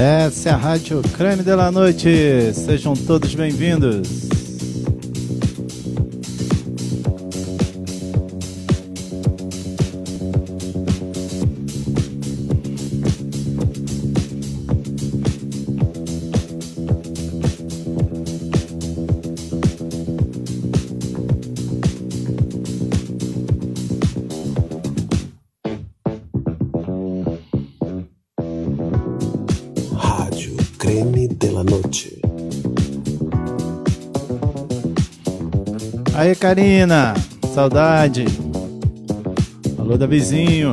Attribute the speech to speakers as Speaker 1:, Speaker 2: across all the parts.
Speaker 1: Essa é a Rádio Creme de la Noite. Sejam todos bem-vindos. Karina, saudade. Alô, Davizinho.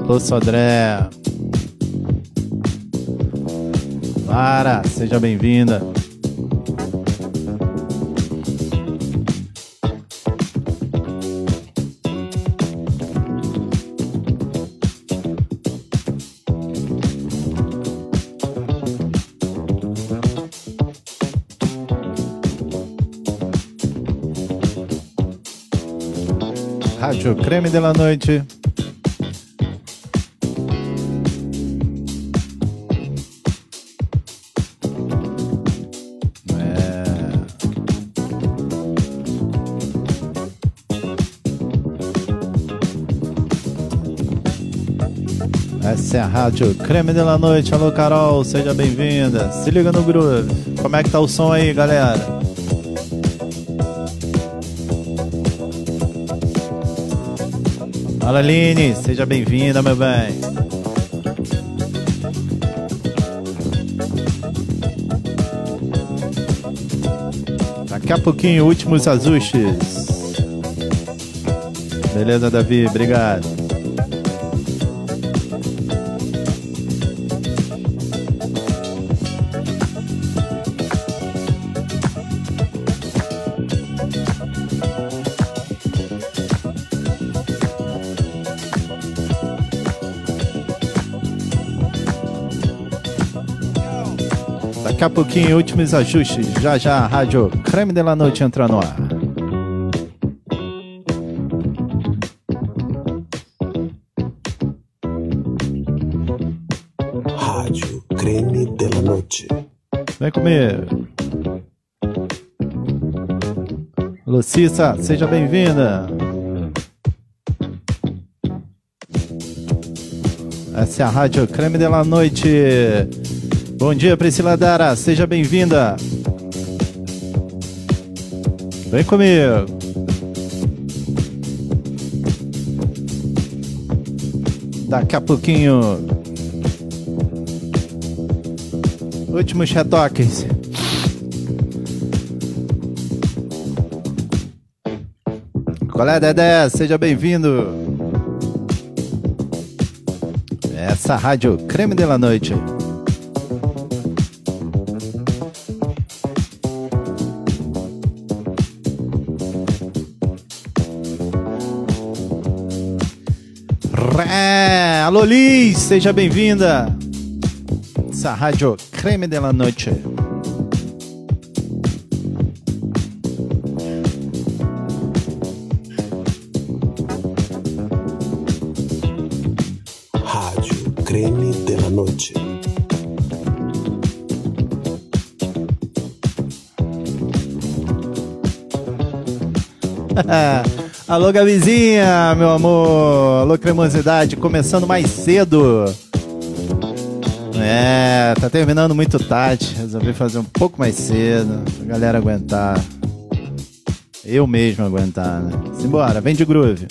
Speaker 1: Alô, Sodré. Lara, seja bem-vinda. Rádio Creme de la Noite. É. Essa é a Rádio Creme de la Noite. Alô, Carol, seja bem-vinda. Se liga no groove. Como é que tá o som aí, galera? Fala, Aline, seja bem-vinda, meu bem. Daqui a pouquinho, últimos ajustes. Beleza, Davi? Obrigado. A pouquinho, últimos ajustes. Já já, a Rádio Creme de la Noite entra no ar.
Speaker 2: Rádio Creme de la Noche.
Speaker 1: Vem comigo. Lucissa, seja bem-vinda. Essa é a Rádio Creme de la Noite. Bom dia, Priscila Dara, seja bem-vinda. Vem comigo. Daqui a pouquinho. Últimos retoques. Qual é, Dedé? Seja bem-vindo. Essa rádio Creme de la Noite. Alô, Liz, seja bem-vinda. Essa rádio Creme de la Noite.
Speaker 2: Rádio Creme de la Noche.
Speaker 1: Alô, Gabizinha, meu amor. Alô, cremosidade. Começando mais cedo. É, tá terminando muito tarde. Resolvi fazer um pouco mais cedo. Pra galera aguentar. Eu mesmo aguentar, né? Simbora, vem de groove.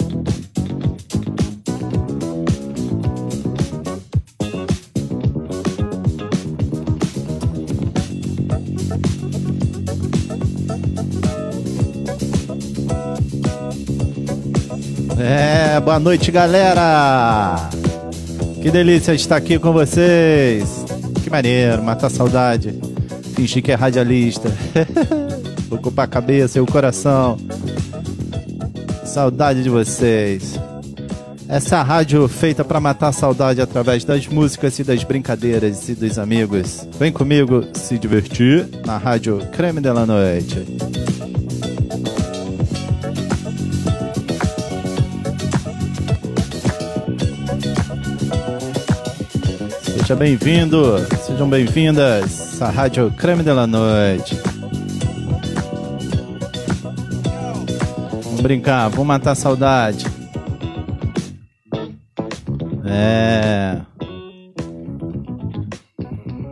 Speaker 1: Boa noite, galera! Que delícia estar aqui com vocês! Que maneiro, matar saudade. Fingir que é radialista. Ocupar a cabeça e o coração. Saudade de vocês. Essa rádio feita para matar saudade através das músicas e das brincadeiras e dos amigos. Vem comigo se divertir na rádio Creme de la Noite. Seja bem-vindo, sejam bem-vindas à Rádio Creme de la Noite. Vamos brincar, vamos matar a saudade. É.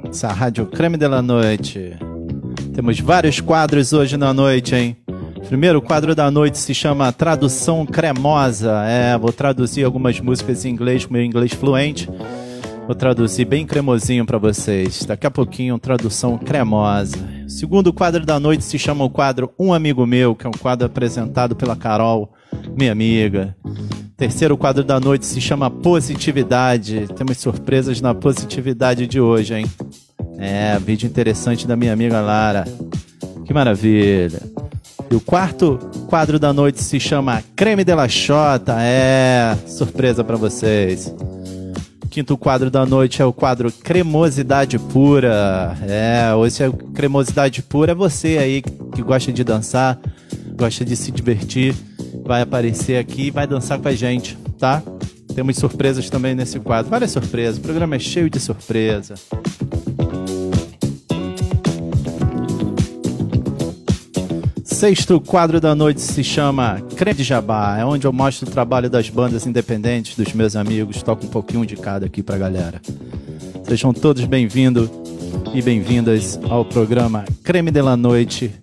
Speaker 1: Essa Rádio Creme de la Noite. Temos vários quadros hoje na noite, hein? Primeiro quadro da noite se chama Tradução Cremosa. É, vou traduzir algumas músicas em inglês com meu inglês fluente. Vou traduzir bem cremosinho para vocês. Daqui a pouquinho, tradução cremosa. O segundo quadro da noite se chama o quadro Um Amigo Meu, que é um quadro apresentado pela Carol, minha amiga. Terceiro quadro da noite se chama Positividade. Temos surpresas na positividade de hoje, hein? É, vídeo interessante da minha amiga Lara. Que maravilha. E o quarto quadro da noite se chama Creme de la Xota. É, surpresa para vocês. Quinto quadro da noite é o quadro Cremosidade Pura. É, hoje é Cremosidade Pura. É você aí que gosta de dançar, gosta de se divertir. Vai aparecer aqui e vai dançar com a gente, tá? Temos surpresas também nesse quadro. Várias surpresas. O programa é cheio de surpresa. Sexto quadro da noite se chama Creme de Jabá. É onde eu mostro o trabalho das bandas independentes, dos meus amigos. Toco um pouquinho de cada aqui pra galera. Sejam todos bem-vindos e bem-vindas ao programa Creme de la Noite,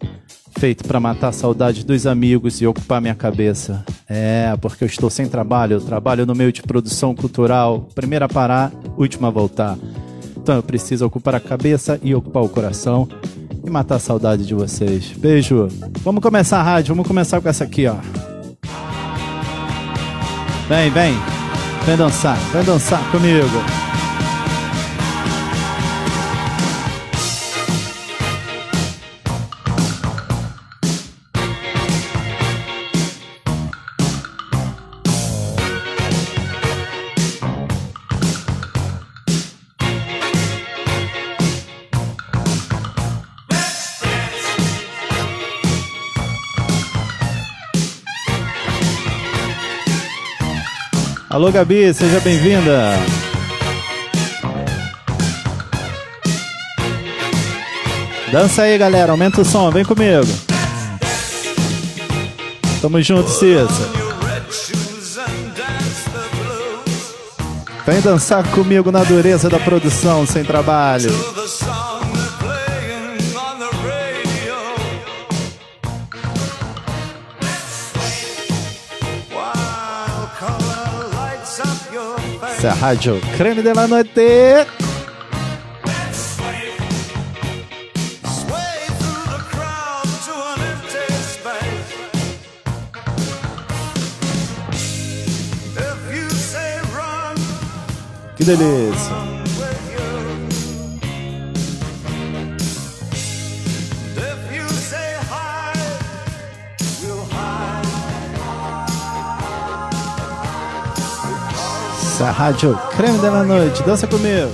Speaker 1: feito para matar a saudade dos amigos e ocupar minha cabeça. É, porque eu estou sem trabalho. Eu trabalho no meio de produção cultural. Primeira a parar, última a voltar. Então eu preciso ocupar a cabeça e ocupar o coração e matar a saudade de vocês. Beijo. Vamos começar a rádio, vamos começar com essa aqui, ó. Vem, vem. Vem dançar, vem dançar comigo. Alô, Gabi, seja bem-vinda. Dança aí, galera, aumenta o som, vem comigo. Tamo junto, Cissa. Vem dançar comigo na dureza da produção sem trabalho. Essa é a Rádio Creme de la Noite. Que delícia. Essa é a Rádio Creme de la Noite. Dança comigo.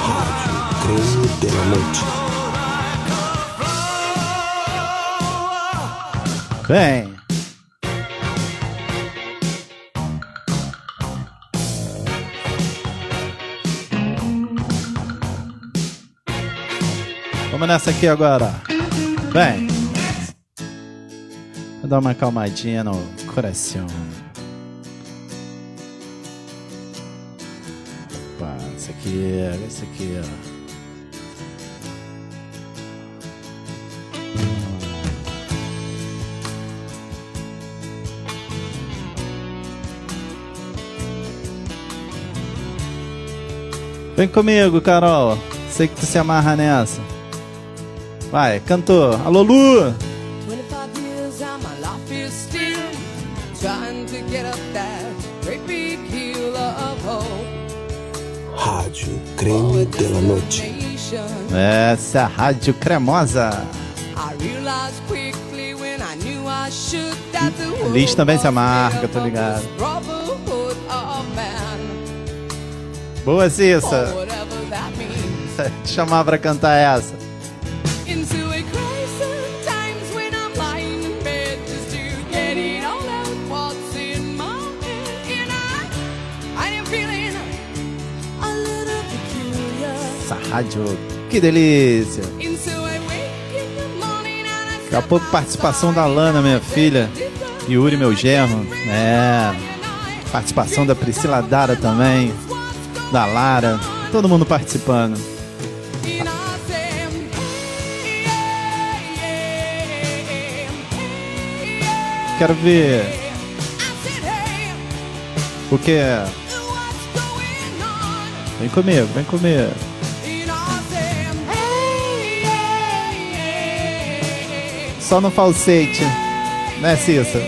Speaker 2: Rádio Creme de la Noite.
Speaker 1: Bem. Vamos nessa aqui agora. Bem. Vou dar uma calmadinha no coração. Opa, isso aqui, isso aqui, ó. Vem comigo, Carol. Sei que tu se amarra nessa. Vai, cantor. Alô, Lu!
Speaker 3: 25 years and my life is still trying to get up that great big hill of hope.
Speaker 2: Rádio Creme de la Noite.
Speaker 1: Essa é a Rádio Cremosa.
Speaker 3: I realized quickly when I knew I should that the world
Speaker 1: Liz também se amarga, tô ligado. Boa, Cissa. Te chamar pra cantar essa. Rádio. Que delícia! Daqui a pouco participação da Lana, minha filha. Yuri, meu genro. É. Participação da Priscila Dara também. Da Lara. Todo mundo participando. Quero ver o que é. Vem comigo, vem comigo. Só no falsete. Né, Cissa?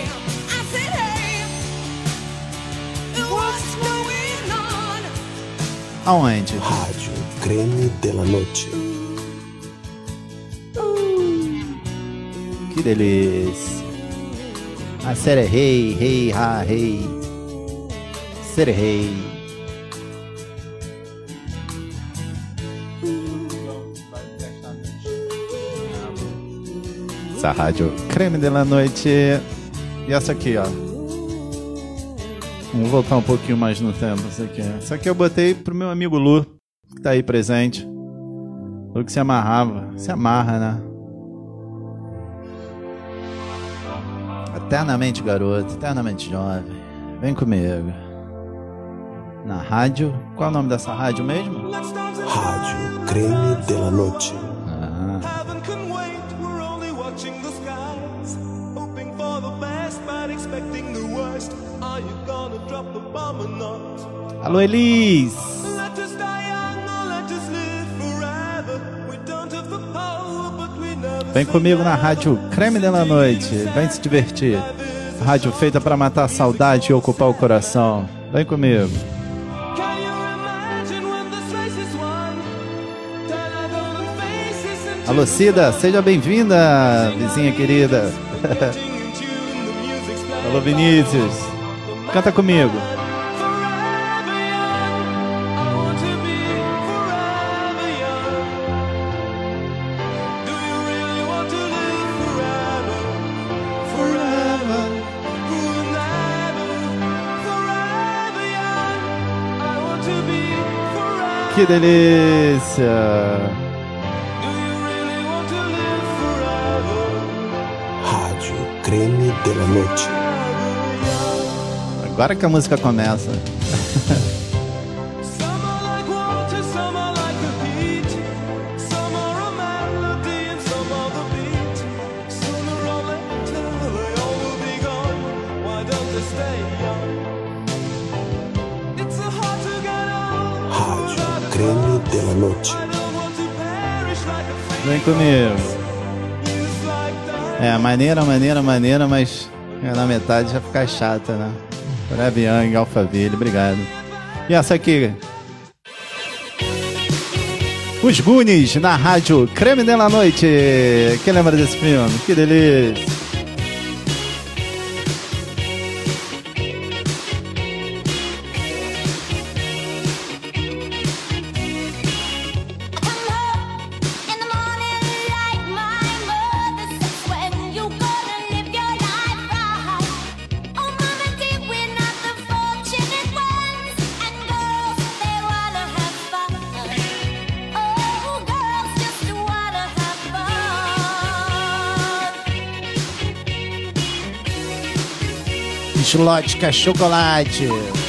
Speaker 1: Aonde?
Speaker 2: Rádio Creme de la Noche.
Speaker 1: Que delícia. A série é rei, rei, ha, rei. Série rei. Essa rádio creme de la noite. E essa aqui, ó. Vamos voltar um pouquinho mais no tempo. Essa aqui, essa aqui eu botei pro meu amigo Lu, que tá aí presente. Lu que se amarrava. Se amarra, né? Eternamente garoto, eternamente jovem. Vem comigo. Na rádio. Qual é o nome dessa rádio mesmo?
Speaker 2: Rádio Creme de la Noche.
Speaker 4: We never
Speaker 1: Vem comigo na rádio Creme de la Noite. Vem se divertir. Rádio feita para matar a saudade e ocupar o coração. Vem comigo. Alô, Cida, seja bem-vinda, vizinha querida. Alô, Vinícius. Canta comigo. Que delícia!
Speaker 4: Do you really want to live forever?
Speaker 2: Rádio Creme de la Noche.
Speaker 1: Agora que a música começa. comigo. É, maneira, maneira, maneira, mas na metade já fica chata, né? Young, Alphaville, obrigado. E essa aqui? Os Goonies na rádio Creme de la Noite. Quem lembra desse filme? Que delícia. Slotska Chocolate.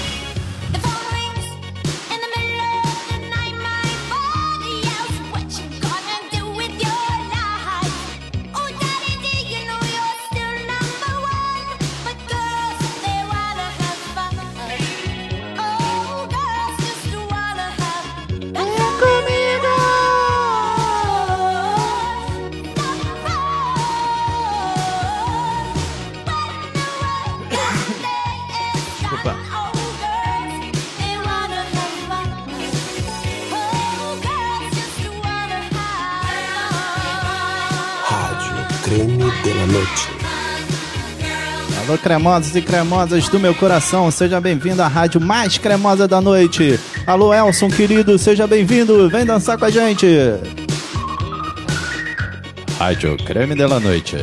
Speaker 1: Cremosos e cremosas do meu coração, seja bem-vindo à rádio mais cremosa da noite. Alô, Elson, querido, seja bem-vindo, vem dançar com a gente. Rádio Creme de la Noite.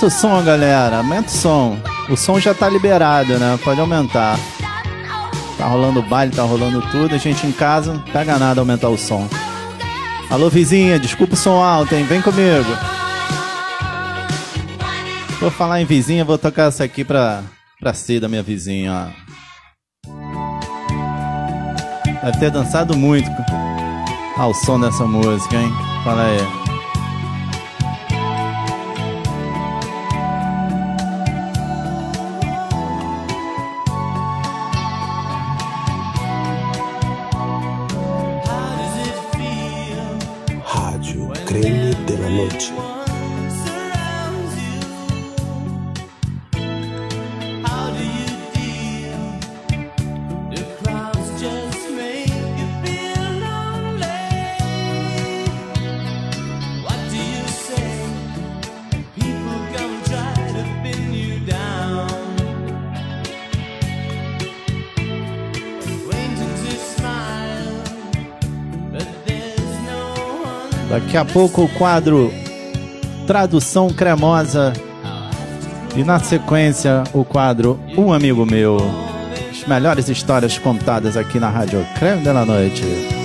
Speaker 1: Aumenta o som, galera. Aumenta o som. O som já tá liberado, né? Pode aumentar. Tá rolando baile, tá rolando tudo. A gente em casa, não pega nada aumentar o som. Alô, vizinha, desculpa o som alto, hein? Vem comigo. Vou falar em vizinha, vou tocar essa aqui pra, pra Cida, minha vizinha. Deve ter dançado muito ao som dessa música, hein? Fala aí. Daqui a pouco o quadro Tradução Cremosa. E na sequência o quadro Um Amigo Meu. As melhores histórias contadas aqui na Rádio Creme da Noite.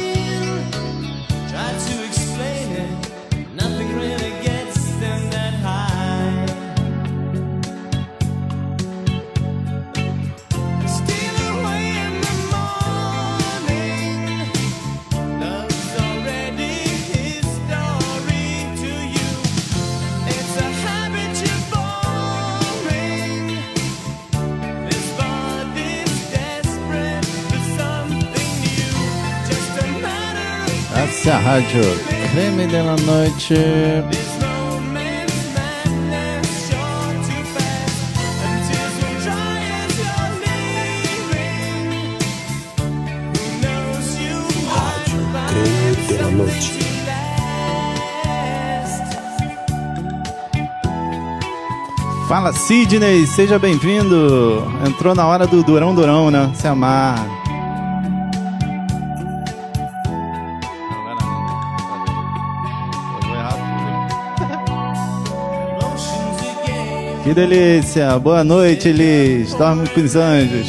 Speaker 1: Essa é a Rádio Creme Noite.
Speaker 2: De la Noite.
Speaker 4: last
Speaker 1: Fala Sidney, seja bem-vindo. Entrou na hora do Durão Durão, né? Se amarra. Que delícia! Boa noite, Liz. Dorme com os anjos.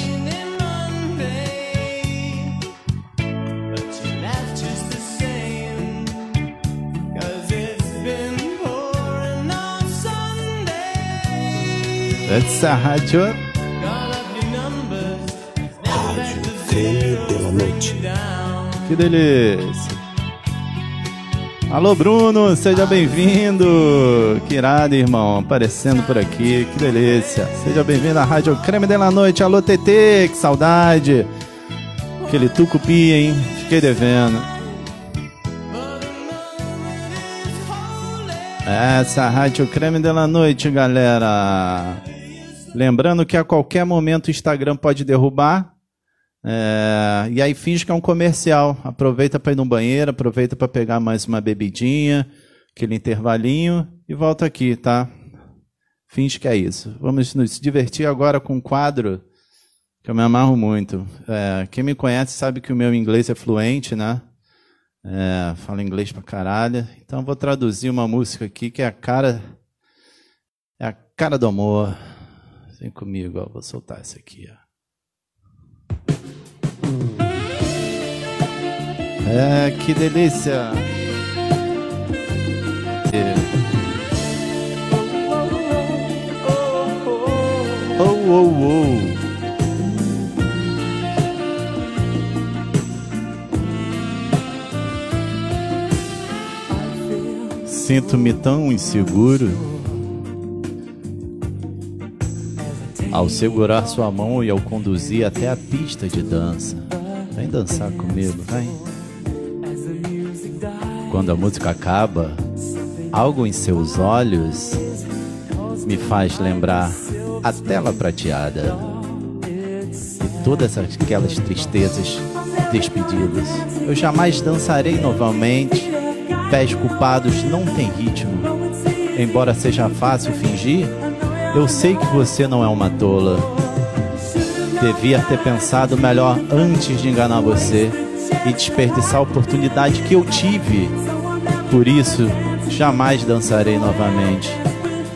Speaker 1: Essa rádio.
Speaker 2: Rádio Creme de la Noite.
Speaker 1: Que delícia. Alô, Bruno, seja bem-vindo. Que irado, irmão. Aparecendo por aqui. Que delícia. Seja bem-vindo à Rádio Creme da Noite. Alô, TT, que saudade. Aquele tucupi, hein? Fiquei devendo. Essa Rádio Creme da Noite, galera. Lembrando que a qualquer momento o Instagram pode derrubar. É, e aí finge que é um comercial. Aproveita para ir no banheiro, aproveita para pegar mais uma bebidinha, aquele intervalinho e volta aqui, tá? Finge que é isso. Vamos nos divertir agora com um quadro que eu me amarro muito. É, quem me conhece sabe que o meu inglês é fluente, né? É, falo inglês pra caralho. Então vou traduzir uma música aqui que é a cara. É a cara do amor. Vem comigo, ó. Vou soltar essa aqui, ó. É, que delícia! Oh, oh, oh! Sinto-me tão inseguro ao segurar sua mão e ao conduzir até a pista de dança. Vem dançar comigo, vem. Quando a música acaba, algo em seus olhos me faz lembrar a tela prateada e todas aquelas tristezas despedidas. Eu jamais dançarei novamente. Pés culpados não tem ritmo. Embora seja fácil fingir, eu sei que você não é uma tola. Devia ter pensado melhor antes de enganar você e desperdiçar a oportunidade que eu tive. Por isso, jamais dançarei novamente.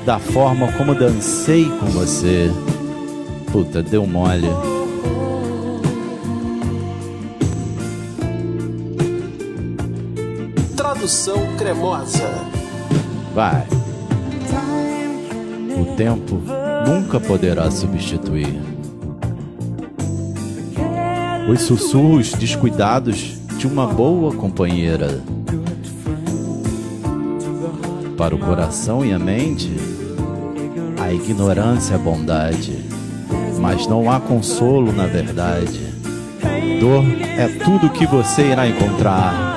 Speaker 1: da forma como dancei com você. Puta, deu mole.
Speaker 2: Tradução cremosa.
Speaker 1: Vai. O tempo nunca poderá substituir os sussurros descuidados de uma boa companheira. Para o coração e a mente, a ignorância é bondade, mas não há consolo na verdade. Dor é tudo que você irá encontrar.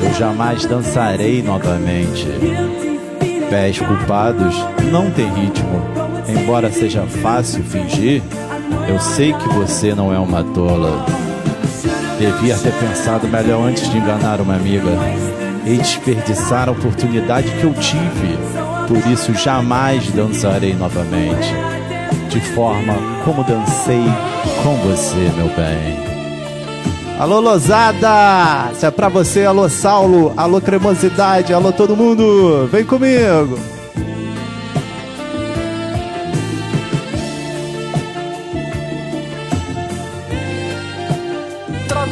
Speaker 1: Eu jamais dançarei novamente. Pés culpados não tem ritmo. Embora seja fácil fingir, eu sei que você não é uma tola. Devia ter pensado melhor antes de enganar uma amiga e desperdiçar a oportunidade que eu tive. Por isso jamais dançarei novamente, de forma como dancei com você, meu bem. Alô, Losada! Isso é pra você, alô, Saulo, alô, cremosidade, alô, todo mundo! Vem comigo!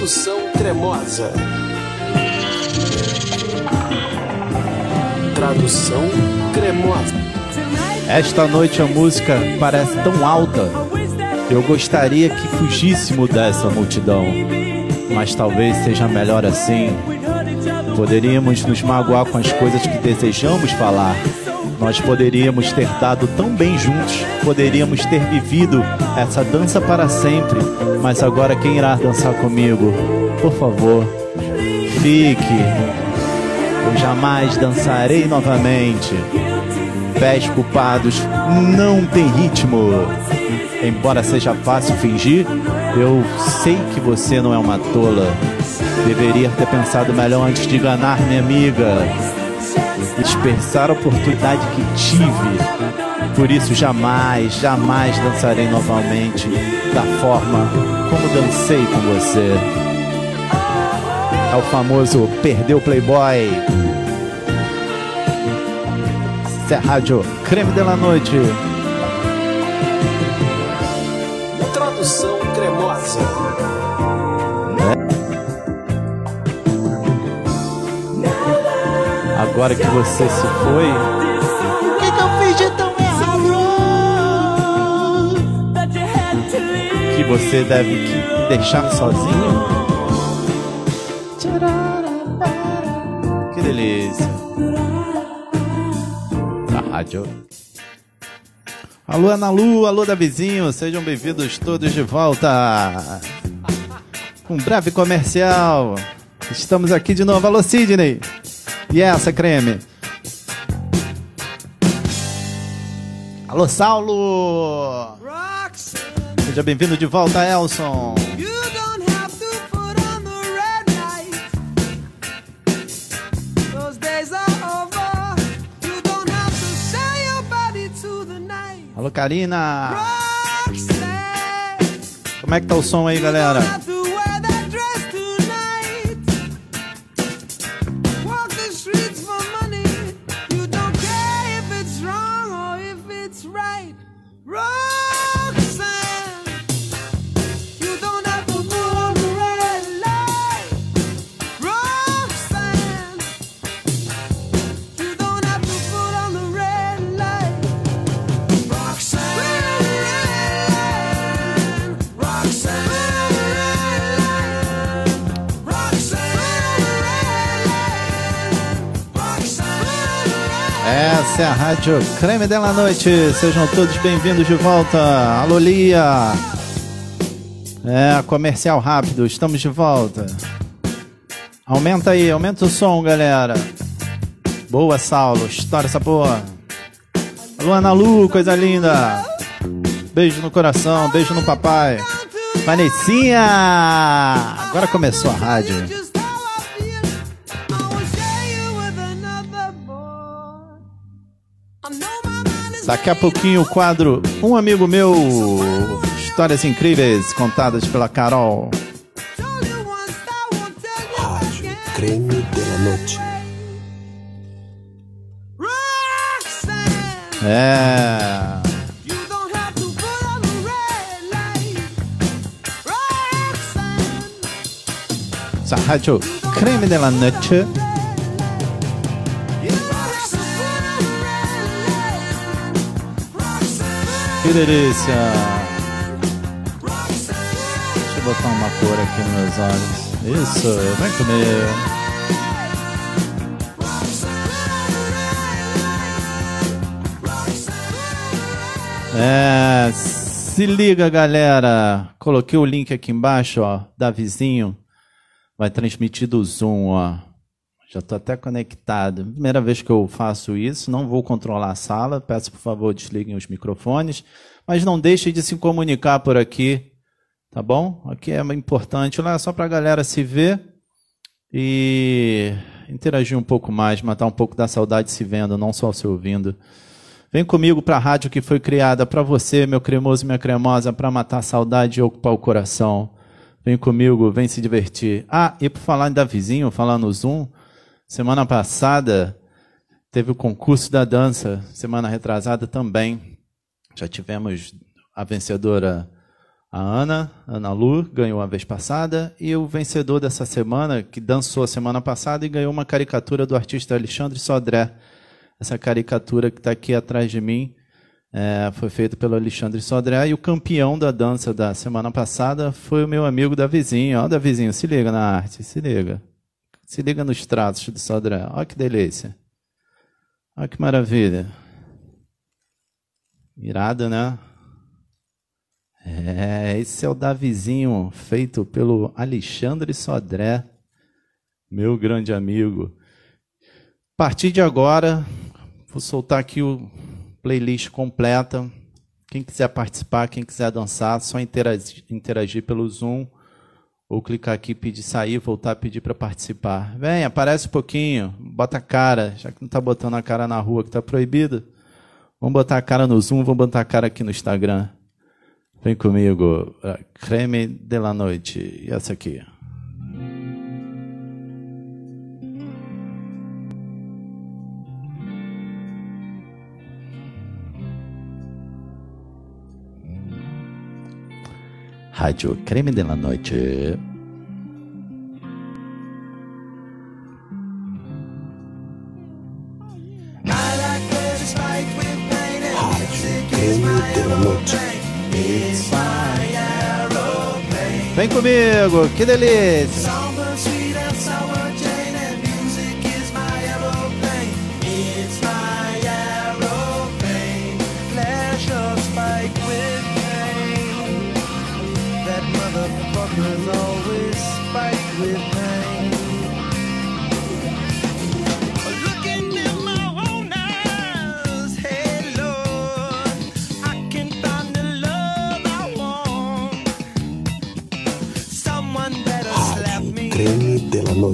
Speaker 2: Tradução cremosa. Tradução cremosa.
Speaker 1: Esta noite a música parece tão alta. Eu gostaria que fugíssemos dessa multidão, mas talvez seja melhor assim. Poderíamos nos magoar com as coisas que desejamos falar. Nós poderíamos ter dado tão bem juntos, poderíamos ter vivido essa dança para sempre. Mas agora quem irá dançar comigo? Por favor, fique. Eu jamais dançarei novamente. Pés culpados não tem ritmo. Embora seja fácil fingir, eu sei que você não é uma tola. Deveria ter pensado melhor antes de enganar minha amiga. Dispersar a oportunidade que tive. Por isso jamais, jamais dançarei novamente da forma como dancei com você. É o famoso perdeu Playboy. Isso é a rádio Creme de la Noite. Agora que você se foi, o que, que eu fiz de tão errado? Que você deve que deixar sozinho? Que delícia. A rádio. Alô, Ana Lu, alô, Davizinho, sejam bem-vindos todos de volta. Um breve comercial. Estamos aqui de novo. Alô, Sidney. E essa, creme? Alô, Saulo. Seja bem-vindo de volta, Elson. Alô, Karina. Como é que tá o som aí, galera? A Rádio Creme Dela Noite. Sejam todos bem-vindos de volta. Alô, Lia. É, comercial rápido. Estamos de volta. Aumenta aí, aumenta o som, galera. Boa, Saulo. Estoura essa porra. Alô, Ana Lu, coisa linda. Beijo no coração, beijo no papai. Vanessinha! Agora começou a rádio. Daqui a pouquinho o quadro Um Amigo Meu. Histórias incríveis contadas pela Carol.
Speaker 2: Rádio Creme de la Noite.
Speaker 1: É. Essa rádio Creme de la Noche. Que delícia. Deixa eu botar uma cor aqui nos meus olhos. Isso, vem comigo. É, se liga, galera. Coloquei o link aqui embaixo, ó, da vizinho. Vai transmitir do Zoom, ó. Já tô até conectado. Primeira vez que eu faço isso, não vou controlar a sala. Peço, por favor, desliguem os microfones. Mas não deixem de se comunicar por aqui, tá bom? Aqui é importante. Lá é só para a galera se ver e interagir um pouco mais, matar um pouco da saudade se vendo, não só se ouvindo. Vem comigo para a rádio que foi criada para você, meu cremoso e minha cremosa, para matar a saudade e ocupar o coração. Vem comigo, vem se divertir. Ah, e por falar da vizinho, falar no Zoom, semana passada teve o concurso da dança, semana retrasada também. Já tivemos a vencedora, a Ana, Ana Lu, ganhou a vez passada, e o vencedor dessa semana, que dançou a semana passada e ganhou uma caricatura do artista Alexandre Sodré. Essa caricatura que está aqui atrás de mim é, foi feita pelo Alexandre Sodré, e o campeão da dança da semana passada foi o meu amigo Davizinho. Ó, Davizinho, se liga na arte, se liga. Se liga nos traços do Sodré. Olha que delícia. Olha que maravilha. Irado, né? É, esse é o Davizinho, feito pelo Alexandre Sodré, meu grande amigo. A partir de agora, vou soltar aqui o playlist completa. Quem quiser participar, quem quiser dançar, só interagir, interagir pelo Zoom ou clicar aqui, pedir sair, voltar pedir para participar. Vem, aparece um pouquinho, bota a cara, já que não está botando a cara na rua que está proibido. Vamos botar a cara no Zoom, vamos botar a cara aqui no Instagram. Vem comigo, creme de la noite. E essa aqui. Rádio Creme de la Noite. Vem comigo, que delícia!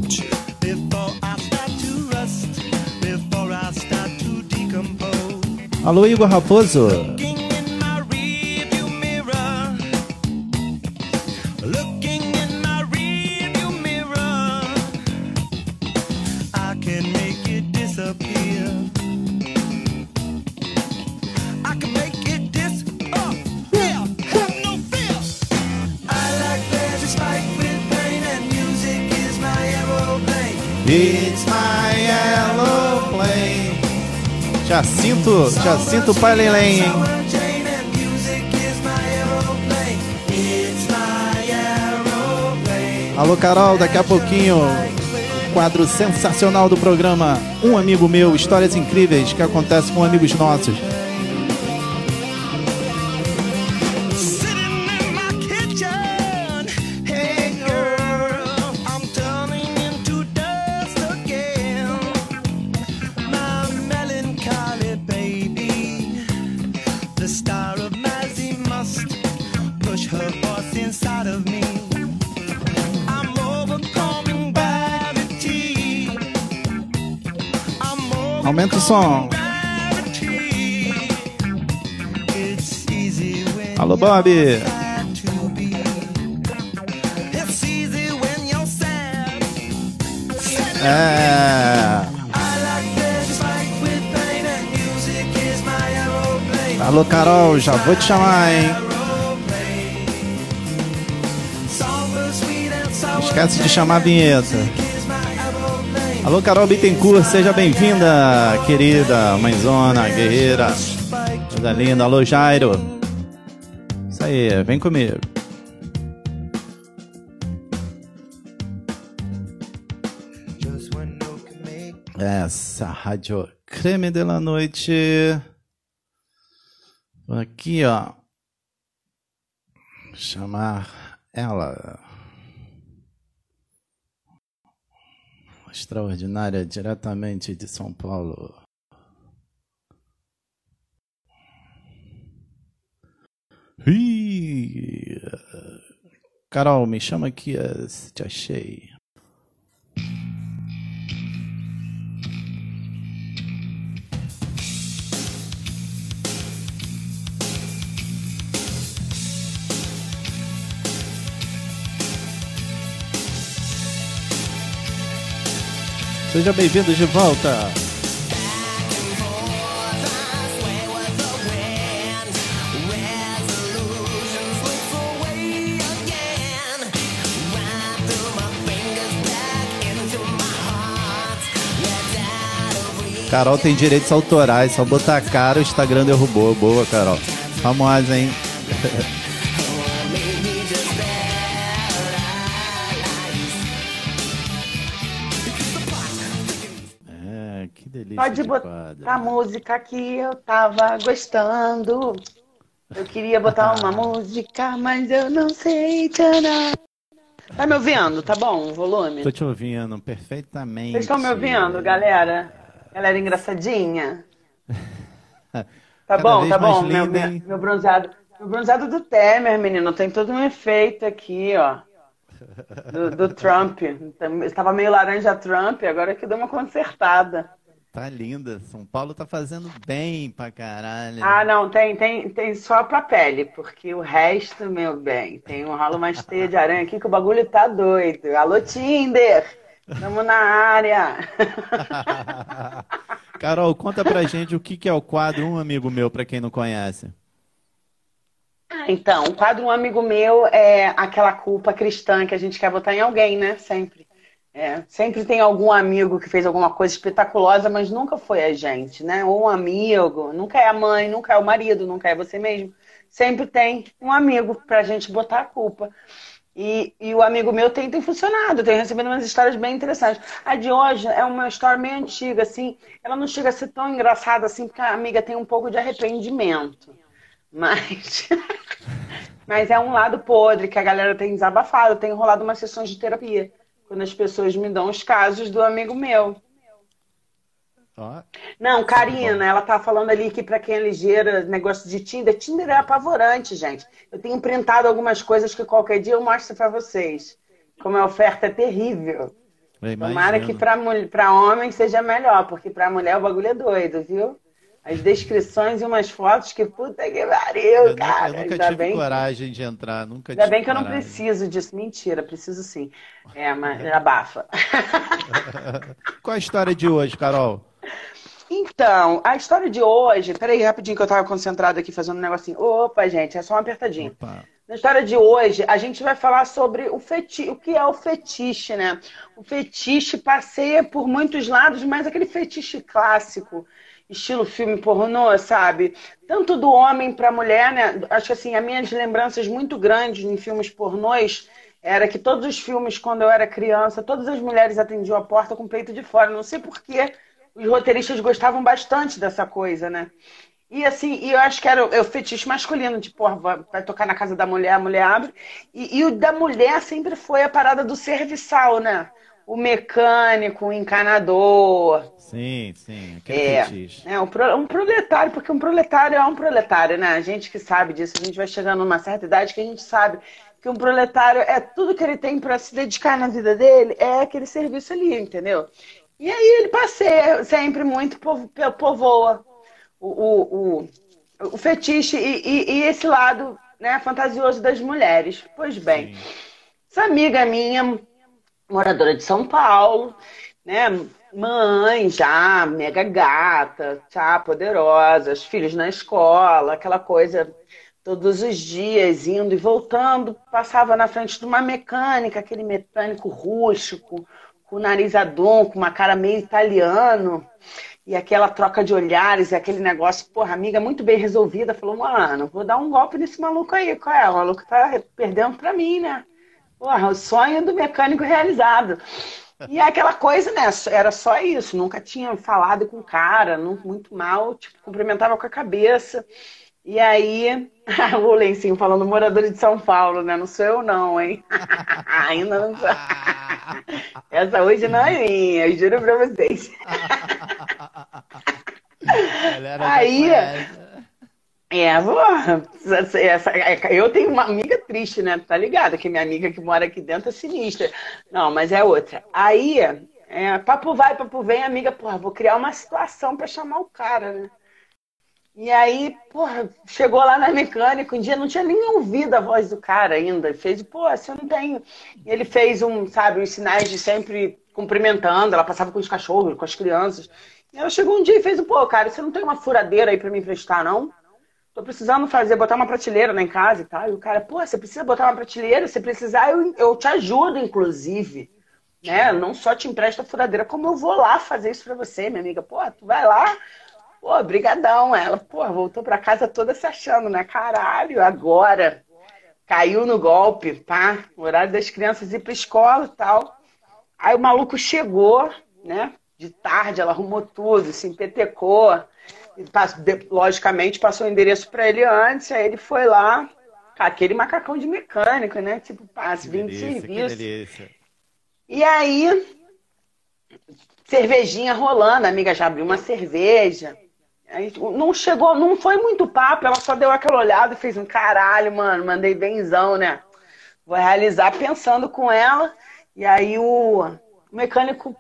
Speaker 4: Decompose.
Speaker 1: Alô, Igor Raposo.
Speaker 4: Aeroplane.
Speaker 1: It's my aeroplane. Alô, Carol, daqui a pouquinho, quadro sensacional do programa Um Amigo Meu, histórias incríveis que acontecem com amigos nossos.
Speaker 4: And music is my
Speaker 1: Alô, Carol, já vou te chamar, hein? Esquece de chamar a vinheta. Alô, Carol Bittencourt, seja bem-vinda, querida mãezona, guerreira. Coisa linda. Alô, Jairo. Isso aí, vem comigo. Essa rádio creme de la noite. Aqui, ó. Chamar ela. Extraordinária, diretamente de São Paulo. Carol, me chama aqui, eh, se te achei. Seja bem-vindo de volta. Carol tem direitos autorais, só botar cara o Instagram derrubou. Boa, Carol. Famosa, hein?
Speaker 5: Pode
Speaker 1: de
Speaker 5: botar a música que eu tava gostando. Eu queria botar uma música, mas eu não sei. Tcharam. Tá me ouvindo? Tá bom o volume?
Speaker 1: Tô te ouvindo perfeitamente.
Speaker 5: Vocês estão me ouvindo, galera? Galera engraçadinha? Tá
Speaker 1: Cada
Speaker 5: bom, tá bom. Meu, meu, meu bronzeado. Meu bronzeado do Temer, menino. Tem todo um efeito aqui, ó. Do, do Trump. Estava meio laranja Trump, agora que deu uma consertada.
Speaker 1: Tá linda. São Paulo tá fazendo bem pra caralho.
Speaker 5: Ah, não, tem, tem, tem só pra pele, porque o resto, meu bem, tem um ralo mais teia de aranha aqui que o bagulho tá doido. Alô, Tinder! Tamo na área!
Speaker 1: Carol, conta pra gente o que que é o quadro Um Amigo Meu, pra quem não conhece.
Speaker 5: Então, o quadro Um Amigo Meu é aquela culpa cristã que a gente quer botar em alguém, né? Sempre. É, sempre tem algum amigo que fez alguma coisa espetaculosa, mas nunca foi a gente, né? Ou um amigo, nunca é a mãe, nunca é o marido, nunca é você mesmo. Sempre tem um amigo pra gente botar a culpa. E, e o amigo meu tem, tem funcionado, tem recebido umas histórias bem interessantes. A de hoje é uma história meio antiga, assim. Ela não chega a ser tão engraçada assim, porque a amiga tem um pouco de arrependimento. Mas, mas é um lado podre que a galera tem desabafado. Tem rolado umas sessões de terapia, quando as pessoas me dão os casos do amigo meu. Não, Karina, ela tá falando ali que pra quem é ligeira, negócio de Tinder, Tinder é apavorante, gente. Eu tenho printado algumas coisas que qualquer dia eu mostro pra vocês. Como a oferta é terrível. Tomara que pra homem seja melhor, porque pra mulher o bagulho é doido, viu? As descrições e umas fotos que puta que pariu,
Speaker 1: Eu nunca,
Speaker 5: cara.
Speaker 1: eu nunca
Speaker 5: Ainda
Speaker 1: tive
Speaker 5: bem,
Speaker 1: coragem de entrar, nunca
Speaker 5: ainda bem que eu não
Speaker 1: coragem.
Speaker 5: preciso disso. Mentira, preciso sim. É, mas abafa.
Speaker 1: Qual a história de hoje, Carol?
Speaker 5: Então, a história de hoje. Peraí, rapidinho que eu tava concentrado aqui fazendo um negocinho. Opa, gente, é só uma apertadinha.
Speaker 1: Opa.
Speaker 5: Na história de hoje, a gente vai falar sobre o feti... o que é o fetiche, né? O fetiche passeia por muitos lados, mas aquele fetiche clássico, estilo filme pornô, sabe? Tanto do homem para a mulher, né? Acho que assim, as minhas lembranças muito grandes em filmes pornôs era que todos os filmes, quando eu era criança, todas as mulheres atendiam a porta com o peito de fora. Não sei por que os roteiristas gostavam bastante dessa coisa, né? E assim, e eu acho que era o, é fetiche masculino, de porra, vai tocar na casa da mulher, a mulher abre. E, e o da mulher sempre foi a parada do serviçal, né? O mecânico, o encanador.
Speaker 1: Sim, sim, aquele
Speaker 5: É,
Speaker 1: fetiche.
Speaker 5: é um, pro- um proletário, porque um proletário é um proletário, né? A gente que sabe disso, a gente vai chegando numa certa idade que a gente sabe que um proletário é tudo que ele tem para se dedicar na vida dele, é aquele serviço ali, entendeu? E aí ele passeia sempre muito, povo- povoa o, o, o, o fetiche e, e- e esse lado né, fantasioso das mulheres. Pois bem,
Speaker 1: Sim.
Speaker 5: essa amiga minha, moradora de São Paulo, né? mãe já, mega gata, já poderosa, os filhos na escola, aquela coisa todos os dias, indo e voltando, passava na frente de uma mecânica, aquele mecânico rústico, com o nariz adum, com uma cara meio italiano, e aquela troca de olhares, e aquele negócio, porra, amiga muito bem resolvida, falou, mano, vou dar um golpe nesse maluco aí, qual é? O maluco tá perdendo pra mim, né? Porra, o sonho do mecânico realizado. E aquela coisa, né? Era só isso. Nunca tinha falado com o cara, muito mal, tipo, cumprimentava com a cabeça. E aí, o Lencinho falando morador de São Paulo, né? Não sou eu, não, hein? Ainda não sou. Essa hoje não é minha, juro pra vocês. Aí-
Speaker 1: conhece.
Speaker 5: É, essa- essa- eu tenho uma amiga triste, né? Tá ligado? Que minha amiga que mora aqui dentro é sinistra. Não, mas é outra. Aí, é, papo vai, papo vem, amiga, porra, vou criar uma situação pra chamar o cara, né? E aí, porra, chegou lá na mecânica, um dia não tinha nem ouvido a voz do cara ainda. Fez, pô, você não tem. Ele fez um, sabe, uns sinais de sempre cumprimentando, ela passava com os cachorros, com as crianças. E ela chegou um dia e fez, pô, cara, você não tem uma furadeira aí pra me emprestar, não? Tô precisando fazer, botar uma prateleira lá em casa e tal. E o cara, pô, você precisa botar uma prateleira? Se precisar, eu, eu te ajudo, inclusive. Né? Não só te empresto a furadeira, como eu vou lá fazer isso pra você, minha amiga. Pô, tu vai lá. Pô, brigadão. Ela, pô, voltou pra casa toda se achando, né? Caralho, agora. Caiu no golpe, tá? O horário das crianças ir pra escola e tal. Aí o maluco chegou, né? De tarde, ela arrumou tudo, se empetecou. Logicamente passou o endereço para ele antes, aí ele foi lá, aquele macacão de mecânico, né? Tipo, passe,
Speaker 1: Que
Speaker 5: vim de serviço. E aí, cervejinha rolando, a amiga já abriu uma cerveja. Aí, não chegou, não foi muito papo, ela só deu aquela olhada e fez um caralho, mano, mandei benzão, né? Vou realizar pensando com ela. E aí o mecânico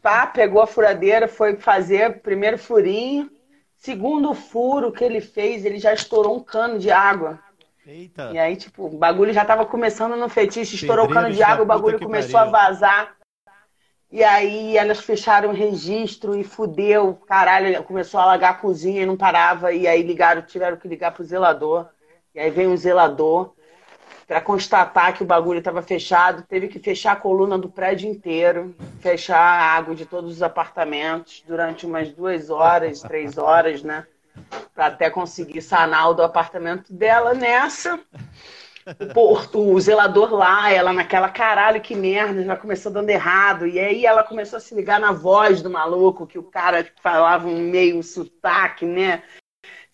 Speaker 5: pá, pegou a furadeira, foi fazer o primeiro furinho. Segundo furo que ele fez, ele já estourou um cano de água.
Speaker 1: Eita.
Speaker 5: E aí, tipo, o bagulho já tava começando no fetiche, estourou o cano de água, o bagulho começou a
Speaker 1: pariu.
Speaker 5: vazar. E aí elas fecharam o registro e fudeu, caralho, começou a alagar a cozinha e não parava. E aí ligaram, tiveram que ligar pro zelador. E aí veio um zelador para constatar que o bagulho estava fechado, teve que fechar a coluna do prédio inteiro, fechar a água de todos os apartamentos durante umas duas horas, três horas, né? Para até conseguir sanar o do apartamento dela nessa. O, porto, o zelador lá, ela naquela caralho, que merda, já começou dando errado. E aí ela começou a se ligar na voz do maluco, que o cara falava um meio sotaque, né?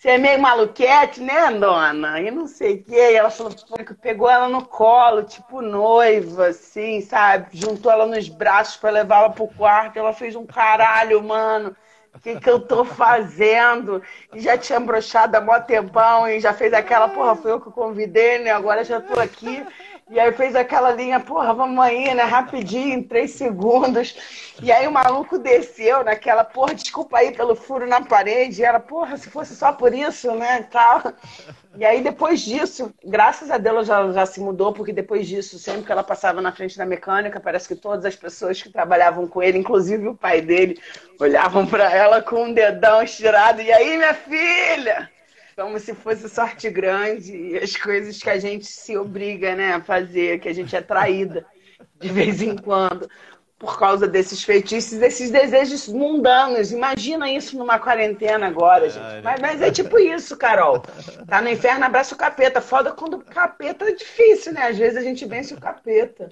Speaker 5: Você é meio maluquete, né, dona? E não sei o quê. E ela falou, que pegou ela no colo, tipo noiva, assim, sabe? Juntou ela nos braços pra levá-la pro quarto. Ela fez um caralho, mano. O que, que eu tô fazendo? E já tinha broxado há mó tempão e já fez aquela, porra, foi eu que convidei, né? Agora já tô aqui. E aí fez aquela linha, porra, vamos aí, né? Rapidinho, em três segundos. E aí o maluco desceu naquela, porra, desculpa aí pelo furo na parede. E ela, porra, se fosse só por isso, né? Tal. E aí depois disso, graças a Deus ela já, já se mudou, porque depois disso, sempre que ela passava na frente da mecânica, parece que todas as pessoas que trabalhavam com ele, inclusive o pai dele, olhavam pra ela com um dedão estirado. E aí, minha filha? Como se fosse sorte grande e as coisas que a gente se obriga né, a fazer, que a gente é traída de vez em quando, por causa desses feitiços, desses desejos mundanos. Imagina isso numa quarentena agora, gente. Mas, mas é tipo isso, Carol. Tá no inferno, abraça o capeta. Foda quando o capeta é difícil, né? Às vezes a gente vence o capeta.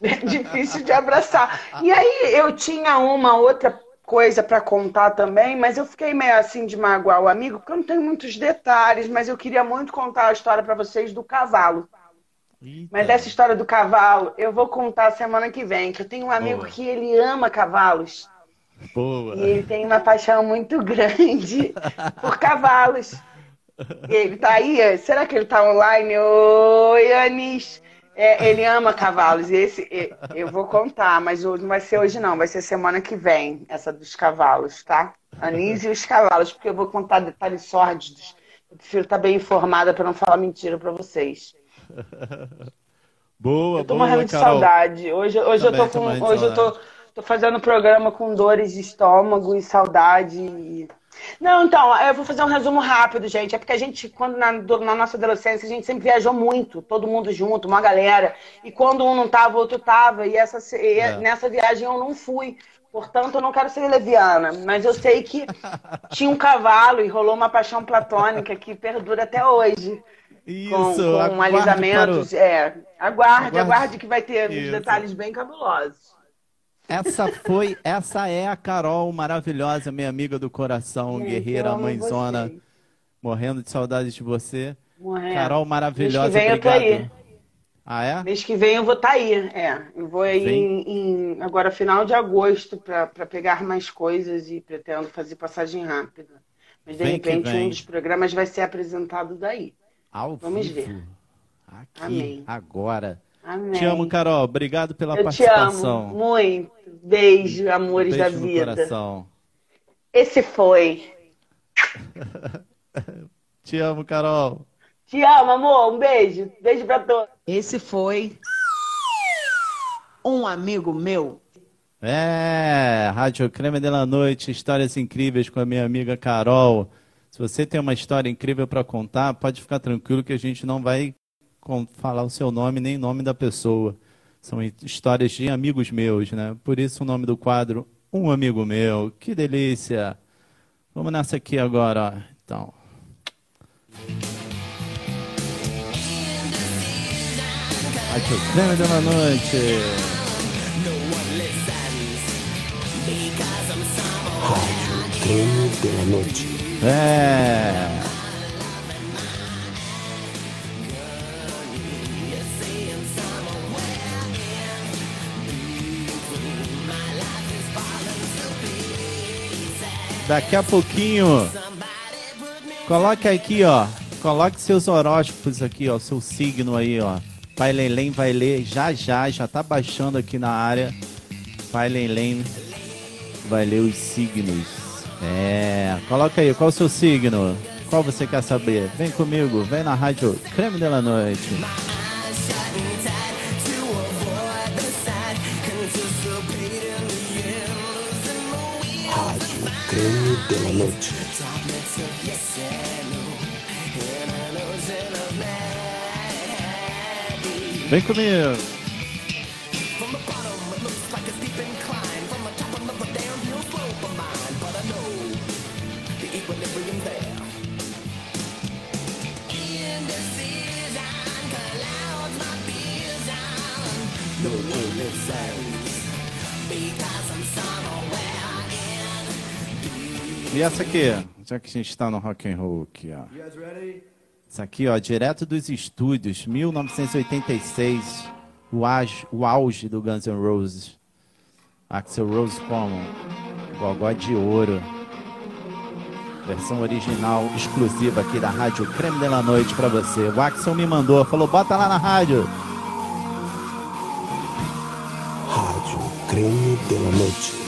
Speaker 5: É difícil de abraçar. E aí eu tinha uma outra coisa para contar também, mas eu fiquei meio assim de magoar o amigo, porque eu não tenho muitos detalhes, mas eu queria muito contar a história para vocês do cavalo.
Speaker 1: Eita.
Speaker 5: Mas essa história do cavalo eu vou contar semana que vem, que eu tenho um amigo
Speaker 1: Boa.
Speaker 5: que ele ama cavalos.
Speaker 1: Boa.
Speaker 5: E ele tem uma paixão muito grande por cavalos. E ele tá aí? Será que ele tá online? Oi, Anis. É, ele ama cavalos. E esse eu vou contar, mas hoje não vai ser hoje, não. Vai ser semana que vem, essa dos cavalos, tá? Anis e os cavalos, porque eu vou contar detalhes sórdidos. Eu prefiro estar bem informada para não falar mentira para vocês.
Speaker 1: Boa,
Speaker 5: Eu tô
Speaker 1: boa,
Speaker 5: morrendo de
Speaker 1: Carol.
Speaker 5: saudade. Hoje, hoje eu
Speaker 1: Também
Speaker 5: tô
Speaker 1: tô
Speaker 5: com. Hoje eu tô. Tô fazendo programa com dores de estômago e saudade. e- Não, então, eu vou fazer um resumo rápido, gente. É porque a gente, quando na, na nossa adolescência, a gente sempre viajou muito, todo mundo junto, uma galera. E quando um não tava, o outro tava. E, essa, e
Speaker 1: É.
Speaker 5: nessa viagem eu não fui. Portanto, eu não quero ser leviana. Mas eu sei que tinha um cavalo e rolou uma paixão platônica que perdura até hoje.
Speaker 1: Isso,
Speaker 5: com, com
Speaker 1: aguarde
Speaker 5: alisamentos. É, aguarde,
Speaker 1: Aguarde.
Speaker 5: aguarde que vai ter uns
Speaker 1: Isso.
Speaker 5: detalhes bem cabulosos.
Speaker 1: Essa foi, essa é a Carol maravilhosa, minha amiga do coração,
Speaker 5: Gente,
Speaker 1: guerreira, mãezona,
Speaker 5: vocês.
Speaker 1: morrendo de saudade de você.
Speaker 5: Morrendo.
Speaker 1: Carol maravilhosa,
Speaker 5: Mês que vem eu tô
Speaker 1: obrigado.
Speaker 5: aí.
Speaker 1: Ah, é?
Speaker 5: Mês que vem eu vou estar aí. É, eu vou aí em, em- agora final de agosto para pegar mais coisas e pretendo fazer passagem rápida. Mas de
Speaker 1: Vem
Speaker 5: repente um dos programas vai ser apresentado daí.
Speaker 1: Ao
Speaker 5: Vamos
Speaker 1: vivo.
Speaker 5: ver.
Speaker 1: Aqui,
Speaker 5: Amém.
Speaker 1: agora.
Speaker 5: Amém.
Speaker 1: Te amo, Carol. Obrigado pela
Speaker 5: Eu te
Speaker 1: participação.
Speaker 5: amo muito. Beijo, amores
Speaker 1: Beijo
Speaker 5: da
Speaker 1: no
Speaker 5: vida.
Speaker 1: coração.
Speaker 5: Esse foi.
Speaker 1: Te amo, Carol.
Speaker 5: Te amo, amor. Um beijo. Beijo pra todos. Esse foi um amigo meu.
Speaker 1: É, Rádio Creme de la Noite, histórias incríveis com a minha amiga Carol. Se você tem uma história incrível para contar, pode ficar tranquilo que a gente não vai falar o seu nome nem o nome da pessoa. São hi- histórias de amigos meus, né? Por isso o nome do quadro Um Amigo Meu. Que delícia! Vamos nessa aqui agora, ó. Então. Creme de la Noite.
Speaker 2: Rádio de la Noite.
Speaker 1: É. Daqui a pouquinho. Coloque aqui, ó. Coloque seus horóscopos aqui, ó. Seu signo aí, ó. Pai Lelém vai ler já já. Já tá baixando aqui na área. Pai Lelém vai ler os signos. É, coloca aí, qual o seu signo? Qual você quer saber? Vem comigo, vem na rádio Creme de la Noite.
Speaker 2: Creme de la Noite.
Speaker 1: Vem comigo. E essa aqui, já que a gente está no rock and roll aqui, ó. Isso aqui, ó, direto dos estúdios, 1986, o auge, o auge do Guns N' Roses. Axel Rose como Gogó de Ouro. Versão original exclusiva aqui da Rádio Creme de la Noite pra você. O Axel me mandou, falou: bota lá na rádio.
Speaker 2: Rádio Creme de la Noite.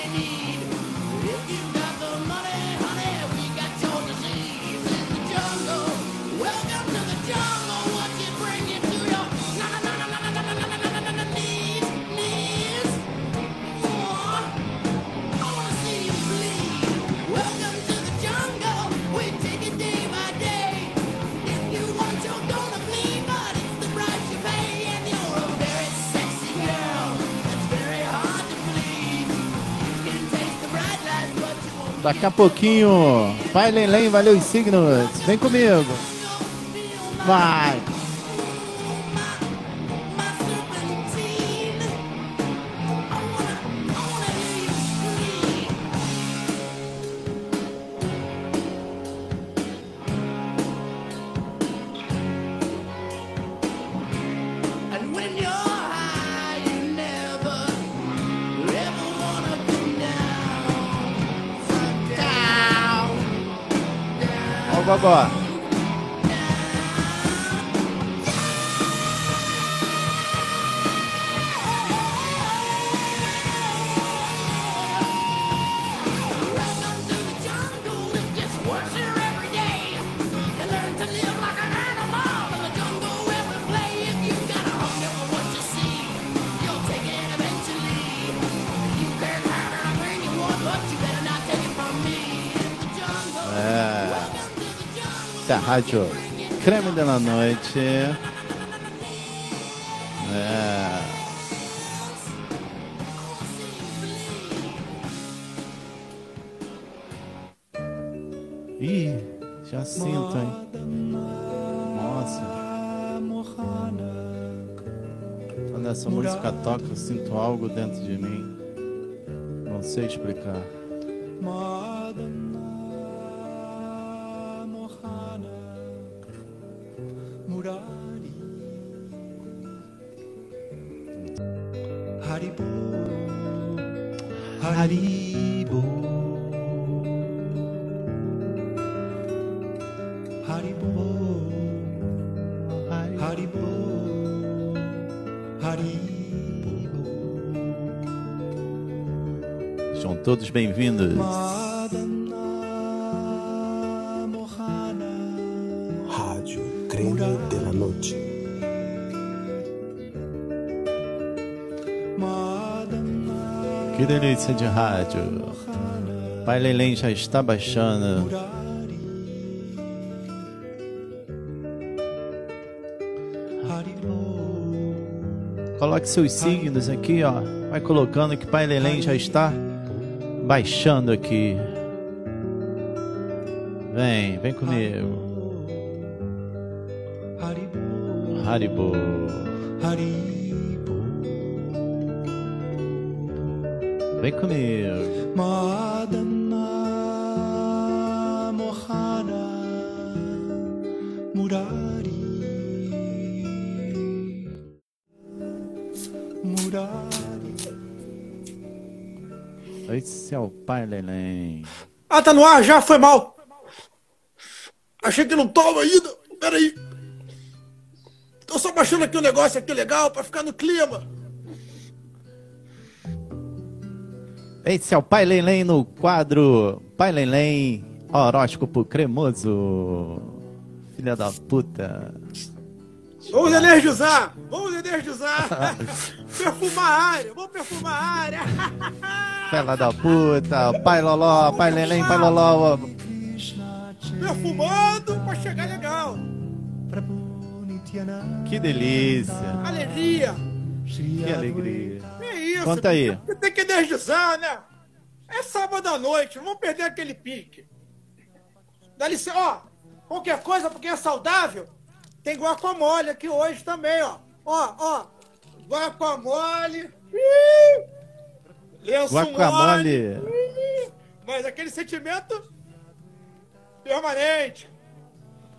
Speaker 1: Daqui a pouquinho, Pai Lelém, valeu os signos. Vem comigo. Vai. Gogó. Rádio Creme de la Noite. É. Ih, já sinto, hein? Nossa. Quando essa música toca, eu sinto algo dentro de mim. Não sei explicar. Todos bem-vindos.
Speaker 2: Rádio Creme de la Noche.
Speaker 1: Que delícia de rádio. Pai Lelém já está baixando. Coloque seus signos aqui, ó. Vai colocando que Pai Lelém já está baixando aqui. Vem, vem comigo. Haribo. Vem comigo. Esse é o Pai Lelém.
Speaker 6: Ah, tá no ar já? Foi mal. Achei que não tava ainda. Peraí. Tô só baixando aqui um negócio aqui legal pra ficar no clima.
Speaker 1: Esse é o Pai Lelém no quadro Pai Lelém Horóscopo Cremoso. Filha da puta.
Speaker 6: Vamos energizar. Vamos energizar. perfumar a área. Vamos perfumar a área.
Speaker 1: Filha da puta. Pai Loló, Pai Lelém, Pai Loló.
Speaker 6: Perfumando pra chegar legal.
Speaker 1: Que delícia.
Speaker 6: Alegria.
Speaker 1: Que alegria.
Speaker 6: É isso.
Speaker 1: Conta aí.
Speaker 6: Tem- Tem que energizar, né? É sábado à noite, não vamos perder aquele pique. Dá licença, ó. Qualquer coisa, porque é saudável, tem guacamole aqui hoje também, ó. Ó, ó. Guacamole. Lenço mole.
Speaker 1: Guacamole.
Speaker 6: Ih! Mas aquele sentimento permanente.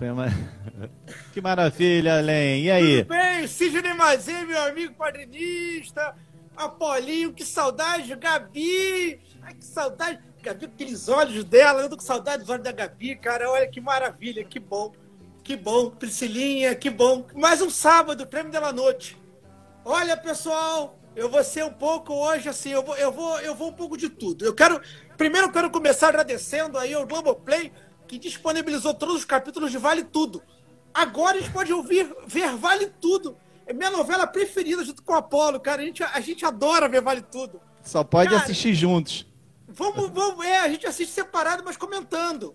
Speaker 1: Que maravilha, Len. E aí?
Speaker 6: Tudo bem, Sidney Mazê, meu amigo quadrinista, Apolinho, que saudade, Gabi, ai que saudade, Gabi, aqueles olhos dela, eu tô com saudade dos olhos da Gabi, cara, olha que maravilha, que bom, que bom, Priscilinha, que bom, mais um sábado, prêmio dela noite. Olha, pessoal, eu vou ser um pouco hoje assim, eu vou, eu vou, eu vou um pouco de tudo. Eu quero, primeiro eu quero começar agradecendo aí ao Globoplay, que disponibilizou todos os capítulos de Vale Tudo. Agora a gente pode ouvir, ver Vale Tudo. É minha novela preferida junto com o Apolo, cara. A gente, a gente adora ver Vale Tudo.
Speaker 1: Só pode
Speaker 6: Cara.
Speaker 1: assistir juntos.
Speaker 6: Vamos, vamos, é, a gente assiste separado, mas comentando.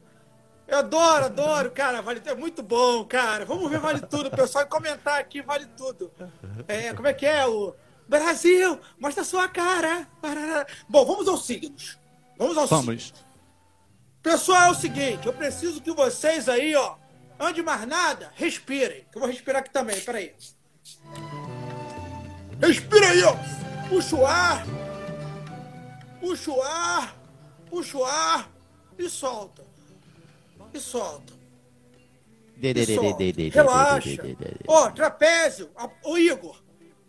Speaker 6: Eu adoro, adoro, cara. Vale Tudo é muito bom, cara. Vamos ver Vale Tudo, pessoal, e comentar aqui Vale Tudo. É, como é que é o Brasil? Mostra sua cara. Bom, vamos aos signos. Vamos aos signos.
Speaker 1: Vamos.
Speaker 6: Pessoal, é o seguinte, eu preciso que vocês aí, ó, antes de mais nada, respirem. Que eu vou respirar aqui também, peraí. Respira aí, ó. Puxa o ar. Puxa o ar. Puxa o ar. E solta. E solta. Relaxa. Ó, trapézio. Ô, Igor.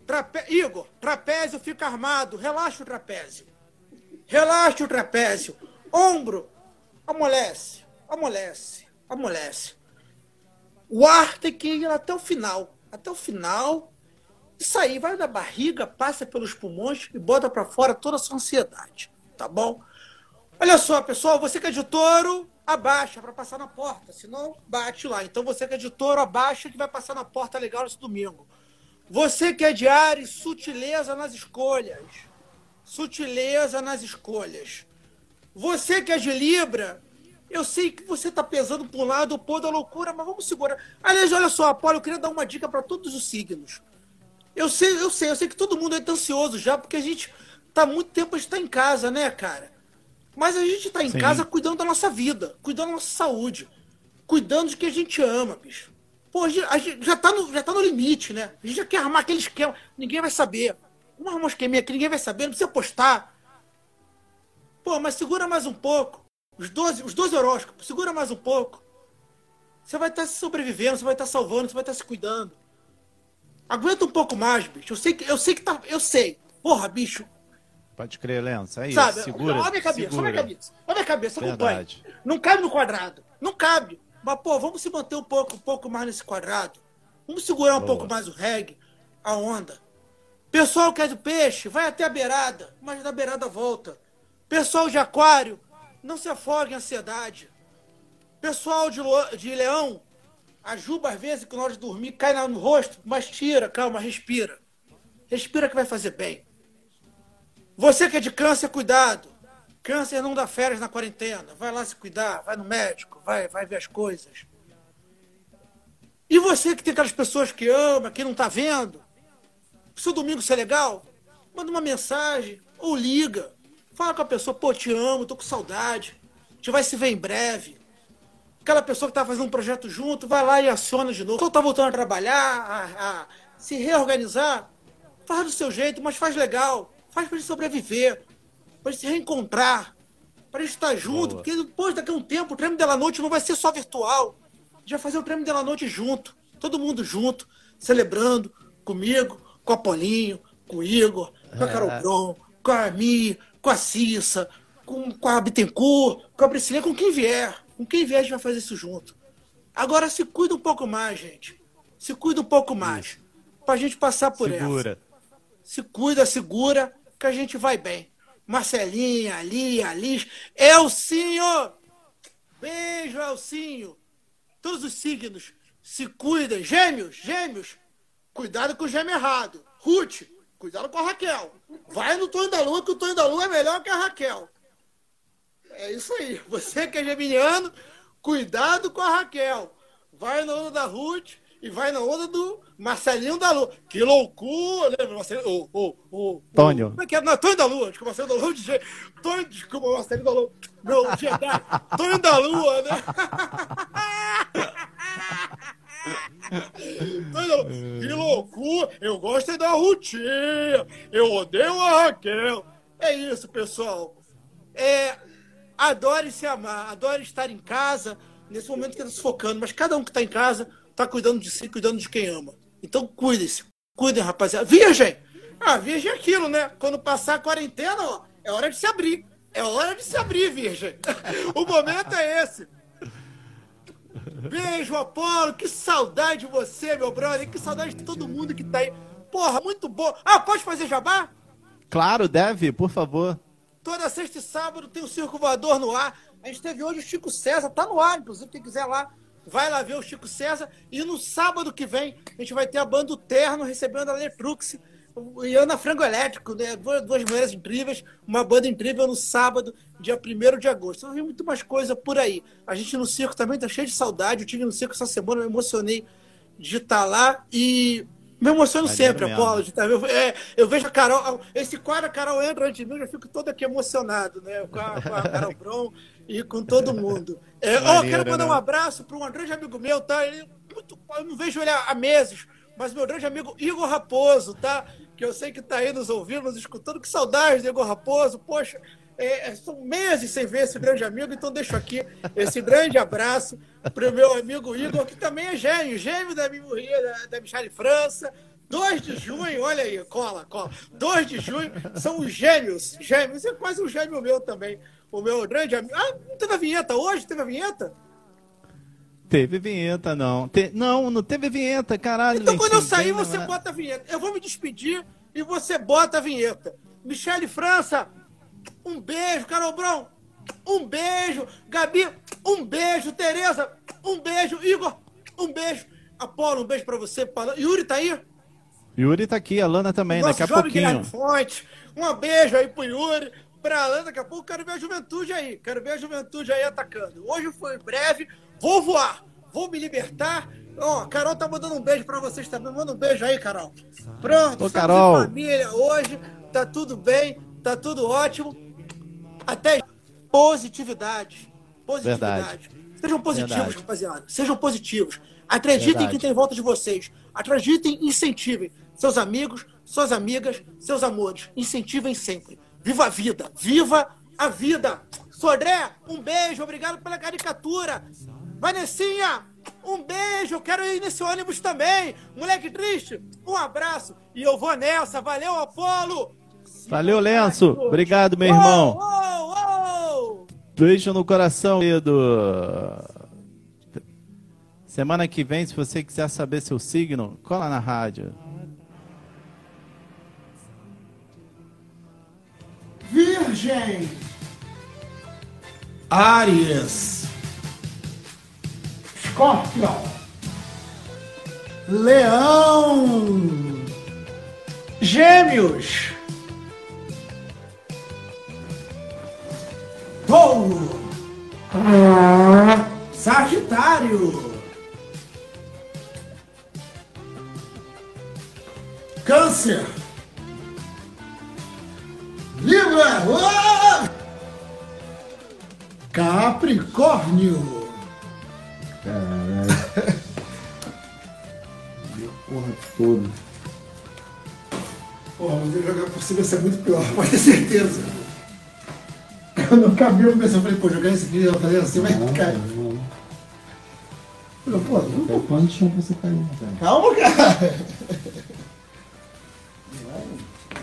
Speaker 6: Trape... Igor, trapézio fica armado. Relaxa o trapézio. Relaxa o trapézio. Ombro. Amolece. Amolece. amolece. O ar tem que ir até o final. Até o final. Isso aí vai da barriga, passa pelos pulmões e bota para fora toda a sua ansiedade. Tá bom? Olha só, pessoal, você que é de touro, abaixa para passar na porta, senão bate lá. Então você que é de touro, abaixa que vai passar na porta legal esse domingo. Você que é de Ares, sutileza nas escolhas. Sutileza nas escolhas. Você que é de Libra, eu sei que você tá pesando para um lado o da loucura, mas vamos segurar. Aliás, olha só, Apolo, eu queria dar uma dica para todos os signos. Eu sei, eu sei, eu sei que todo mundo é ansioso já, porque a gente tá muito tempo a gente tá em casa, né, cara? Mas a gente tá em
Speaker 1: Sim.
Speaker 6: casa cuidando da nossa vida, cuidando da nossa saúde, cuidando de que a gente ama, bicho. Pô, a gente, a gente já, tá no, já tá no limite, né? A gente já quer armar aquele esquema, ninguém vai saber. Vamos arrumar um esqueminha que ninguém vai saber, não precisa postar. Pô, mas segura mais um pouco. Os 12, os 12 horóscopos, segura mais um pouco. Você vai estar sobrevivendo, você vai estar salvando, você vai estar se cuidando. Aguenta um pouco mais, bicho. Eu sei que, eu sei que tá. Eu sei. Porra, bicho.
Speaker 1: Pode crer, Lenço. É isso.
Speaker 6: sabe?
Speaker 1: segura.
Speaker 6: olha a minha cabeça, olha a
Speaker 1: segura.
Speaker 6: minha cabeça. Olha a cabeça, acompanha. Não cabe no quadrado. Não cabe. Mas, pô, vamos se manter um pouco, um pouco mais nesse quadrado. Vamos segurar um
Speaker 1: Boa.
Speaker 6: pouco mais o reggae, a onda. Pessoal que é do peixe, vai até a beirada, mas da beirada volta. Pessoal de aquário, não se afogue em ansiedade. Pessoal de, de leão, a juba às vezes, que na hora de dormir, cai no rosto, mas tira, calma, respira. Respira que vai fazer bem. Você que é de câncer, cuidado. Câncer não dá férias na quarentena. Vai lá se cuidar, vai no médico, vai, vai ver as coisas. E você que tem aquelas pessoas que ama, que não tá vendo, se o domingo ser legal, manda uma mensagem ou liga. Fala com a pessoa, pô, te amo, tô com saudade. A gente vai se ver em breve. Aquela pessoa que tá fazendo um projeto junto, vai lá e aciona de novo. Quando tá voltando a trabalhar, a, a se reorganizar, faz do seu jeito, mas faz legal. Faz pra gente sobreviver, pra gente se reencontrar, pra gente estar junto,
Speaker 1: Boa.
Speaker 6: porque depois, daqui a um tempo, o Treme Della Noite não vai ser só virtual. A gente vai fazer o Treme Della Noite junto, todo mundo junto, celebrando comigo, com a Paulinho, com o Igor, com a Carol Bron, com a Armi, com a Cissa, com, com a Bittencourt, com a Priscilinha, com quem vier. Com quem vier, a gente vai fazer isso junto. Agora se cuida um pouco mais, gente. Se cuida um pouco mais. Pra gente passar por essa
Speaker 1: Segura.
Speaker 6: se cuida, segura, que a gente vai bem. Marcelinha, Lia, Liz, Elcinho! Beijo, Elcinho! Todos os signos se cuidem. Gêmeos, gêmeos, cuidado com o gêmeo errado. Ruth, cuidado com a Raquel. Vai no Tonho da Lua, que o Tonho da Lua é melhor que a Raquel. É isso aí. Você que é geminiano, cuidado com a Raquel. Vai na onda da Ruth e vai na onda do Marcelinho da Lua. Que loucura, né? Marcelinho, ô, ô, ô,
Speaker 1: Tônio.
Speaker 6: Como é que é? Não, Tonho da Lua. Desculpa, Marcelinho da Lua. de- Tonho, desculpa, Marcelinho da Lua. Meu, Jedi. Tonho da Lua, né? Que loucura. Eu gosto é da Rutinha. Eu odeio a Raquel. É isso, pessoal. É, adore se amar, adore estar em casa, nesse momento que está se focando, mas cada um que está em casa está cuidando de si, cuidando de quem ama. Então cuidem-se, cuidem, rapaziada. Virgem! Ah, virgem é aquilo, né? Quando passar a quarentena, ó, é hora de se abrir. É hora de se abrir, virgem. o momento é esse. Beijo, Apolo. Que saudade de você, meu brother. Que saudade de todo mundo que tá aí. Porra, muito bom. Ah, pode fazer jabá?
Speaker 1: Claro, deve, por favor.
Speaker 6: Toda sexta e sábado tem o Circo Voador no ar. A gente teve hoje o Chico César, tá no ar, inclusive, quem quiser lá, vai lá ver o Chico César. E no sábado que vem, a gente vai ter a banda Terno recebendo a Letrux e Ana Frango Elétrico, né? Duas duas mulheres incríveis, uma banda incrível no sábado, dia 1 de agosto. Então, vem muito mais coisa por aí. A gente no circo também tá cheio de saudade. Eu tive no circo essa semana, me emocionei de estar lá e me emociono
Speaker 1: Maneiro
Speaker 6: sempre,
Speaker 1: mesmo.
Speaker 6: Apolo. estar- Eu, é, eu vejo a Carol, esse quadro, a Carol entra antes de mim, eu já fico todo aqui emocionado, né? Com a, com a Carol Bron e com todo mundo. É,
Speaker 1: Maneiro,
Speaker 6: quero mandar
Speaker 1: né?
Speaker 6: um abraço para um grande amigo meu, tá? Ele, muito, eu não vejo ele há meses, mas meu grande amigo Igor Raposo, tá? Que eu sei que tá aí nos ouvindo, nos escutando. Que saudade do Igor Raposo. Poxa, é, é, são meses sem ver esse grande amigo, então deixo aqui esse grande abraço pro meu amigo Igor, que também é gêmeo, gêmeo da da, da Michele França. 2 de junho, olha aí, cola, cola. 2 de junho são os gêmeos. Gêmeos, é quase um gêmeo meu também. O meu grande amigo. Ah, não teve a vinheta hoje? Teve a vinheta?
Speaker 1: Teve vinheta, não. Te- Não, não teve vinheta, caralho.
Speaker 6: Então quando eu sair, você bota a vinheta. Eu vou me despedir e você bota a vinheta. Michele França, um beijo. Carol Brown, um beijo. Gabi, um beijo. Tereza, um beijo. Igor, um beijo. Apolo, um beijo pra você. Paulo. Yuri tá aí?
Speaker 1: Yuri tá aqui, a Lana também,
Speaker 6: Nosso
Speaker 1: daqui a pouquinho.
Speaker 6: Guilherme Fonte. Um beijo aí pro Yuri. Pra Alan, daqui a pouco quero ver a juventude aí. Quero ver a juventude aí atacando. Hoje foi breve. Vou voar. Vou me libertar. Ó, a Carol tá mandando um beijo pra vocês também. Manda um beijo aí, Carol. Pronto.
Speaker 1: Ô, Carol.
Speaker 6: família hoje. Tá tudo bem. Tá tudo ótimo. Até positividade. Positividade.
Speaker 1: Verdade.
Speaker 6: Sejam positivos,
Speaker 1: Verdade.
Speaker 6: rapaziada. Sejam positivos. Acreditem
Speaker 1: Verdade.
Speaker 6: que tem em volta de vocês. Acreditem incentivem seus amigos, suas amigas, seus amores. Incentivem sempre. Viva a vida. Viva a vida. Sodré, um beijo. Obrigado pela caricatura. Vanessinha, um beijo. Quero ir nesse ônibus também. Moleque triste, um abraço. E eu vou nessa. Valeu, Apolo.
Speaker 1: Valeu, Lenço. Obrigado, meu irmão.
Speaker 6: Uou, uou, uou.
Speaker 1: Beijo no coração, Edu. Semana que vem, se você quiser saber seu signo, cola na rádio.
Speaker 6: Virgem. Áries. Escorpião. Leão. Gêmeos. Touro. Sagitário. Câncer. Libra! Uou! Capricórnio!
Speaker 7: Porra toda.
Speaker 6: Porra, mas ele jogar por cima ia ser muito pior, pode ter certeza. Quando o cabelo começou, eu falei, pô, jogar esse aqui, eu falei assim, vai cair. Eu falei, pô, não-
Speaker 7: Até quando chão você cair, cara?
Speaker 6: calma, cara.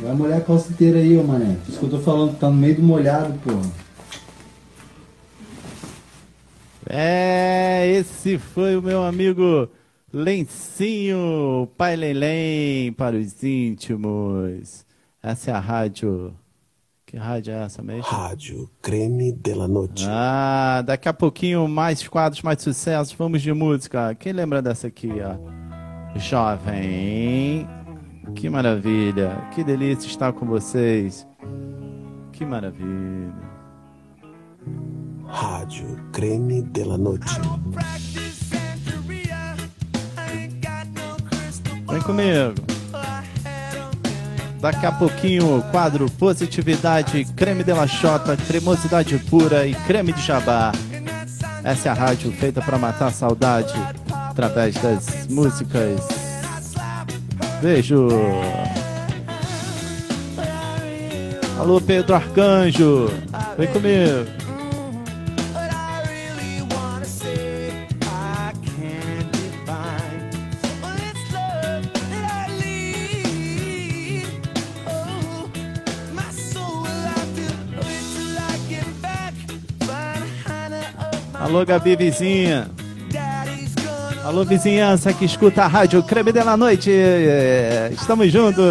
Speaker 7: Vai molhar a calça inteira aí, ô mané. Isso que eu tô falando, tá no meio do molhado, porra.
Speaker 1: É, esse foi o meu amigo Lencinho, Pai Lelém para os íntimos. Essa é a rádio. Que rádio é essa mesmo?
Speaker 2: Rádio Creme de la Noite.
Speaker 1: Ah, daqui a pouquinho mais quadros, mais sucessos. Vamos de música. Quem lembra dessa aqui, ó? Jovem. Que maravilha. Que delícia estar com vocês. Que maravilha.
Speaker 2: Rádio Creme de la Noite.
Speaker 1: Vem comigo. Daqui a pouquinho, quadro Positividade, Creme de la Chota, Cremosidade Pura e Creme de Jabá. Essa é a rádio feita para matar a saudade através das músicas. Beijo. Alô, Pedro Arcanjo. Vem comigo. Alô, Gabi Vizinha. Alô, vizinhança que escuta a rádio Creme de la Noite. Estamos juntos.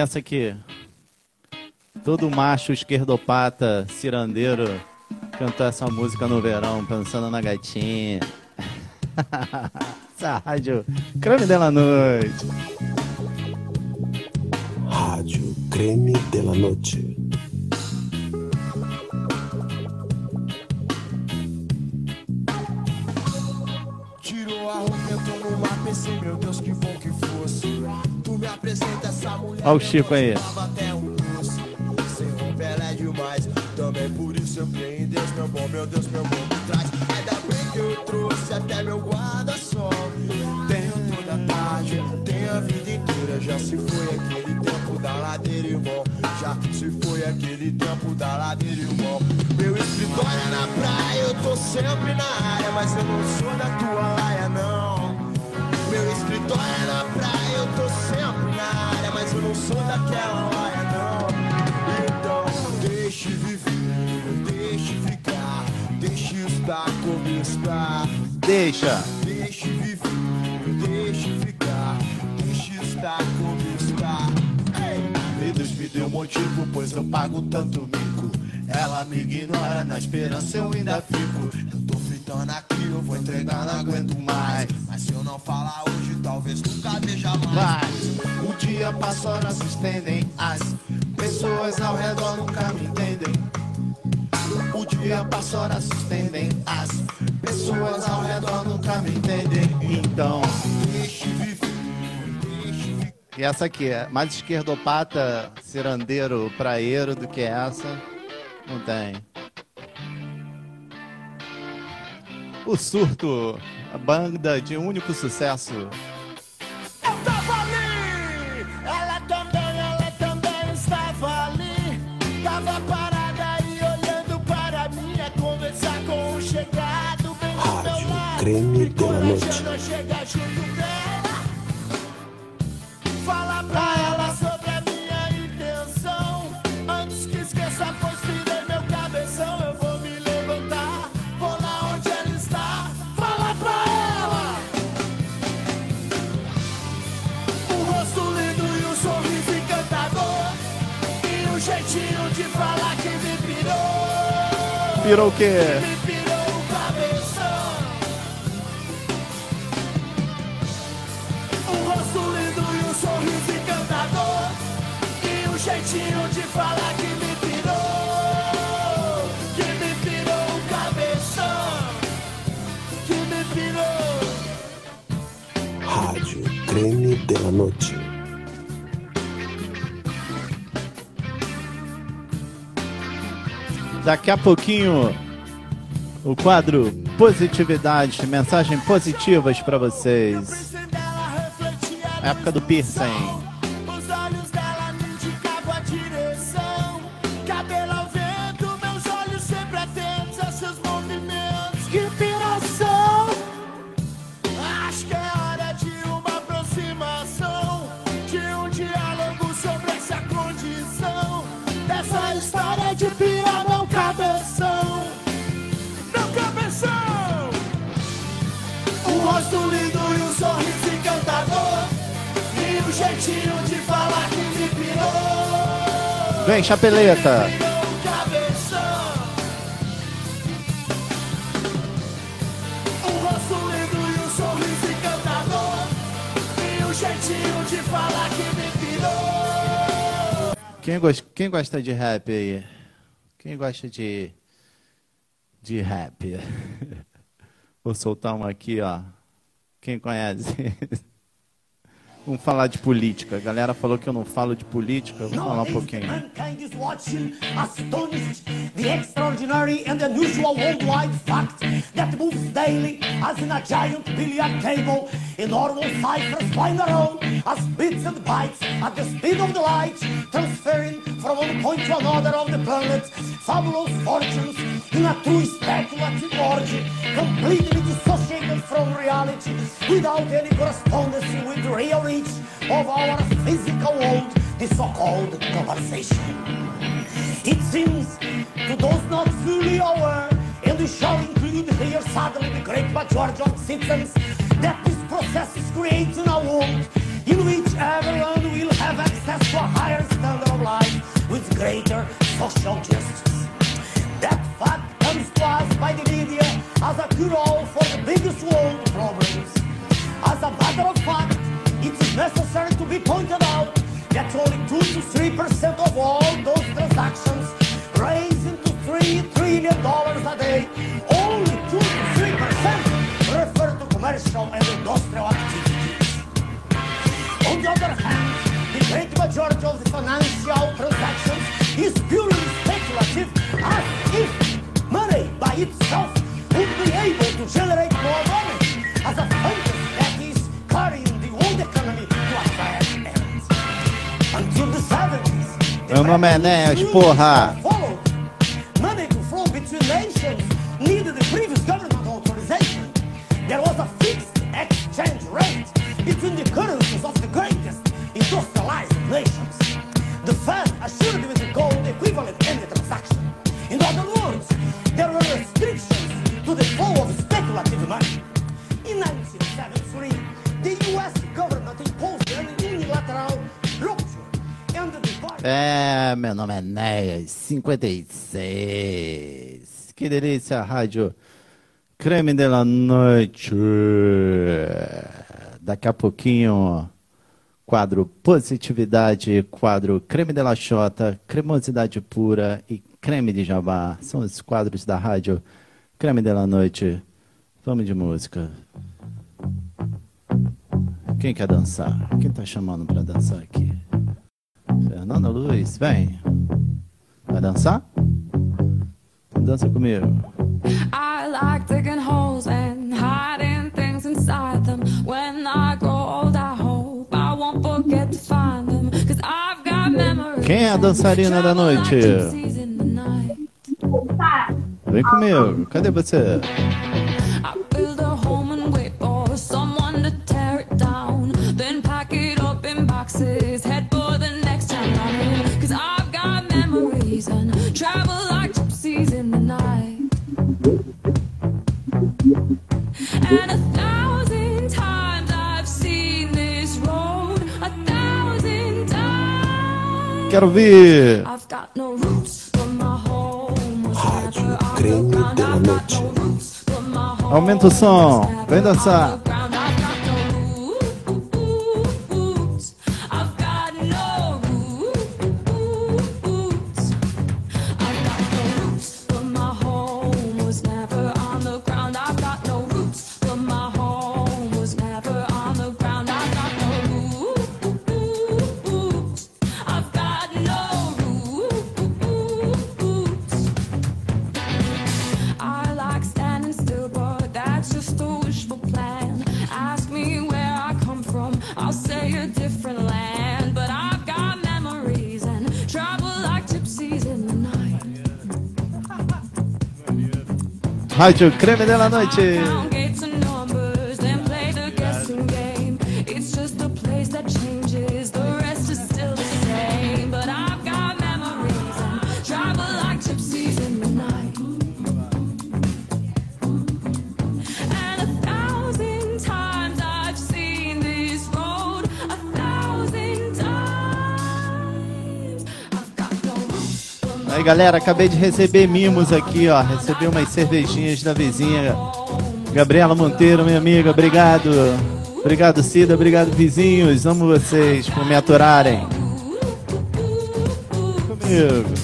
Speaker 1: Essa aqui? Todo macho esquerdopata, cirandeiro, cantou essa música no verão, pensando na gatinha. essa rádio Creme Noite.
Speaker 2: Rádio Creme de la Noite.
Speaker 8: Tenho a vida inteira. Já se foi aquele tempo da ladeira, irmão. Já se foi aquele tempo da ladeira, irmão. Meu escritório é na praia, eu tô sempre na área, mas eu não sou da tua laia, não. Meu escritório é na praia, sou daquela laia, não. Então, deixe viver, deixe ficar, deixe estar como está.
Speaker 1: Deixa.
Speaker 8: Deixe viver, deixe ficar, deixe estar como está. Ei! Deus me deu motivo, pois eu pago tanto mico. Ela me ignora, na esperança eu ainda fico. Fritando aqui, eu vou entregar, não aguento mais. Mas se eu não falar hoje, talvez nunca veja mais. O dia passa, horas se estendem, as pessoas ao redor nunca me entendem. O dia passa, horas se estendem, as pessoas ao redor nunca me entendem. Então, deixe viver.
Speaker 1: E essa aqui é mais esquerdopata, cirandeiro, praieiro do que essa. Não tem. O Surto, a banda de único sucesso.
Speaker 8: Eu tava ali, ela também, ela também estava ali. Tava parada aí olhando para mim, a conversar com o chegado bem
Speaker 9: Rádio. Creme la Noite.
Speaker 8: junto encantador. E o jeitinho de falar que me pirou. Que me pirou o cabeção. Que me pirou.
Speaker 9: Rádio Creme de la Noche.
Speaker 1: Daqui a pouquinho, o quadro Positividade, mensagens positivas pra vocês. Época do piercing.
Speaker 8: Jeitinho de falar que me pirou.
Speaker 1: Vem, chapeleta.
Speaker 8: O rosto lindo e o sorriso encantador. E o jeitinho de falar que me pirou.
Speaker 1: Quem, gos- quem gosta de rap aí? Quem gosta de, de rap? Vou soltar uma aqui, ó. Quem conhece? Vamos falar de política. A galera falou que eu não falo de política. Vou falar um pouquinho.
Speaker 10: Mankind is watching, astonished, the extraordinary and unusual worldwide fact that moves daily as in a giant billiard table. Enormous ciphers flying around as bits and bytes at the speed of the light, transferring from one point to another of the planet fabulous fortunes in a true speculative orgy, completely dissociated from reality without any correspondence with the real reach of our physical world, the so-called conversation. It seems to those not fully aware, and we shall include here sadly the great majority of citizens, that this process is creating a world in which everyone will have access to a higher standard of life with greater social justice. That fact comes to us by the media as a cure-all for the biggest world problems. As a matter of fact, it is necessary to be pointed out that only 2 to 3 percent of all those transactions raise into 3 trillion dollars a day. Only 2 to 3 percent refer to commercial and industrial activities. On the other hand, the great majority of the financial transactions is purely speculative as
Speaker 1: generate
Speaker 10: more money as a fungus that is carrying the world economy to a bad end. Until the
Speaker 1: 70s. Meu nome é porra! 56. Que delícia, rádio Creme de la Noite. Daqui a pouquinho, quadro Positividade, quadro Creme de la Xota, Cremosidade Pura e Creme de Jabá. São os quadros da rádio Creme de la Noite. Vamos de música. Quem quer dançar? Quem tá chamando pra dançar aqui? Fernanda Luiz, vem. Vai dançar? Dança comigo.
Speaker 11: I like digging holes and hiding things inside them. When I grow old, I hope I won't forget to find them. Cause I've got memories.
Speaker 1: Quem é a dançarina da noite? Vem comigo. Cadê você?
Speaker 11: I build home was
Speaker 2: Rádio Creme
Speaker 11: got
Speaker 2: Noite.
Speaker 11: no roots, but my home
Speaker 1: Aumenta o som. Vem dançar. Rádio Creme de la Noite. Galera, acabei de receber mimos aqui, ó. Recebi umas cervejinhas da vizinha. Gabriela Monteiro, minha amiga, obrigado. Obrigado, Cida. Obrigado, vizinhos. Amo vocês por me aturarem. Comigo.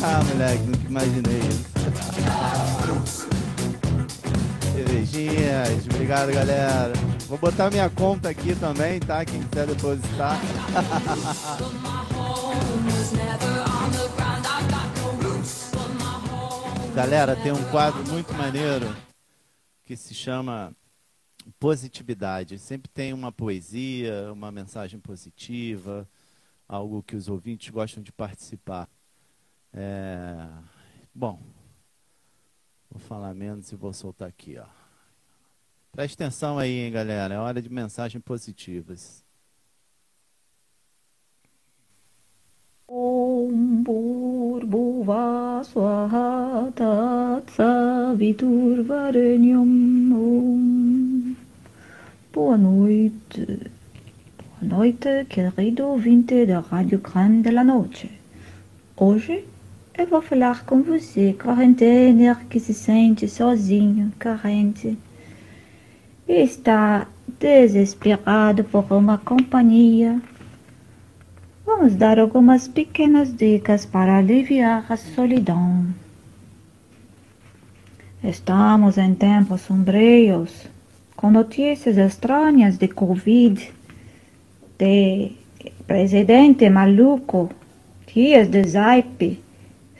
Speaker 1: Ah, moleque, nunca imaginei isso. Cervejinhas, obrigado galera. Vou botar minha conta aqui também, tá? Quem quiser depositar. Galera, tem um quadro muito maneiro que se chama Positividade. Sempre tem uma poesia, uma mensagem positiva, algo que os ouvintes gostam de participar. É, Bom, vou falar menos e vou soltar aqui, ó. Preste atenção aí, hein, galera. É hora de mensagens positivas.
Speaker 12: Om Om Boa noite. Boa noite, querido ouvinte da Rádio Creme de la Noite. Hoje Eu vou falar com você, quarentena que se sente sozinho, carente. E está desesperado por uma companhia. Vamos dar algumas pequenas dicas para aliviar a solidão. Estamos em tempos sombrios, com notícias estranhas de Covid, de presidente maluco, dias de zaipe,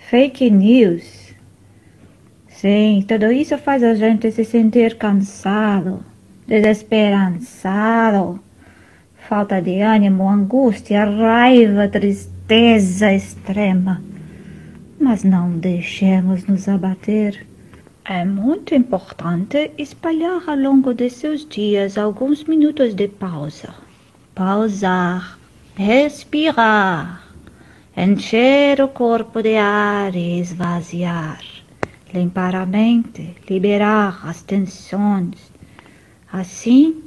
Speaker 12: fake news. Sim, tudo isso faz a gente se sentir cansado, desesperançado, falta de ânimo, angústia, raiva, tristeza extrema. Mas não deixemos nos abater. É muito importante espalhar ao longo de seus dias alguns minutos de pausa. Pausar, respirar, encher o corpo de ar e esvaziar. Limpar a mente, liberar as tensões. Assim,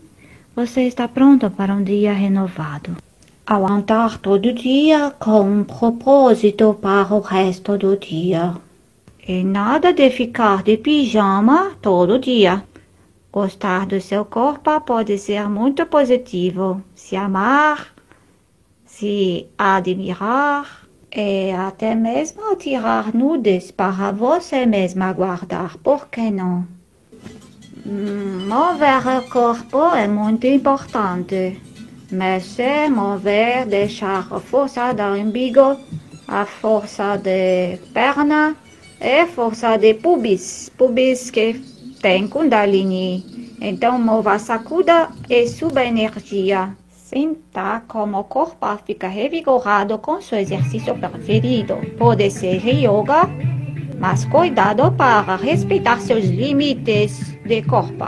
Speaker 12: você está pronto para um dia renovado. Aguentar todo dia com um propósito para o resto do dia. E nada de ficar de pijama todo dia. Gostar do seu corpo pode ser muito positivo. Se amar, se admirar e até mesmo tirar nudes para você mesma guardar. Por que não? Hum, Mover o corpo é muito importante. Mexer, mover, deixar a força do umbigo, a força de perna e força de pubis. Pubis que tem Kundalini. Então, mova, sacuda e suba energia. Sinta como o corpo fica revigorado com seu exercício preferido. Pode ser yoga, mas cuidado para respeitar seus limites de corpo.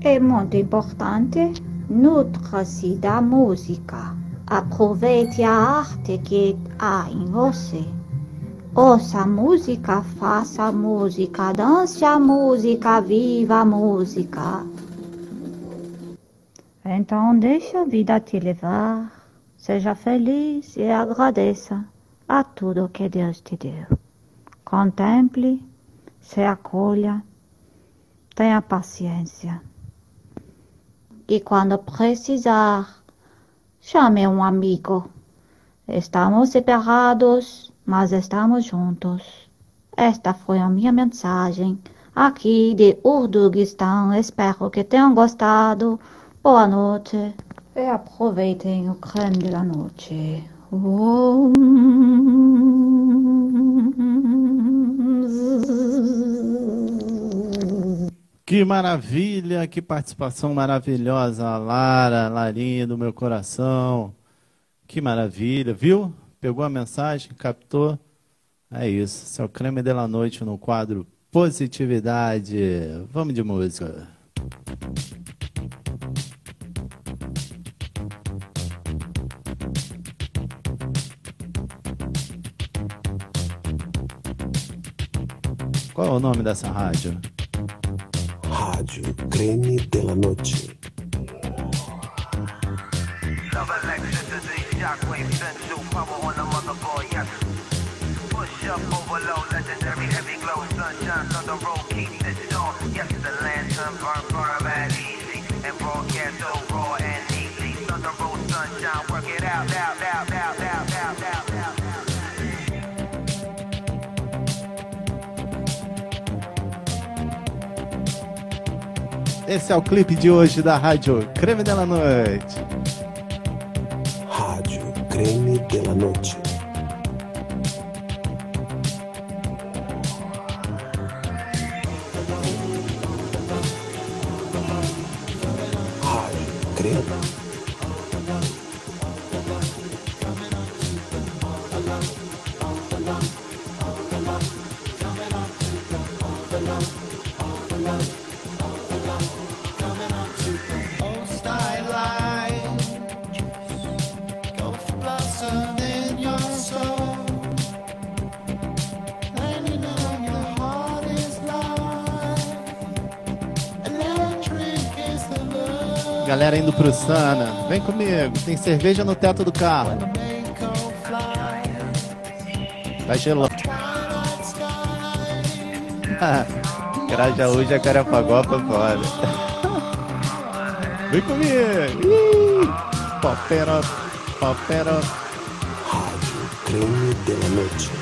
Speaker 12: É muito importante, nutra-se da música. Aproveite a arte que há em você. Ouça música, faça música, dance a música, viva a música. Então deixa a vida te levar, seja feliz e agradeça a tudo que Deus te deu. Contemple, se acolha, tenha paciência. E quando precisar, chame um amigo. Estamos separados, mas estamos juntos. Esta foi a minha mensagem aqui de Urduguistão. Espero que tenham gostado. Boa noite e aproveitem o creme de la noite.
Speaker 1: Que maravilha, que participação maravilhosa, Lara, Larinha do meu coração. Que maravilha, viu? Pegou a mensagem, captou? É isso, esse é o creme de la noite no quadro Positividade. Vamos de música. Qual é o nome dessa rádio?
Speaker 2: Rádio Creme de la
Speaker 13: motherboard, yes. The lantern bad easy, and broadcast
Speaker 1: Esse é o clipe de hoje da rádio Creme de la Noite.
Speaker 2: Rádio Creme de la
Speaker 1: pro Sana, vem comigo, tem cerveja no teto do carro. Tá gelando. Grajaú, Jacarapagó, fora. Vem comigo. Ih, Popera, popera.
Speaker 2: Creme de la noche.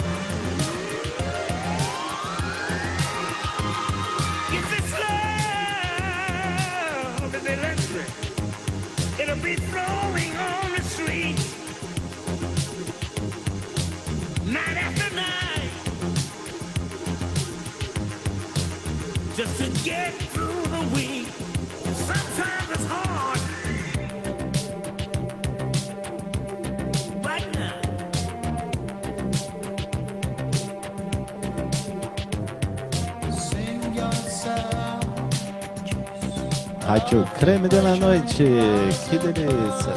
Speaker 1: Noite. Que delícia.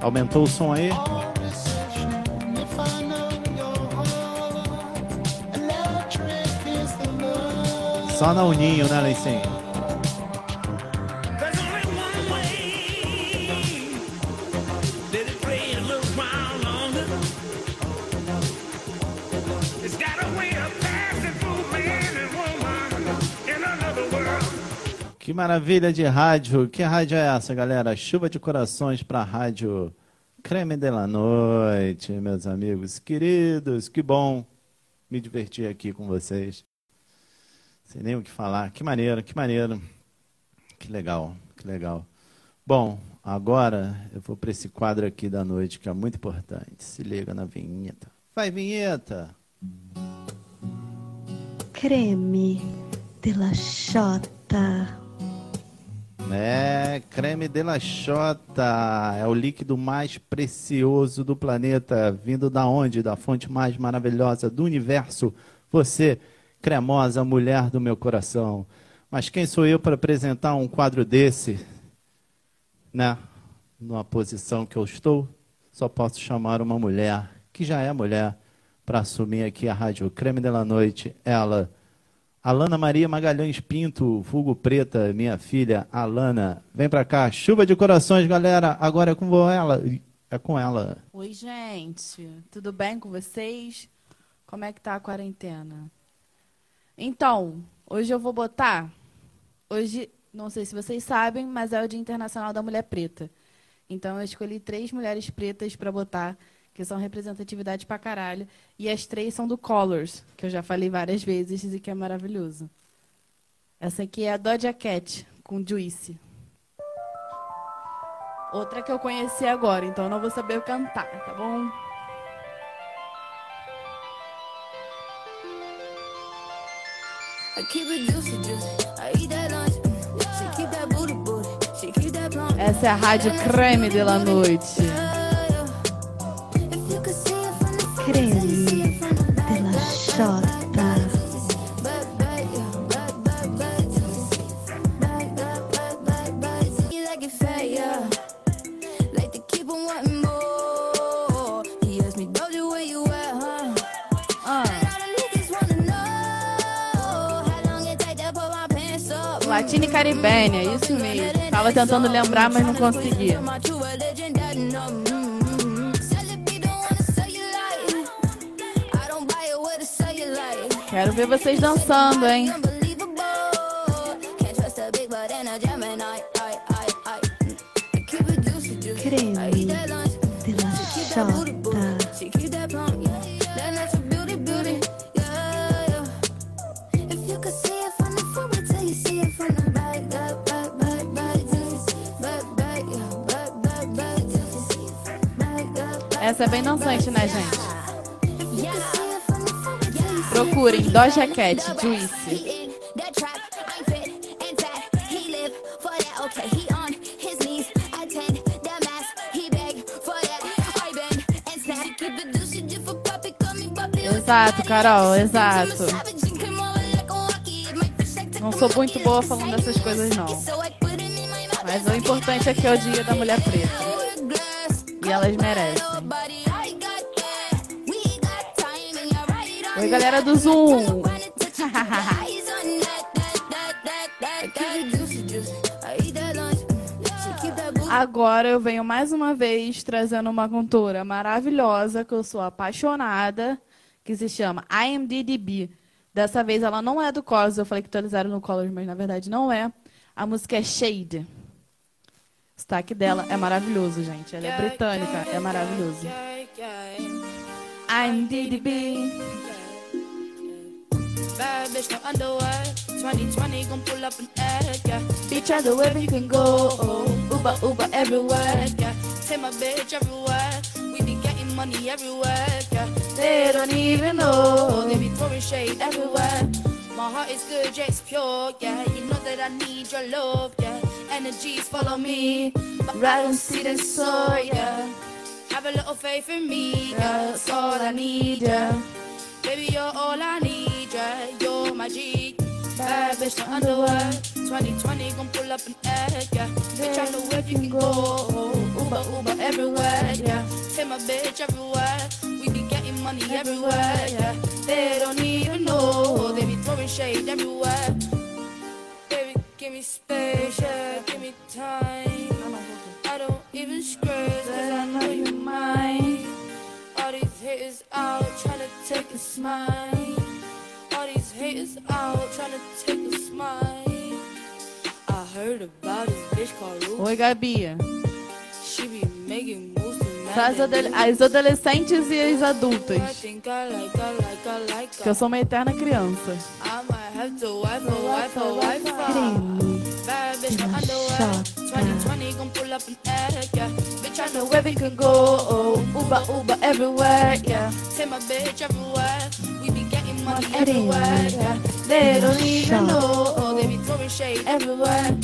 Speaker 1: Aumentou o som aí? Só na Uninho, né, Leicinho? Maravilha de rádio. Que rádio é essa, galera? Chuva de corações para a rádio Creme de la Noite, meus amigos queridos. Que bom me divertir aqui com vocês. Sem nem o que falar. Que maneiro, que maneiro. Que legal, que legal. Bom, agora eu vou para esse quadro aqui da noite que é muito importante. Se liga na vinheta. Vai, vinheta!
Speaker 14: Creme de la Xota.
Speaker 1: É, creme de la. É o líquido mais precioso do planeta. Vindo da onde? Da fonte mais maravilhosa do universo. Você, cremosa mulher do meu coração. Mas quem sou eu para apresentar um quadro desse? Né? Numa posição que eu estou, só posso chamar uma mulher, que já é mulher, para assumir aqui a Rádio Creme de la Noite. Ela. Alana Maria Magalhães Pinto, vulgo preta, minha filha Alana. Vem pra cá, chuva de corações, galera. Agora é com ela. É com ela.
Speaker 15: Oi, gente. Tudo bem com vocês? Como é que tá a quarentena? Então, hoje eu vou botar. Hoje, não sei se vocês sabem, mas é o Dia Internacional da Mulher Preta. Então, eu escolhi três mulheres pretas para botar, que são representatividade pra caralho. E as três são do Colors, que eu já falei várias vezes e que é maravilhoso. Essa aqui é a Doja Cat, com Juicy. Outra que eu conheci agora, então eu não vou saber cantar, tá bom? Essa é a Rádio Creme de la Noite.
Speaker 14: Creme de la Xota.
Speaker 15: Caribenha, é isso mesmo. Tava tentando lembrar, mas não conseguia. Quero ver vocês dançando, hein?
Speaker 14: Creme de la.
Speaker 15: Essa é bem dançante, né, gente? Doja Cat, Juicy. Exato, Carol, exato. Não sou muito boa falando dessas coisas, não. Mas o importante é que é o dia da mulher preta. E elas merecem. Galera do Zoom. Agora eu venho mais uma vez trazendo uma cantora maravilhosa que eu sou apaixonada, que se chama IMDb. Dessa vez ela não é do Colors, eu falei que atualizaram no Colors, mas na verdade não é. A música é Shade. O destaque dela é maravilhoso, gente. Ela é britânica, é maravilhoso. IMDb.
Speaker 16: Bad bitch, no underwear. 2020 gon' pull up an egg, yeah.
Speaker 15: Bitch, everywhere you can go. Uber, Uber everywhere.
Speaker 16: Yeah. Take my bitch everywhere. We be getting money everywhere, yeah.
Speaker 15: They don't even know.
Speaker 16: They be throwing shade everywhere. My heart is good, yeah, it's pure, yeah. You know that I need your love, yeah. Energies follow me.
Speaker 15: Right on and soar, yeah.
Speaker 16: Have a little faith in me, yeah. That's all I need, yeah. Baby, you're all I need, yeah. You're my G. Bad bitch, no underwear. 2020 gon' pull up an egg, yeah. Bitch, I know where you can go. Uber, Uber everywhere, yeah. Take my bitch everywhere. We be getting money everywhere, yeah. They don't even know. They be throwing shade everywhere. Baby, give me space, yeah. Give me time. I don't even scratch, cause I know you're mine. All these haters out trying to take a smile. Haters out trying to take a smile. I heard about this bitch called.
Speaker 15: Oi, Gabi.
Speaker 16: She be making moves
Speaker 15: As, adole- as adolescentes e as adultas.
Speaker 16: I think I like her, like her, like her.
Speaker 15: Que eu sou uma eterna criança.
Speaker 16: I might have to wipe her, wipe her, wipe her.
Speaker 14: Creme
Speaker 16: Bad bitch, no
Speaker 14: de la
Speaker 16: underwear.
Speaker 14: chota.
Speaker 16: 2020 gon' pull up an egg, yeah. Bitch, I know
Speaker 15: Where we can go. Uber, Uber everywhere, yeah.
Speaker 16: Take my bitch everywhere. We be getting money everywhere, yeah.
Speaker 15: They don't even know.
Speaker 16: They be throwing shade everywhere.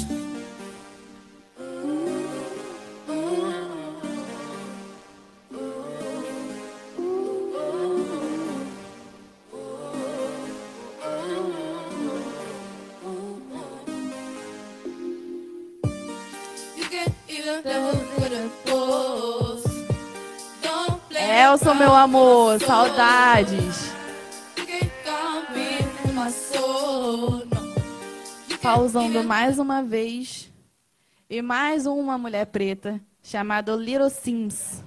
Speaker 15: Elson, meu amor, saudades. Pausando mais uma vez. E mais uma mulher preta, chamada Little Sims.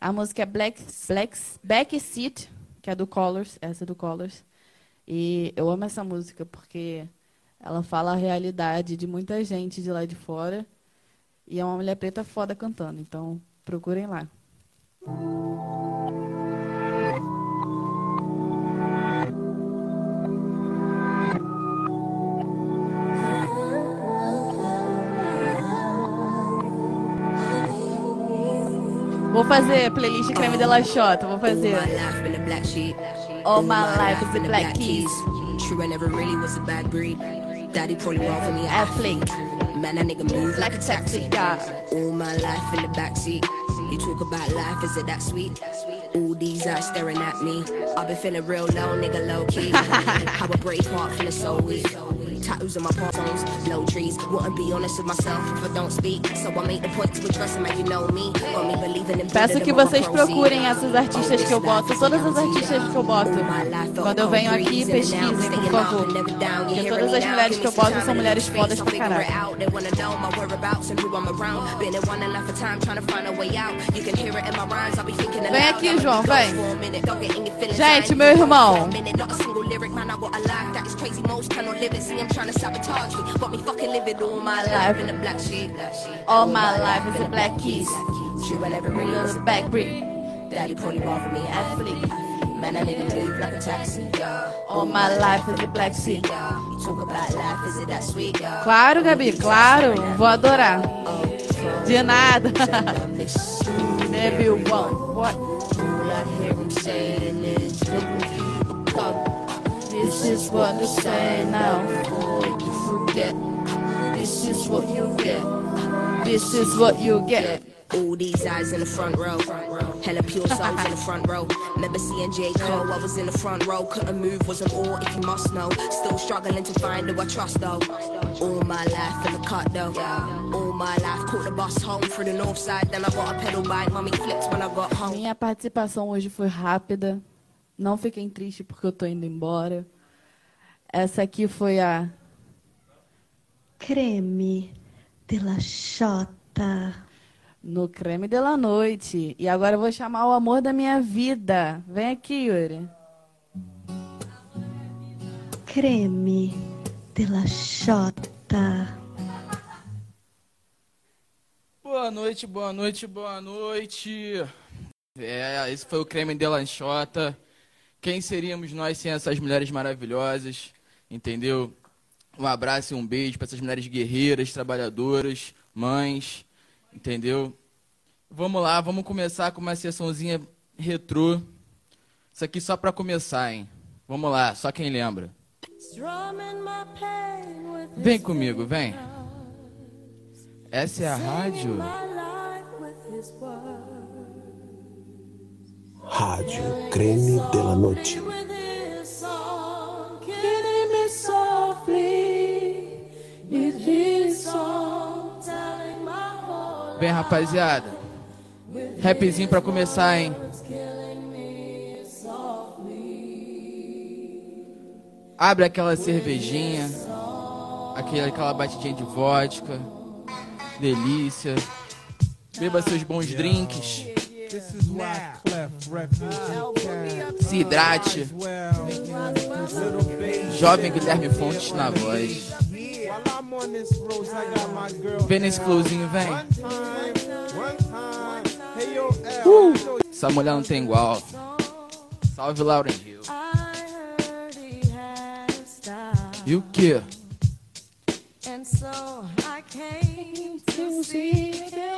Speaker 15: A música é Black, Black, Back Seat, que é do Colors, essa é do Colors. E eu amo essa música porque ela fala a realidade de muita gente de lá de fora. E é uma mulher preta foda cantando. Então, procurem lá. Vou fazer playlist creme de la Xota, vou fazer.
Speaker 17: All my life been a black sheep.
Speaker 15: All my life is the black keys.
Speaker 17: True, I never really was a bad breed. Daddy probably wrong for me.
Speaker 15: Athlete.
Speaker 17: Man, that nigga move like a taxi. All my life in the backseat. You talk about life, is it that sweet? All these eyes staring at me. I've been feeling real low, nigga, low key. How a brave heart feeling so weak. Tattoos on my palms, low trees. Wouldn't be honest with myself if I don't speak. So I make the point to address it, man, you know me. Got me believing in
Speaker 15: Peço que vocês procurem essas artistas que eu boto, todas as artistas que eu boto. Quando eu venho aqui, pesquisem, por favor. Porque todas as mulheres que eu boto são mulheres fodas pra caralho.
Speaker 17: and and.
Speaker 15: Vem aqui, João, vem. Gente, meu irmão.
Speaker 17: A a a trying to sabotage me. Got me fucking living all my life in the black sheep.
Speaker 15: All my life is the black keys.
Speaker 17: True, I never really was a
Speaker 15: back breed.
Speaker 17: Daddy probably wrong for me. Athlete. Man, I nigga move like a taxi.
Speaker 15: All my life is the black seat.
Speaker 17: Talk about life, is it that sweet?
Speaker 15: Claro, Gabi, claro. Vou adorar. De nada. Baby, one. What?
Speaker 17: All I hear him saying is, look
Speaker 15: is what you say now.
Speaker 17: Before you forget, this is what you get.
Speaker 15: This is what you get.
Speaker 17: All these eyes in the front row. Hella pure souls in the front row. Remember seeing J. Cole, I was in the front row. Couldn't move, wasn't all if you must know. Still struggling to find who I trust though. All my life in the cut though. All my life caught the bus home through the north side. Then I got a pedal bike, mommy flipped when I got home.
Speaker 15: Minha participação hoje foi rápida. Não fiquem tristes porque eu tô indo embora. Essa aqui foi a
Speaker 14: Creme de la Xota.
Speaker 15: No creme de la noite. E agora eu vou chamar o amor da minha vida. Vem aqui, Yuri.
Speaker 18: Creme de la Xota.
Speaker 19: Boa noite, boa noite, boa noite. É, esse foi o creme de lanchota. Quem seríamos nós sem essas mulheres maravilhosas? Entendeu? Um abraço e um beijo para essas mulheres guerreiras, trabalhadoras, mães, entendeu? Vamos lá, vamos começar com uma sessãozinha retrô. Isso aqui só para começar, hein? Vamos lá, só quem lembra. Vem comigo, vem. Essa é a rádio.
Speaker 9: Rádio Creme de la Noche.
Speaker 19: Vem, rapaziada. Rapzinho pra começar, hein? Abre aquela cervejinha, aquele, aquela batidinha de vodka, delícia. Beba seus bons drinks. Se hidrate. Jovem Guilherme Fontes na voz. Vem nesse flowzinho, vem. Uh! Essa mulher não tem igual. Salve, Lauren Hill. E o quê?
Speaker 11: And so I came to see him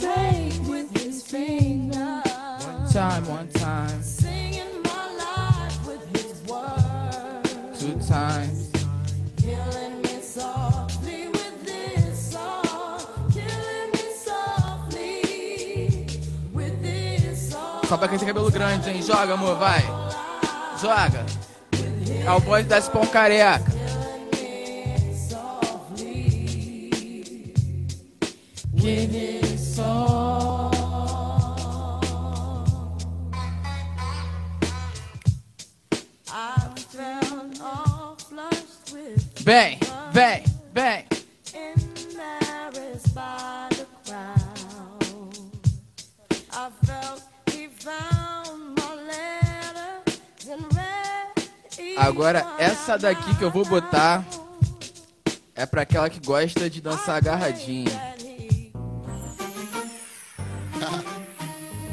Speaker 11: pain with his fingers,
Speaker 19: Time, one time,
Speaker 11: singing my life with his words.
Speaker 19: two times. Só pra quem tem cabelo grande, hein? Joga, amor, vai. Joga. É o bonde das pão careca.
Speaker 11: With this song.
Speaker 19: Agora, essa daqui que eu vou botar é pra aquela que gosta de dançar agarradinha.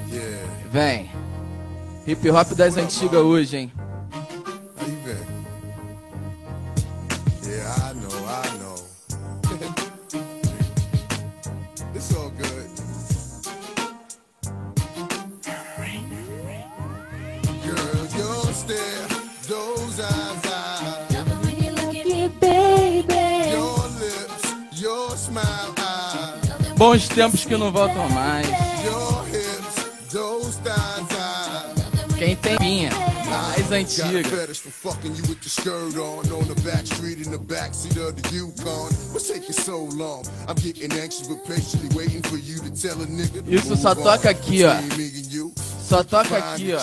Speaker 20: Yeah.
Speaker 19: Vem. Hip hop das antigas hoje, hein?
Speaker 20: But patiently waiting for you to tell a nigga. to
Speaker 19: Isso só toca aqui, ó. Só toca aqui, ó.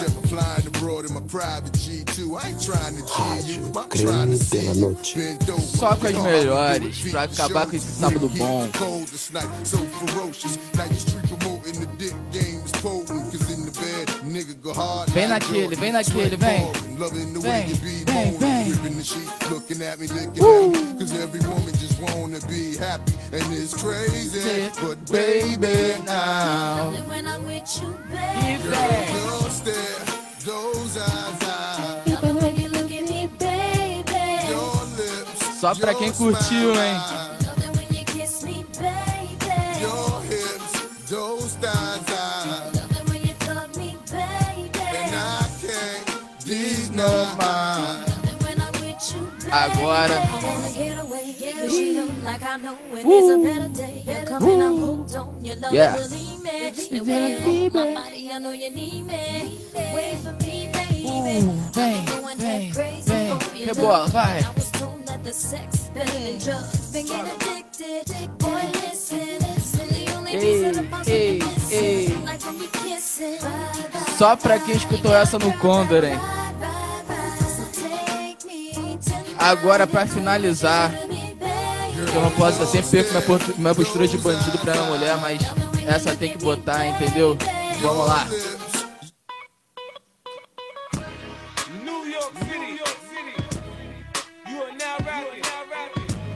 Speaker 20: Jet, flying abroad in my private G2. I ain't trying to cheer you. I'm
Speaker 9: Creme
Speaker 20: trying to
Speaker 9: de
Speaker 20: see
Speaker 9: la
Speaker 20: you
Speaker 9: Noche.
Speaker 20: bend over.
Speaker 19: Só com as
Speaker 20: Hard
Speaker 19: melhores,
Speaker 20: to
Speaker 19: pra
Speaker 20: beat
Speaker 19: acabar
Speaker 20: the
Speaker 19: com esse
Speaker 20: show.
Speaker 19: sábado
Speaker 20: Heat
Speaker 19: bom.
Speaker 20: cold this night, so ferocious. Like the street promoting the dick game is potent. Cause in the bed, nigga go hard.
Speaker 19: Vem
Speaker 20: like
Speaker 19: naquele,
Speaker 20: Jordan.
Speaker 19: vem naquele, vem.
Speaker 20: Sweat Loving the
Speaker 19: Vem,
Speaker 20: way you be
Speaker 19: vem,
Speaker 20: moaning,
Speaker 19: vem.
Speaker 20: ripping the sheet, looking at me, licking at me. Cause every woman just wanna be happy, and it's crazy. But baby, now.
Speaker 11: When I'm with you, baby.
Speaker 20: Girl, your stare, those eyes, eyes.
Speaker 11: When I'm with you, baby.
Speaker 19: Agora.
Speaker 11: Your love.
Speaker 19: Yeah.
Speaker 11: Baby.
Speaker 19: Vem, vem, vem. Rebola, vai.
Speaker 11: That the sex better than drugs. Been getting addicted. Boy, listen, it's
Speaker 19: ei, ei. Só pra quem escutou essa no Condor, hein? Agora, pra finalizar, eu não posso, eu sempre perco minha, minha postura de bandido pra minha mulher, mas essa tem que botar, entendeu? Vamos lá.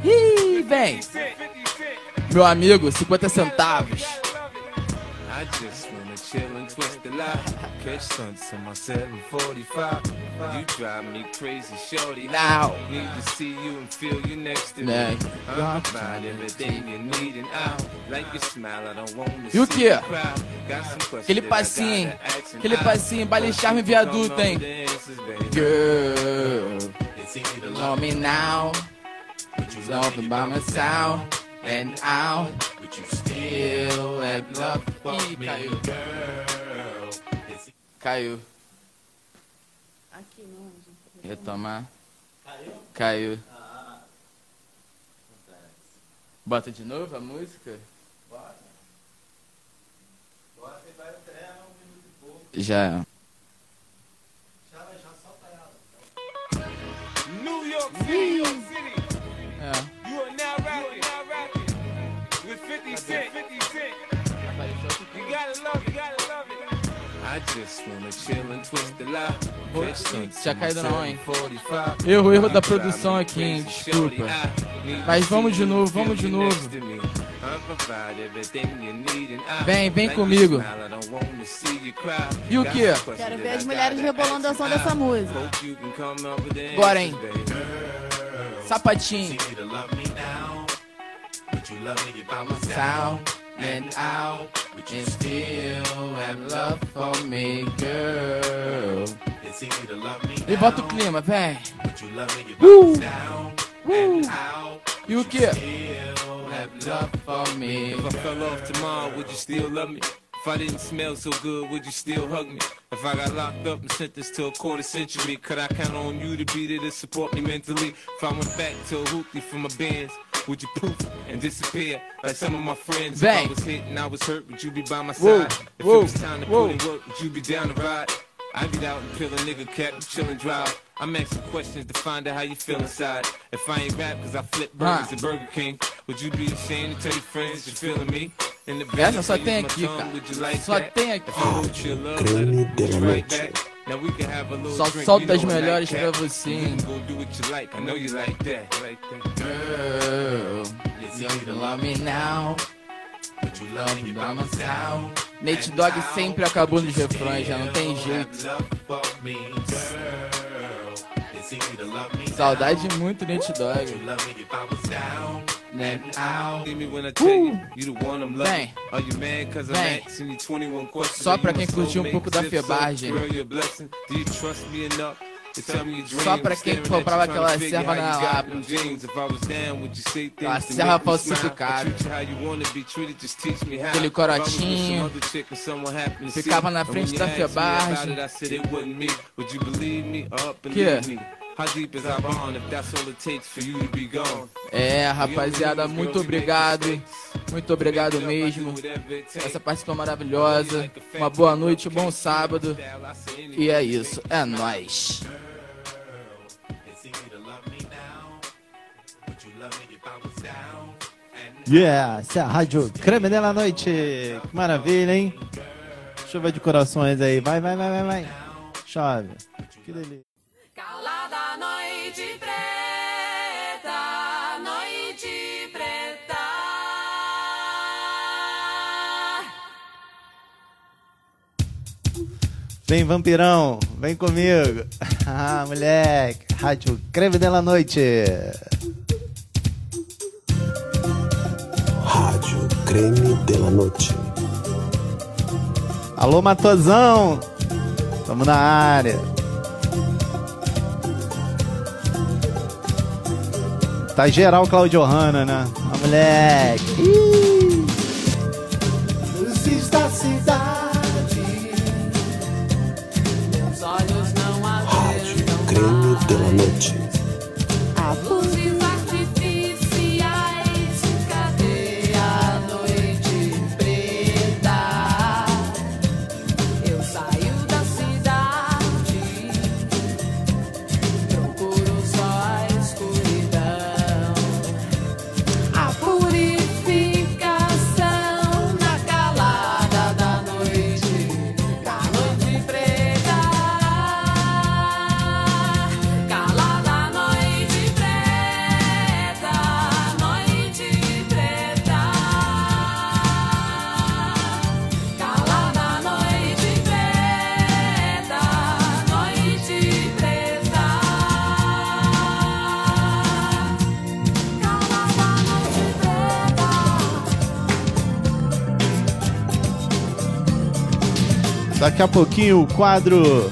Speaker 19: Ih, vem. Meu amigo, 50 centavos.
Speaker 21: I just wanna chill and twist the lie. Catch stunts in my 745. You drive me crazy, shorty.
Speaker 19: Now.
Speaker 21: Need to see you and feel you next to
Speaker 19: Yeah.
Speaker 21: me. Everything you need and I like your smile. I don't wanna
Speaker 19: E o
Speaker 21: questions
Speaker 19: Aquele passinho, hein? Aquele passinho, baile charme viaduto, hein? Girl, know me now. Something by my sound. And out, but you still have love for me. Caiu. Caiu.
Speaker 15: Aqui não.
Speaker 19: Retomar. Caiu. Bota de novo a música? Já.
Speaker 21: My
Speaker 19: caído não, hein?
Speaker 21: 745.
Speaker 19: Erro, erro da produção aqui, hein? Desculpa. Mas vamos de novo, vamos de novo. Vem, vem comigo. E o quê?
Speaker 15: Quero ver as mulheres rebolando ao som dessa música.
Speaker 19: Agora, hein? Sapatinho. Sound and out and still have love for me, girl. E bota o clima, vem. Uh! Uh! E o quê? Have love for me.
Speaker 21: If I fell off tomorrow, would you still love me? If I didn't smell so good, would you still hug me? If I got locked up and sentenced to a quarter century, could I count on you to be there to support me mentally? If I went back to a hoopty for my bands, would you poof and disappear like some of my friends? If I was hit and I was hurt, would you be by my
Speaker 19: Whoa,
Speaker 21: side? If
Speaker 19: whoa,
Speaker 21: it was time to
Speaker 19: whoa.
Speaker 21: put in work, would you be down to ride? I get out and peel a nigga cap, chill and drive. I'm asking questions to find out how you feel inside. If I ain't rap cause I flip burgers at Burger King, would you be ashamed to tell your friends you're feeling me?
Speaker 19: Essa só tem aqui, cara. Só tem aqui.
Speaker 2: Creme de
Speaker 21: little
Speaker 19: Só solta as melhores pra você, hein? Nate Dogg sempre acabou nos refrões, já não tem jeito. Saudade muito Nate Dogg.
Speaker 21: Give me when I tell you, you the one I'm loving.
Speaker 19: Vem.
Speaker 21: Are you mad cause I'm
Speaker 19: Vem.
Speaker 21: asking you 21 questions?
Speaker 19: Só pra quem curtiu um pouco da febagem.
Speaker 21: a?
Speaker 19: Só pra quem comprava aquela serva na Aquela
Speaker 21: to
Speaker 19: serva falsificada. Aquele corotinho. Ficava na frente da febagem. Que?
Speaker 21: Believe me? How deep is our bond if that's all it takes for you to be gone?
Speaker 19: É, rapaziada, muito obrigado. Muito obrigado mesmo. Essa participação maravilhosa. Uma boa noite, um bom sábado. E é isso, é nóis.
Speaker 1: Yeah, essa é a Rádio Creme da Noite. Que maravilha, hein? Chuva de corações aí. Vai, vai, vai, vai, vai. Chove. Que delícia.
Speaker 11: Noite preta, noite preta.
Speaker 1: Vem, vampirão. Vem comigo. Ah, moleque. Rádio Creme da Noite.
Speaker 2: Rádio Creme de la Noche.
Speaker 1: Alô, Matosão. Tamo na área. Tá geral Claudio Hanna, né? A moleque.
Speaker 3: Luzes da cidade.
Speaker 11: Meus olhos não
Speaker 2: Rádio Creme de la
Speaker 1: Daqui a pouquinho o quadro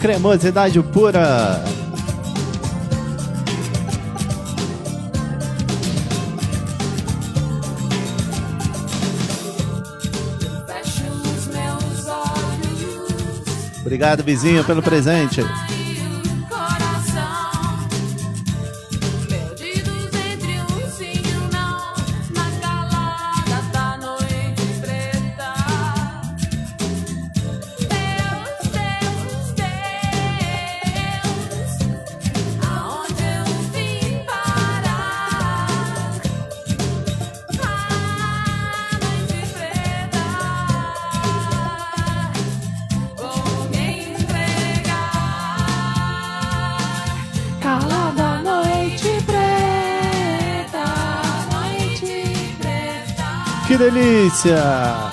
Speaker 1: Cremosidade Pura. Obrigado, vizinho, pelo presente.
Speaker 11: Preta.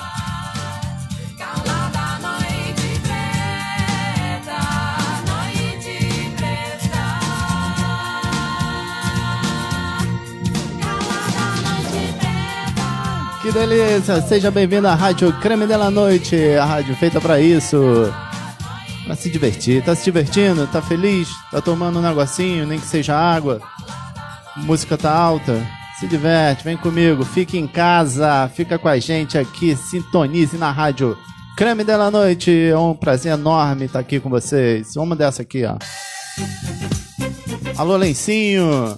Speaker 1: Que delícia! Seja bem-vindo à Rádio Creme Della Noite, a rádio feita pra isso. Pra se divertir. Tá se divertindo? Tá feliz? Tá tomando um negocinho, nem que seja água? Música tá alta? Se diverte, vem comigo, fique em casa, fica com a gente aqui, sintonize na rádio Creme Della Noite. É um prazer enorme estar aqui com vocês. Uma dessa aqui, ó. Alô, Lencinho!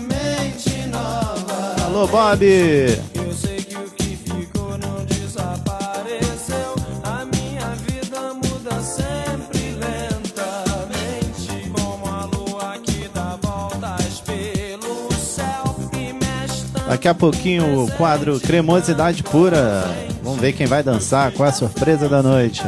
Speaker 4: Mente nova.
Speaker 1: Alô, Bob! Daqui a pouquinho o quadro Cremosidade Pura. Vamos ver quem vai dançar, qual é a surpresa da noite.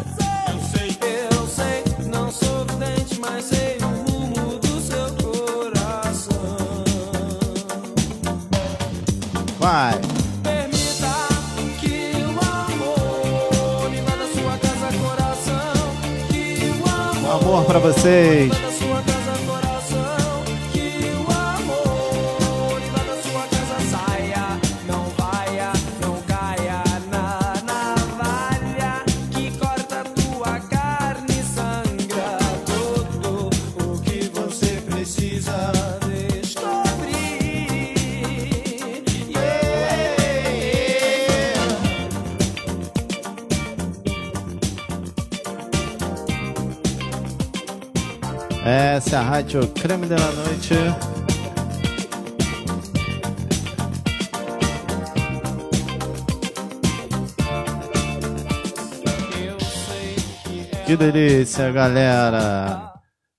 Speaker 4: Que
Speaker 1: delícia, galera!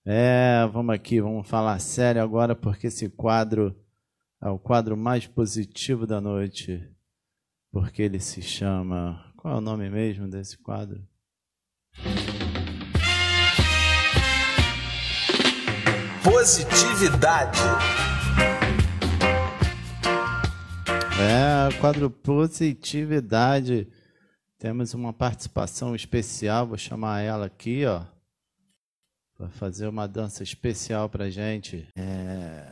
Speaker 1: É, vamos aqui, vamos falar sério agora, porque esse quadro é o quadro mais positivo da noite. Porque ele se chama. Qual é o nome mesmo desse quadro?
Speaker 22: Positividade.
Speaker 1: É, quadro Positividade. Temos uma participação especial, vou chamar ela aqui, ó. Vai fazer uma dança especial pra gente. É,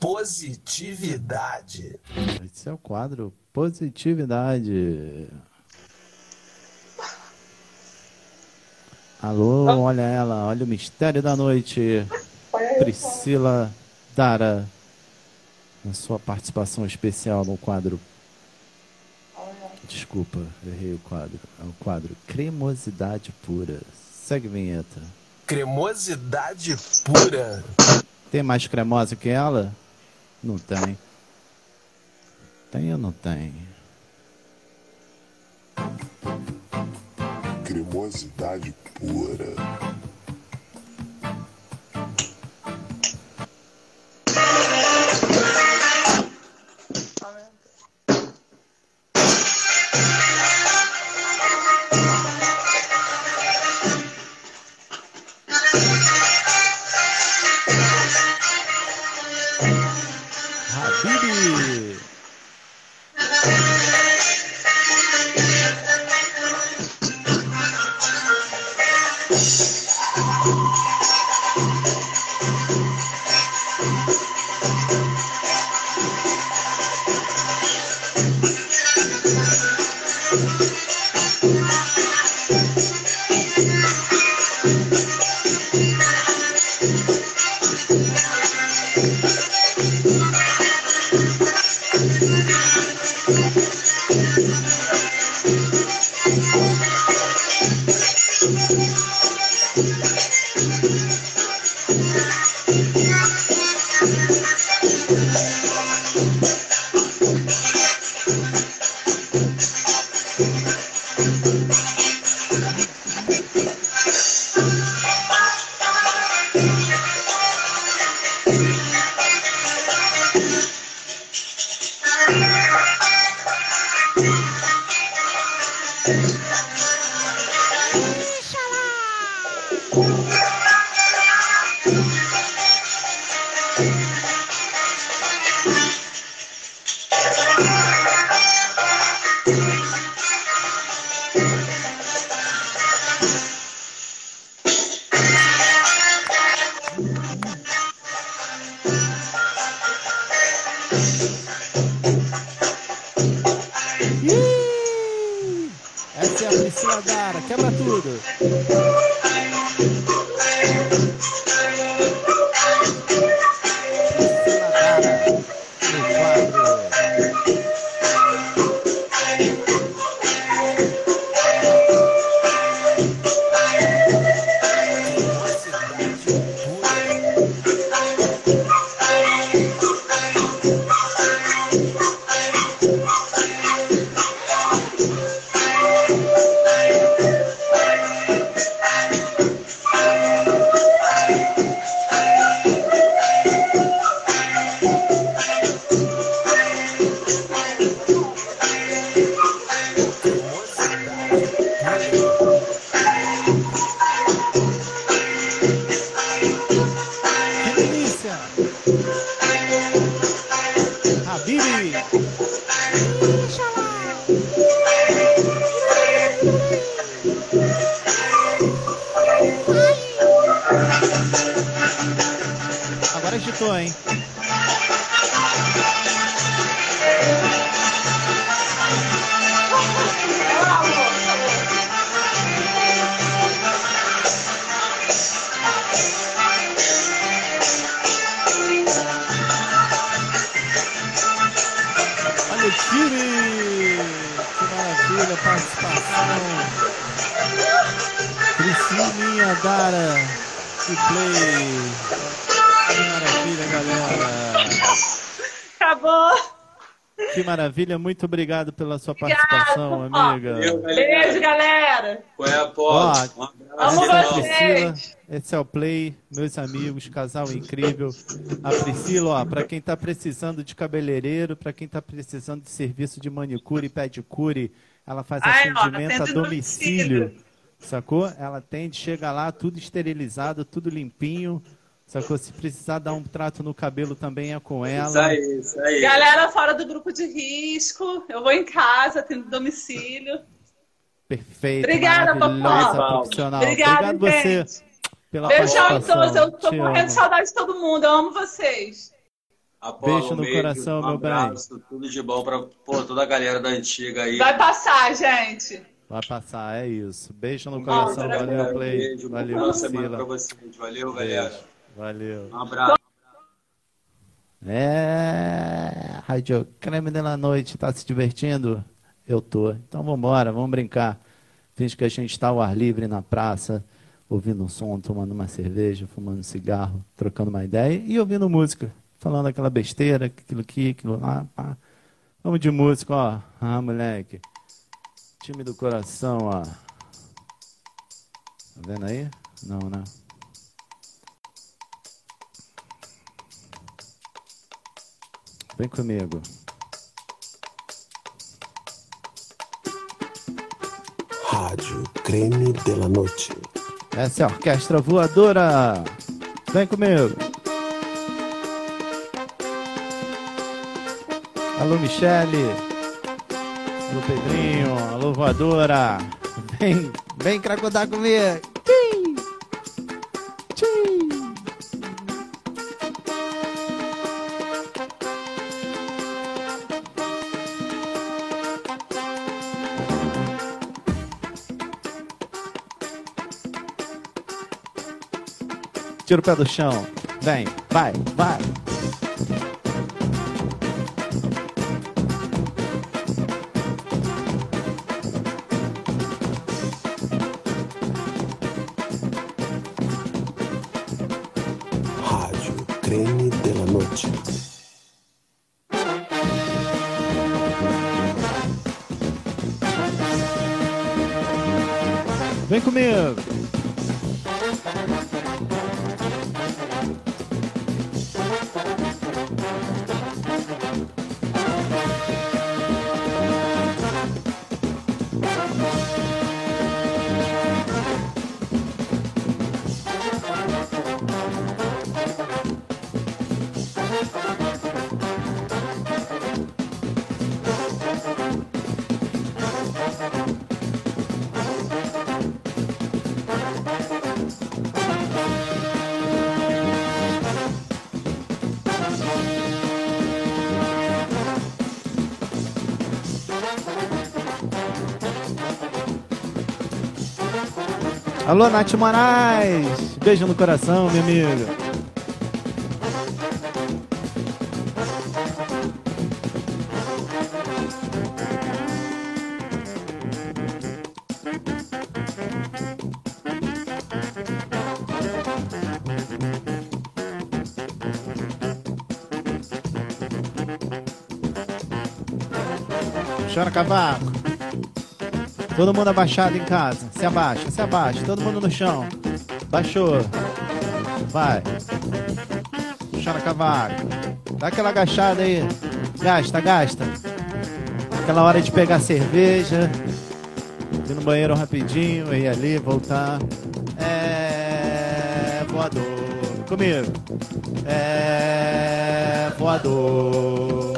Speaker 22: Positividade.
Speaker 1: esse é o quadro Positividade. Alô, olha ela, olha o mistério da noite. Priscila Dara, na sua participação especial no quadro. Desculpa, errei o quadro. É o quadro Cremosidade Pura. Segue a vinheta.
Speaker 22: Cremosidade pura.
Speaker 1: Tem mais cremosa que ela? Não tem. Tem ou não tem?
Speaker 2: Cremosidade pura.
Speaker 1: Maravilha, muito obrigado pela sua
Speaker 23: Obrigada,
Speaker 1: participação,
Speaker 23: Pó.
Speaker 1: amiga.
Speaker 23: Beijo, galera.
Speaker 24: Qual é a
Speaker 1: Ó,
Speaker 24: porta? Um
Speaker 23: Amo
Speaker 1: essa é a
Speaker 23: vocês.
Speaker 1: Priscila, esse é o Play, meus amigos, casal incrível. A Priscila, ó, para quem tá precisando de cabeleireiro, para quem tá precisando de serviço de manicure e pedicure, ela faz
Speaker 23: Ai, ó,
Speaker 1: atendimento a
Speaker 23: atende
Speaker 1: domicílio, sacou? Ela atende, chega lá, tudo esterilizado, tudo limpinho, sacou? Se precisar dar um trato no cabelo também é com ela.
Speaker 24: Isso aí, isso aí.
Speaker 23: Galera fora do grupo de risco, eu vou em casa, tendo domicílio.
Speaker 1: Perfeita,
Speaker 23: Obrigada,
Speaker 1: maravilhosa,
Speaker 23: Popó.
Speaker 1: profissional.
Speaker 23: Obrigada,
Speaker 1: Obrigado você
Speaker 23: gente.
Speaker 1: pela
Speaker 23: Beijão em todos, eu tô
Speaker 1: Te
Speaker 23: morrendo
Speaker 1: amo.
Speaker 23: de saudade de todo mundo, eu amo vocês.
Speaker 24: Apolo,
Speaker 1: Beijo no
Speaker 24: beijo,
Speaker 1: coração,
Speaker 24: um
Speaker 1: meu bem.
Speaker 24: abraço, tudo de bom pra pô, toda a galera da antiga aí.
Speaker 23: Vai passar, gente.
Speaker 1: Vai passar, é isso. Beijo no
Speaker 24: Um
Speaker 1: coração, valeu,
Speaker 24: galera.
Speaker 1: Play.
Speaker 24: Beijo,
Speaker 1: valeu,
Speaker 24: boa semana pra vocês. Valeu,
Speaker 1: Beijo.
Speaker 24: galera.
Speaker 1: Valeu.
Speaker 24: Um abraço.
Speaker 1: É, Rádio Creme de la Noite, tá se divertindo? Eu tô. Então vambora, vamos brincar. Finge que a gente tá ao ar livre na praça, ouvindo um som, tomando uma cerveja, fumando um cigarro, trocando uma ideia e ouvindo música. Falando aquela besteira, aquilo aqui, aquilo lá, pá. Vamos de música, ó. Ah, moleque. Time do coração, ó. Tá vendo aí? Não, né? Vem comigo.
Speaker 2: Rádio Creme de la Noche.
Speaker 1: Essa é a orquestra voadora. Vem comigo. Alô, Michele. Alô, Pedrinho. Alô, voadora. Vem, vem cracodar comigo. Tira o pé do chão. Vem, vai, vai. Alô, Nath Moraes. Beijo no coração, minha amiga. Chora cavaco. Todo mundo abaixado em casa. Se abaixa, se abaixa. Todo mundo no chão. Baixou. Vai. Chora cavaco. Dá aquela agachada aí. Gasta, gasta. Aquela hora de pegar cerveja. Ir no banheiro rapidinho, ir ali, voltar. É. Voador. Comigo. É. Voador.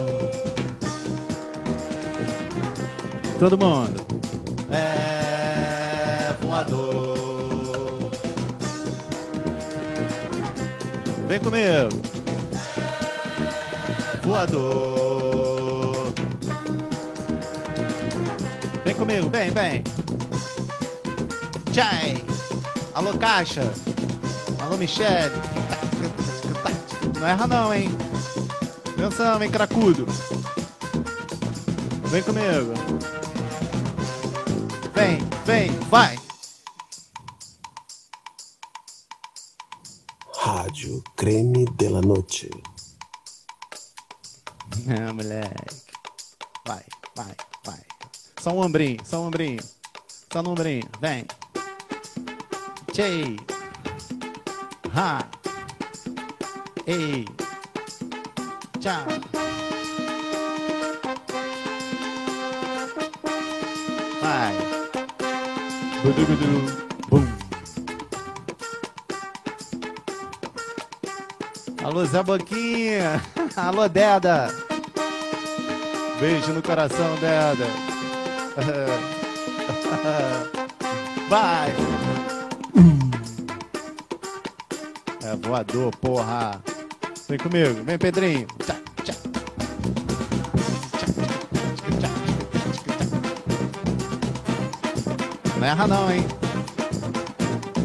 Speaker 1: Todo mundo. Vem comigo. Voador. Vem comigo, vem, vem. Tchai. Alô, Caixa. Alô, Michele. Não erra não, hein? Atenção, hein, cracudo. Vem comigo. Vem, vem, vai.
Speaker 2: Creme de la Noche.
Speaker 1: É, moleque. Vai, vai, vai. Só um ombrinho, só um ombrinho. Só no ombrinho, vem. Tchei. Ha. Ei. Tchau. Vai. Budu, budu, Alô, Zé Boquinha. Alô, Deda. Beijo no coração, Deda. Vai. É voador, porra. Vem comigo, vem, Pedrinho. Tchá. Não erra não, hein?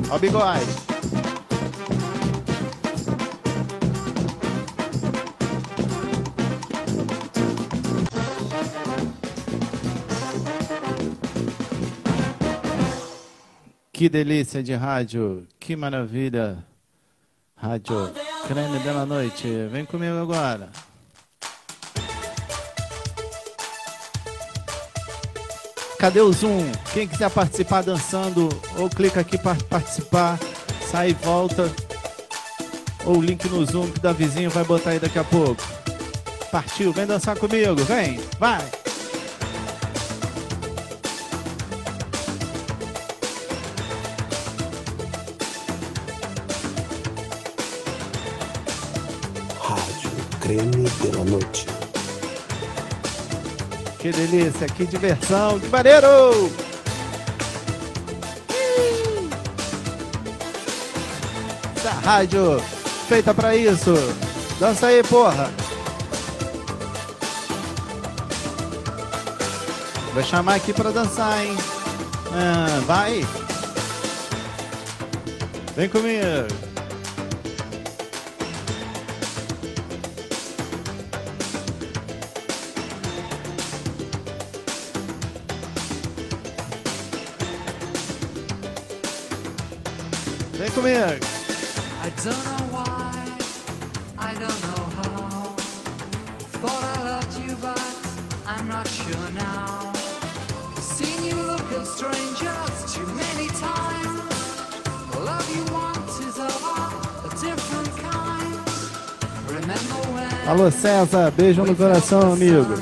Speaker 1: Ó o bigode. Que delícia de rádio, que maravilha. Rádio Creme da Noite. Vem comigo agora. Cadê o Zoom? Quem quiser participar dançando, ou clica aqui para participar, sai e volta. Ou o link no Zoom que da vizinho vai botar aí daqui a pouco. Partiu, vem dançar comigo, vem, vai.
Speaker 9: De la noche.
Speaker 1: Que delícia, que diversão, que maneiro! Essa rádio feita pra isso. Dança aí, porra. Vou chamar aqui pra dançar, hein? Ah, vai. Vem comigo. Comigo.
Speaker 2: I don't know why, I don't know how. Thought I loved you, but I'm not sure now. Seen you look at strangers too many times. The love you want is of a different kind. Remember when
Speaker 1: Alô, César, beijo no coração, amigo.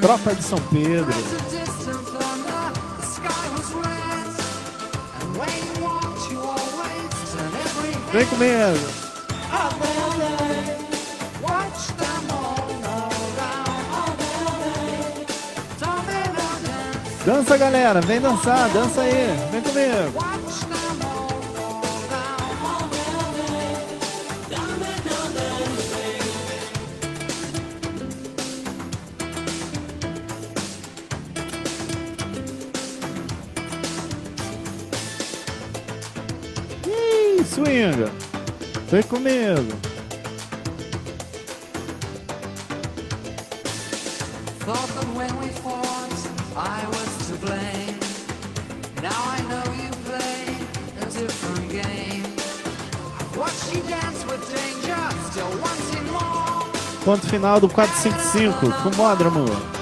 Speaker 1: Tropa de São Pedro. Vem comigo. Dança, galera. Vem dançar, dança aí. Vem comigo. Vem comigo.
Speaker 2: Thought that when we fought, I was to blame. Now I know you play a different game. Watch you dance with danger, still wanting more.
Speaker 1: Ponto final do 455. Fumódromo.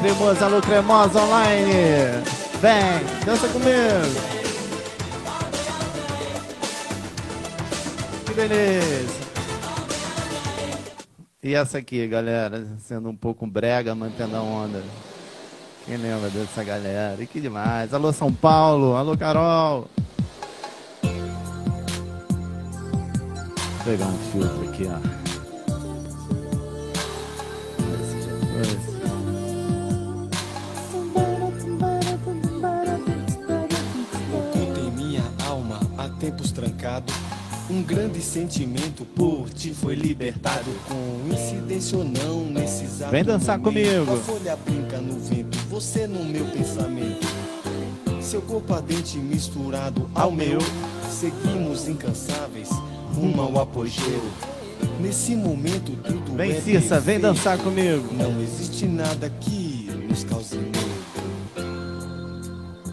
Speaker 1: cremoso, alô, cremosa online. Vem, dança comigo. Que beleza. E essa aqui, galera, sendo um pouco brega, mantendo a onda. Quem lembra dessa galera? E que demais. Alô, São Paulo. Alô, Carol. Vou pegar um filtro aqui, ó.
Speaker 25: Sentimento por ti foi libertado. Coincidência ou não, nesse exato
Speaker 1: Vem dançar
Speaker 25: momento,
Speaker 1: comigo.
Speaker 25: A folha brinca no vento, você no meu pensamento. Seu corpo ardente misturado ao meu. Seguimos incansáveis rumo ao apogeu. Nesse momento tudo
Speaker 1: Vem,
Speaker 25: é
Speaker 1: Cissa, vem dançar comigo.
Speaker 25: Não existe nada que nos cause medo.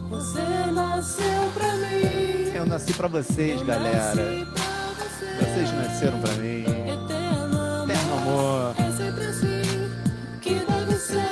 Speaker 26: Você nasceu pra mim.
Speaker 1: Eu nasci pra vocês, galera. Nasceram pra mim. Eterno amor.
Speaker 26: É sempre assim que deve ser.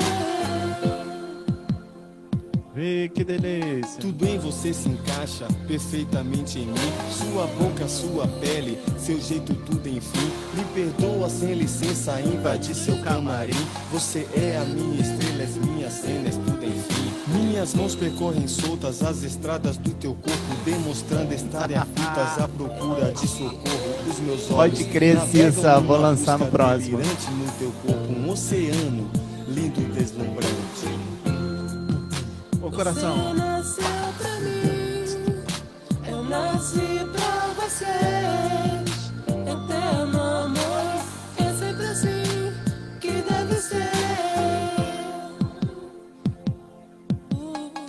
Speaker 1: Aí, que delícia.
Speaker 25: Tudo em você se encaixa perfeitamente em mim. Sua boca, sua pele, seu jeito, tudo enfim. Me perdoa sem licença, invadir seu camarim. Você é a minha estrela, as minhas cenas, tudo enfim. Minhas mãos percorrem soltas as estradas do teu corpo, demonstrando estarem aflitas à procura de socorro. Os meus olhos
Speaker 1: Pode crer, Cissa, vou lançar no próximo.
Speaker 25: no teu corpo, um oceano lindo e deslumbrante.
Speaker 1: Ô coração.
Speaker 3: Você nasceu pra mim, eu nasci pra vocês.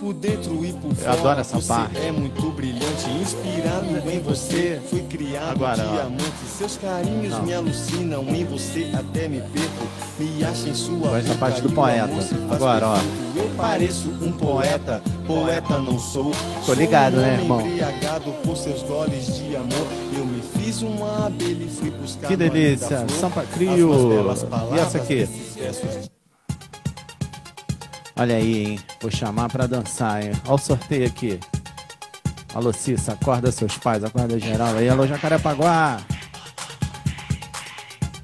Speaker 25: Por dentro e por
Speaker 1: Eu
Speaker 25: fora,
Speaker 1: adoro essa
Speaker 25: você
Speaker 1: parte.
Speaker 25: é muito brilhante, inspirado em você, fui criado
Speaker 1: Agora, ó.
Speaker 25: diamante. Seus carinhos
Speaker 1: Não.
Speaker 25: me alucinam, em você até me perco, me acha em sua
Speaker 1: da
Speaker 25: boca
Speaker 1: parte do poeta. Agora, ó.
Speaker 25: Eu pareço um poeta, poeta não sou.
Speaker 1: Tô ligado,
Speaker 25: sou um
Speaker 1: né, irmão?
Speaker 25: embriagado por seus goles de amor. Eu me fiz uma abelha e fui buscar
Speaker 1: Que delícia. Sampa Crio. E essa aqui? Olha aí, hein? Vou chamar pra dançar, hein? Olha o sorteio aqui. Alô, Cissa, acorda seus pais, acorda geral aí. Alô, Jacarepaguá.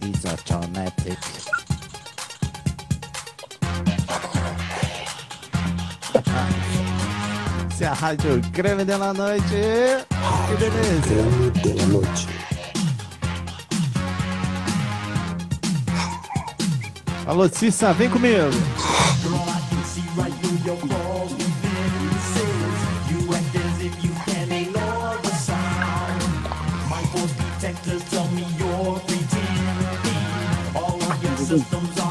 Speaker 1: Is automatic. Se é a rádio creme de la noite. Que beleza.
Speaker 2: Creme de la noche.
Speaker 1: Alô, Cissa, vem comigo.
Speaker 27: your claws within the. You act as if you can ignore the sound. My force detectors tell me you're pretending. All of your mm-hmm. systems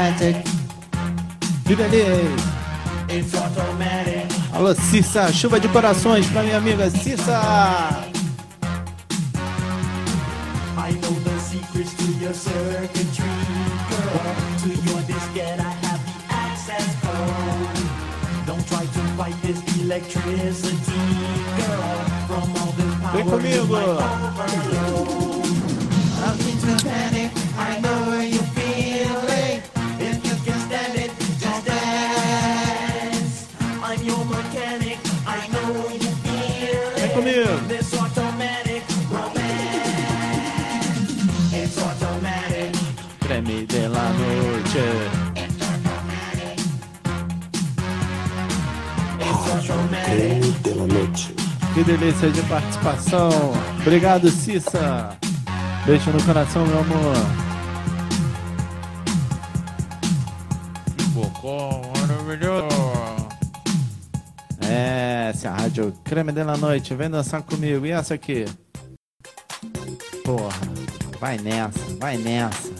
Speaker 27: automatic.
Speaker 1: Delícia.
Speaker 27: It's automatic.
Speaker 1: Alô, Cissa, chuva de corações pra minha amiga Cissa.
Speaker 27: I know the secrets to your circuitry, girl. To your diskette, I have the access code. Don't try to fight this electricity, girl. From all this power,
Speaker 1: Vem comigo.
Speaker 27: overload. Nothing to panic. I know
Speaker 2: Noche.
Speaker 1: Que delícia de participação. Obrigado, Cissa. Beijo no coração, meu amor.
Speaker 28: Que bocó maravilhoso.
Speaker 1: É, essa é a rádio Creme de la Noite. Vem dançar comigo. E essa aqui? Porra, vai nessa, vai nessa.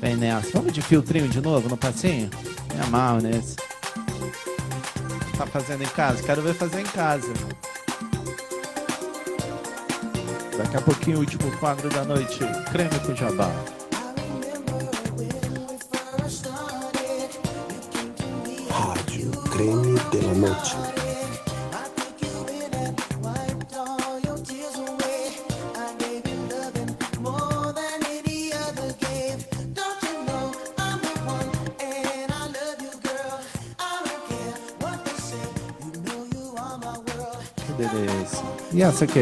Speaker 1: Vem nessa. Vamos de filtrinho de novo no passinho? Me amarro nesse. Tá fazendo em casa? Quero ver fazer em casa. Daqui a pouquinho, o último quadro da noite. Creme com jabá.
Speaker 2: Rádio Creme de la noche.
Speaker 1: E essa aqui?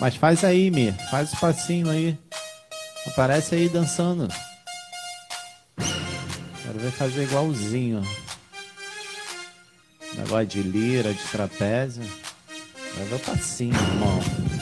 Speaker 1: Mas faz aí, Mi. Faz o passinho aí. Aparece aí dançando. Quero ver fazer igualzinho. Negócio de lira, de trapézio. Vai ver o passinho, irmão.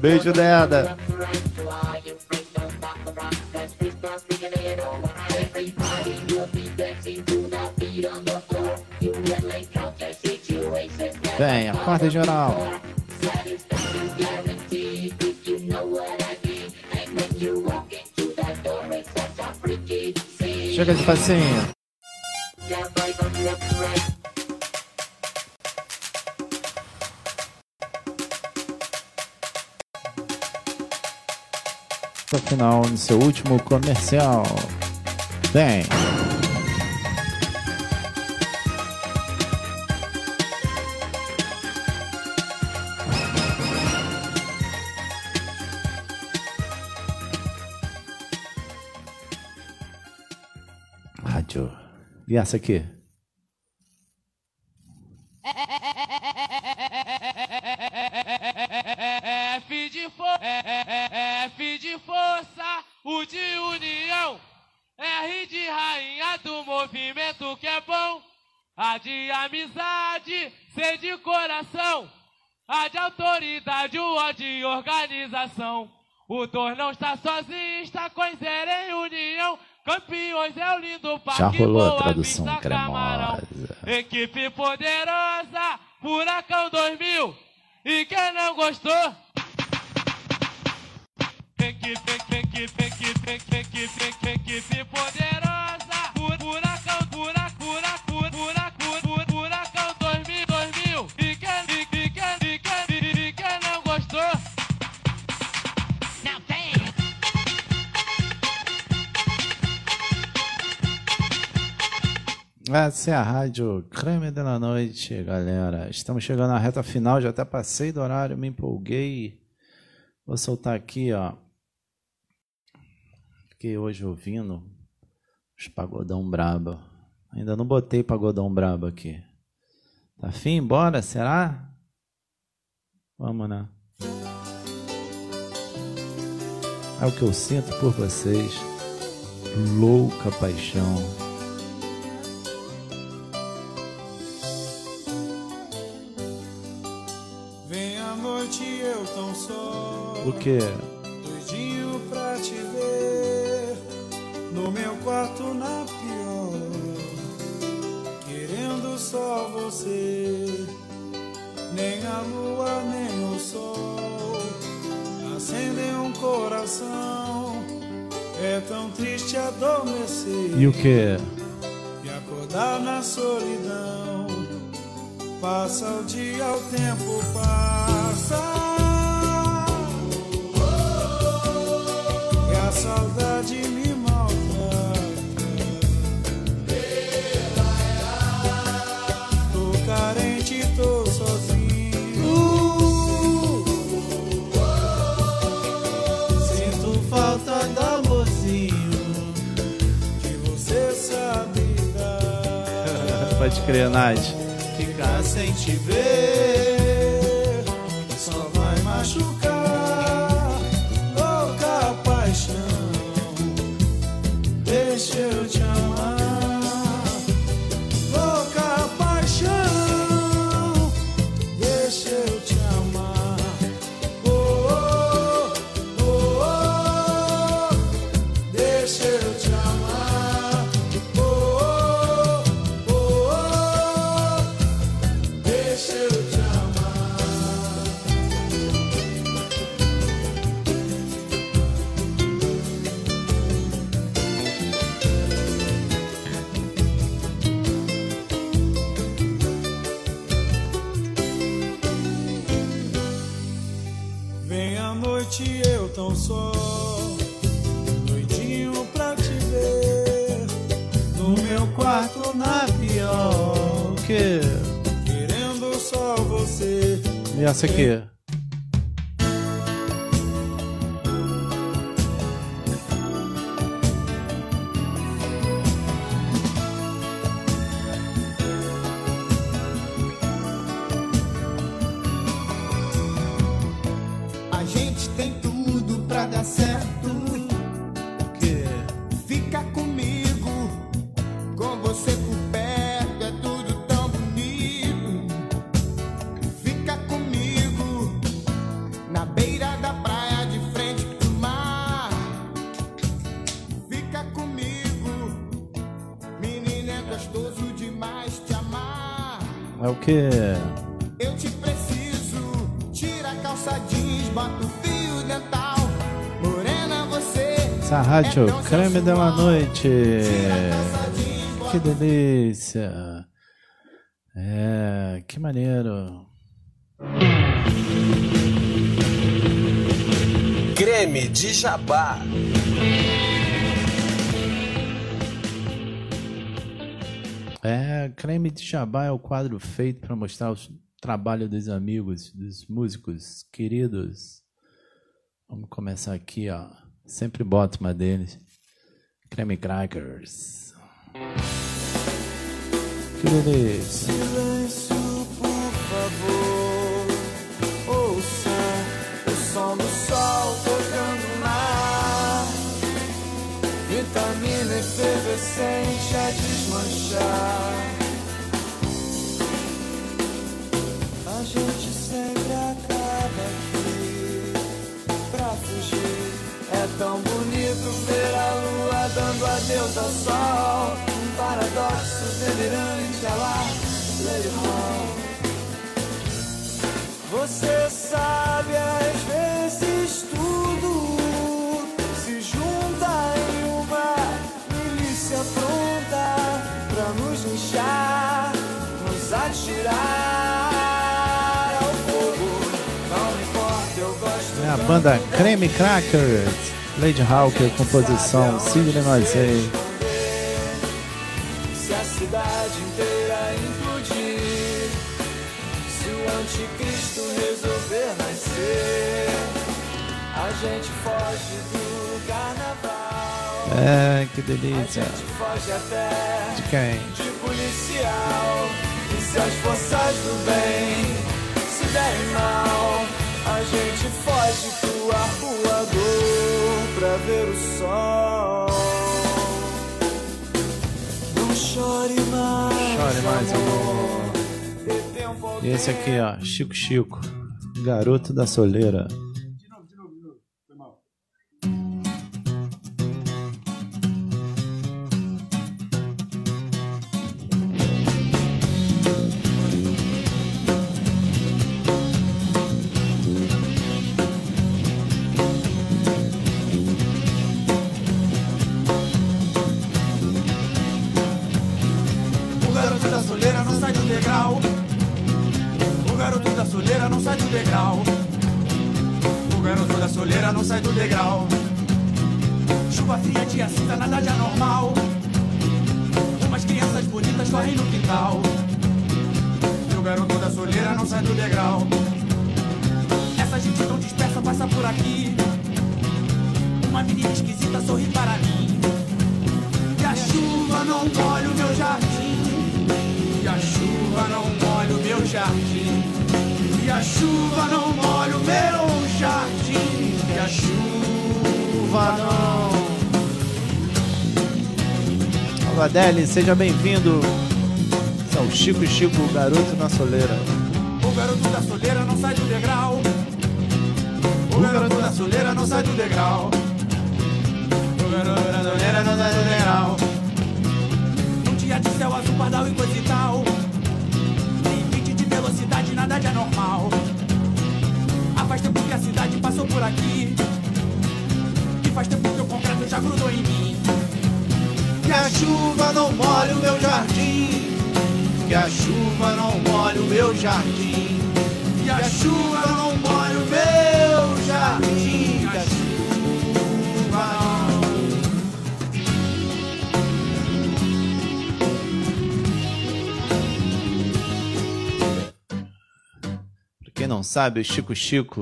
Speaker 1: Beijo, Deda. Vem, acorda geral. Chega de facinho. Final, no seu último comercial. Vem. E essa aqui?
Speaker 4: F de, F de força, U de união, R de rainha do movimento que é bom, A de amizade, C de coração, A de autoridade, o O de organização. O dor não está sozinho, está com em união. Campeões é o lindo parque,
Speaker 1: Já rolou a tradução cremosa.
Speaker 4: Equipe poderosa, Furacão 2000. E quem não gostou? Equipe, equipe, equipe, equipe, equipe, equipe poderosa.
Speaker 1: Essa é a rádio Creme de la Noite, galera. Estamos chegando na reta final, já até passei do horário, me empolguei. Vou soltar aqui, ó. Fiquei hoje ouvindo os pagodão brabo. Ainda não botei pagodão brabo aqui. Tá fim? Bora? Será? Vamos, né? É o que eu sinto por vocês. Louca paixão. O quê?
Speaker 8: Doidinho pra te ver. No meu quarto na pior. Querendo só você. Nem a lua, nem o sol. Acendem um coração. É tão triste adormecer.
Speaker 1: E o quê?
Speaker 8: E acordar na solidão. Passa o dia, o tempo passa.
Speaker 1: Pode crer, Nath.
Speaker 8: Ficar sem te ver
Speaker 1: Essa aqui? É que?
Speaker 21: Eu te preciso. Tira a calça jeans, bota o fio dental. Morena, você.
Speaker 1: Essa é rádio creme da noite. Que delícia. É, que maneiro.
Speaker 22: Creme de jabá.
Speaker 1: É, creme de jabá é o quadro feito para mostrar o trabalho dos amigos, dos músicos queridos. Vamos começar aqui, ó. Sempre boto uma deles. Creme Crackers. Que.
Speaker 8: Silêncio, por favor. Ouça o som do sol tocando no ar. Vitamina efervescente a. A gente sempre acaba aqui pra fugir. É tão bonito ver a lua dando adeus ao sol. Um paradoxo delirante, a lá, it roll. Você sabe, às
Speaker 1: banda Creme Crackers. Lady Hawker, composição Sidney Noisey.
Speaker 8: Se a cidade inteira implodir, se o anticristo resolver nascer, a gente foge do carnaval.
Speaker 1: É, que delícia. De quem?
Speaker 8: de policial. E se as forças do bem se derem mal, gente foge pro arpoador pra ver o sol. Não chore mais.
Speaker 1: Chore mais, amor. E esse aqui, ó, Chico Chico, garoto da soleira.
Speaker 8: Sai do degrau. O garoto da soleira não sai do degrau. O garoto da soleira não sai do degrau. Chuva fria, dia cinza, nada de anormal. Umas crianças bonitas correm no quintal. E o garoto da soleira não sai do degrau. Essa gente tão dispersa passa por aqui. Uma menina esquisita sorri para mim. E a chuva não molha o meu jardim. E a chuva não molha o meu jardim. E a chuva não molha o meu jardim. E a chuva não.
Speaker 1: Alô, Adele, seja bem-vindo. Esse é o Chico Chico, o garoto na soleira.
Speaker 8: O garoto da soleira não sai do degrau. O garoto da soleira não sai do degrau. O garoto da soleira não sai do degrau. Pardal e coisa e tal. Limite de velocidade, nada de anormal. Ah, faz tempo que a cidade passou por aqui. E faz tempo que o concreto já grudou em mim. Que a chuva não molha o meu jardim. Que a chuva não molha o meu jardim. Que a chuva não molha o meu não
Speaker 1: sabe, o Chico Chico,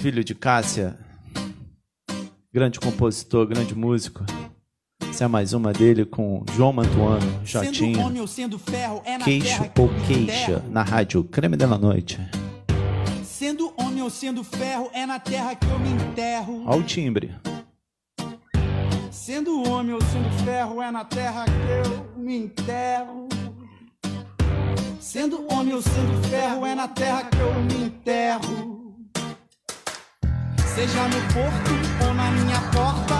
Speaker 1: filho de Cássia, grande compositor, grande músico. Essa é mais uma dele com João Mantuano,
Speaker 8: Sendo
Speaker 1: Jotinho.
Speaker 8: ou sendo ferro, é na
Speaker 1: Queixo ou queixa, na rádio Creme da Noite.
Speaker 8: Sendo homem ou sendo ferro, é na terra que eu me enterro.
Speaker 1: Olha o timbre.
Speaker 8: Sendo homem ou sendo ferro, é na terra que eu me enterro. Sendo homem ou sendo ferro, é na terra que eu me enterro. Seja no porto ou na minha porta,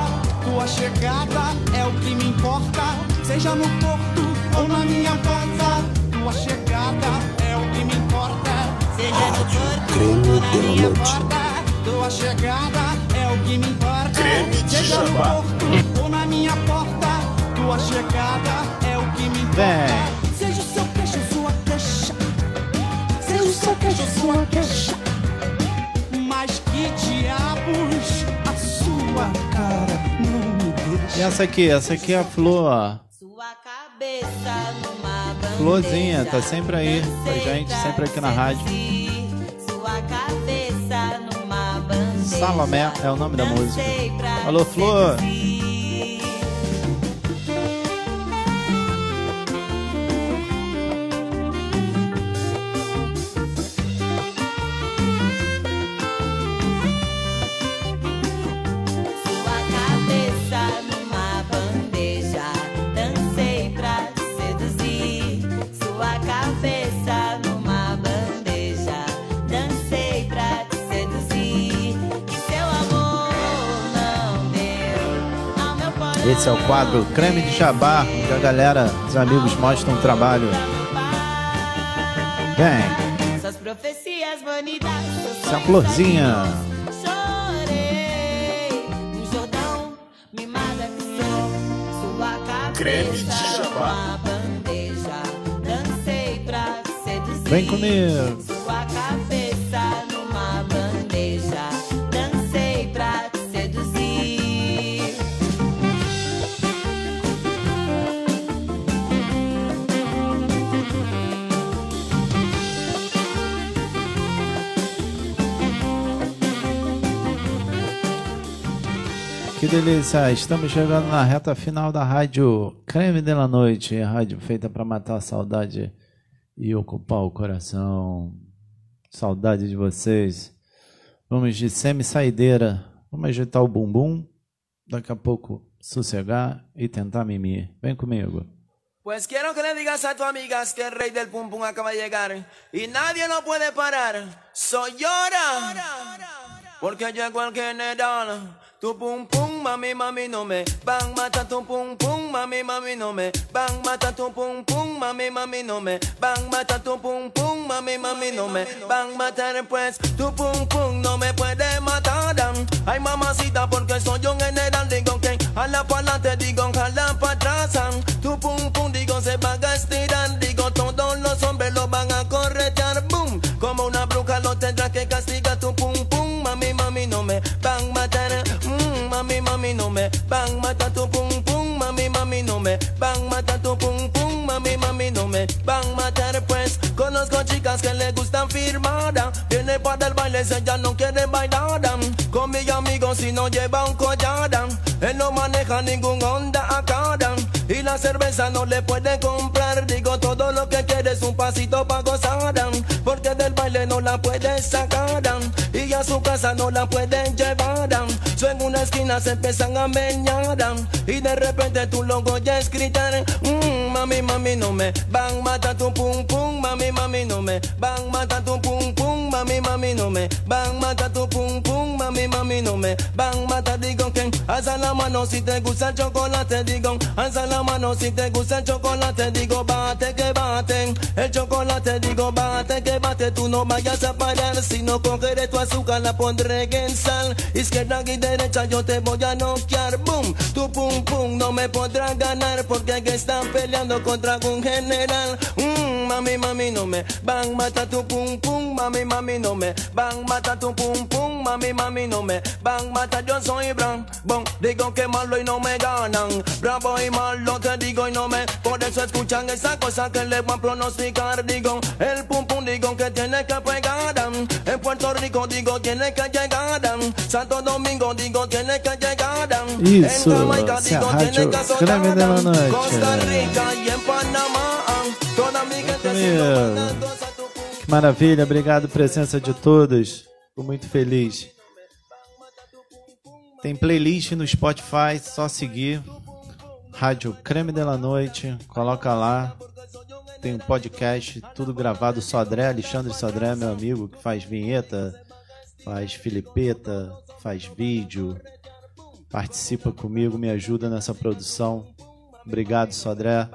Speaker 8: tua chegada é o que me importa. Seja no porto ou na minha porta, tua chegada é o que me importa. Seja no corpo
Speaker 2: Creme
Speaker 8: ou na minha
Speaker 2: noite.
Speaker 8: porta. Tua chegada é o que me importa. Seja no porto ou na minha porta. Tua chegada é o que me importa. Sua queixa. Mas que diabos a sua cara não me deixa.
Speaker 1: E essa aqui, essa aqui é a Flor. ó. Florzinha, tá sempre aí com a gente, sempre aqui na rádio.
Speaker 29: Sua cabeça numa bandeja.
Speaker 1: Salomé é o nome da música. Alô, Flor. Esse é o quadro Creme de Jabá, onde a galera, os amigos mostram o trabalho. Vem,
Speaker 29: Suas profecias vanidades.
Speaker 1: essa é a Florzinha.
Speaker 2: Creme de Jabá.
Speaker 1: Vem comigo. Delícia, estamos chegando na reta final da rádio Creme de la Noite, rádio feita para matar a saudade e ocupar o coração. Saudade de vocês. Vamos de semi-saideira, vamos agitar o bumbum, daqui a pouco sossegar e tentar mimir. Vem comigo.
Speaker 30: Pues quiero que le digas a tus amigas que el rey del pum pum acaba de llegar y nadie lo puede parar. Soy llora. Porque llegó el general. Tu pum pum, mami, mami, no me van mata tu pum pum, mami, mami, no me van mata tu pum pum, mami, mami, no me van mata tu pum pum, mami, mami, no me van matar. Pues tu pum pum no me puede matar. Ay mamacita porque soy un general. Digo que a la pa'lante digo jala para atrás. Tu pum para el baile si ella no quiere bailar. Con mi amigo si no lleva un collar. Él no maneja ningún onda acá. Y la cerveza no le puede comprar. Digo todo lo que quiere es un pasito para gozar. Porque del baile no la puede sacar. Y a su casa no la pueden llevar. So en una esquina se empiezan a meñar. Y de repente tú lo oyes gritar. "Mm, mami mami no me van mata tu pum pum. Mami mami no me van mata tu pum mami no me van mata tu pum pum mami mami no me van mata digo que alza la mano si te gusta el chocolate digo alza la mano si te gusta el chocolate digo bate que bate el chocolate digo bate que bate tú no vayas a parar si no cogeré tu azúcar la pondré en sal izquierda y derecha yo te voy a noquear boom tu pum pum no me podrás ganar porque aquí están peleando contra un general mami mami no me van mata tu pum pum. Mami mami no me van mata tu pum pum. Mami mami no me van mata yo soy bran bon digo que malo y no me ganan. Bravo y malo te digo y no me por eso escuchan esa cosa que le voy a pronosticar. Digo el pum pum digo que tiene que pegar. En Puerto Rico digo tiene que llegar. Santo Domingo digo tiene que llegar. En Jamaica digo tiene que azotar. Costa. Rica y en Panamá
Speaker 1: Comigo. Que maravilha, obrigado presença de todos. Fico muito feliz. Tem playlist no Spotify, só seguir. Rádio Creme de Noite, coloca lá. Tem um podcast, tudo gravado. Sodré, Alexandre Sodré, meu amigo, que faz vinheta, faz filipeta, faz vídeo, participa comigo, me ajuda nessa produção. Obrigado, Sodré.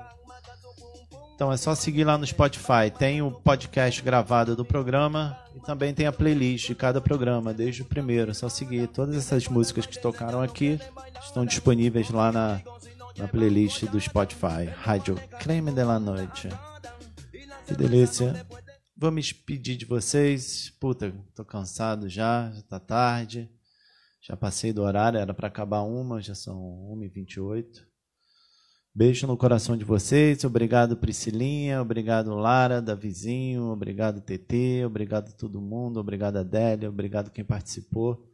Speaker 1: Então é só seguir lá no Spotify. Tem o podcast gravado do programa e também tem a playlist de cada programa, desde o primeiro. É só seguir. Todas essas músicas que tocaram aqui estão disponíveis lá na, na playlist do Spotify. Rádio Creme de la Noite. Que delícia. Vou me despedir de vocês. Puta, tô cansado já, já tá tarde. Já passei do horário, era para acabar uma, já são 1h28. Beijo no coração de vocês. Obrigado, Priscilinha. Obrigado, Lara, Davizinho. Obrigado, TT. Obrigado todo mundo. Obrigado, Adélia. Obrigado quem participou.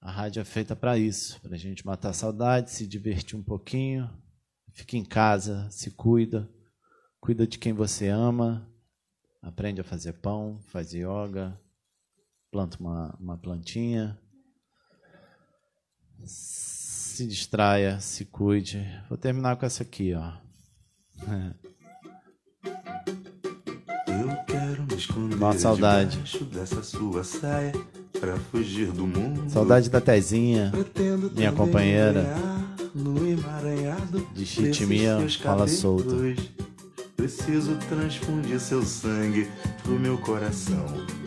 Speaker 1: A rádio é feita para isso, para a gente matar a saudade, se divertir um pouquinho. Fica em casa, se cuida. Cuida de quem você ama. Aprende a fazer pão, faz yoga, planta uma, uma plantinha. Se distraia, se cuide. Vou terminar com essa aqui, ó.
Speaker 9: Eu quero me esconder
Speaker 1: Nossa, saudade.
Speaker 9: dessa sua saia pra fugir do mundo.
Speaker 1: Saudade da Tezinha,
Speaker 9: Pretendo
Speaker 1: minha companheira
Speaker 9: no emaranhado
Speaker 1: de chitimia, fala solta.
Speaker 9: Preciso transfundir seu sangue pro meu coração.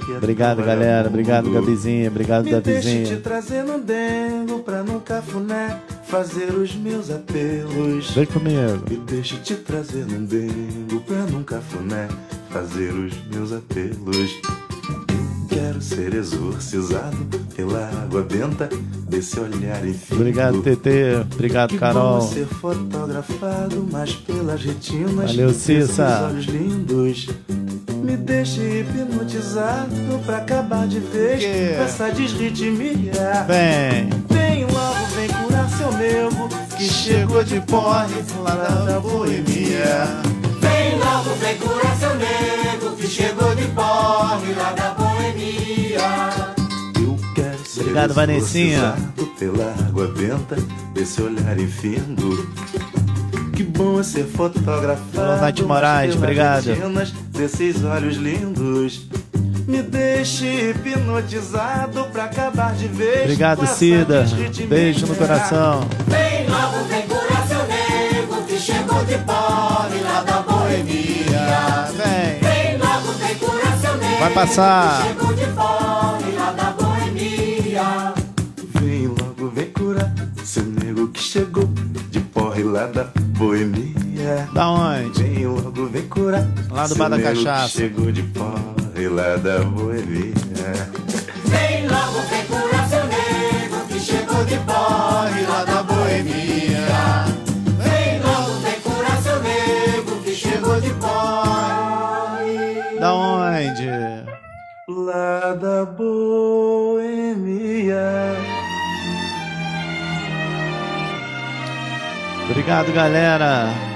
Speaker 9: é
Speaker 1: Obrigado, galera. Obrigado. Gabizinha. Obrigado,
Speaker 9: Me deixe te trazer no dengo pra num cafuné fazer os meus apelos.
Speaker 1: Vem comigo.
Speaker 9: Me deixe te trazer num dengo pra num cafuné fazer os meus apelos. Quero ser exorcizado pela água benta desse olhar infinito.
Speaker 1: Obrigado, TT. Obrigado,
Speaker 9: Que
Speaker 1: Carol.
Speaker 9: bom ser fotografado, mas pelas retinas
Speaker 1: Valeu, Cissa.
Speaker 9: olhos lindos. Me deixe hipnotizado pra acabar de vez com essa desritmia.
Speaker 1: Vem.
Speaker 9: Vem logo, vem curar seu nego que chegou de porre lá da boemia.
Speaker 8: Vem logo, vem curar seu nego que chegou de porre lá da boemia.
Speaker 1: Obrigado, Vanessinha.
Speaker 9: pela água benta desse olhar infindo. Que bom é ser fotografado.
Speaker 1: Nath Moraes, obrigado.
Speaker 9: Desses olhos lindos. Me deixe hipnotizado pra acabar de vez.
Speaker 1: Obrigado, Cida. Beijo no coração.
Speaker 8: Vem logo, vem curar seu nego que chegou de porre lá da boemia.
Speaker 1: Vem.
Speaker 8: Vem logo, vem curar seu nego
Speaker 1: Vai passar.
Speaker 8: que chegou de
Speaker 9: de porre lá da boemia.
Speaker 1: Da onde?
Speaker 9: Vem logo, vem curar.
Speaker 1: Lá do Bar da Cachaça.
Speaker 9: Chegou de porre lá da boemia.
Speaker 8: Vem logo, vem curar seu nego que chegou de porre lá da boemia. Vem logo, vem curar seu nego que chegou de porre.
Speaker 1: Da onde?
Speaker 9: Lá da boemia.
Speaker 1: Obrigado, galera.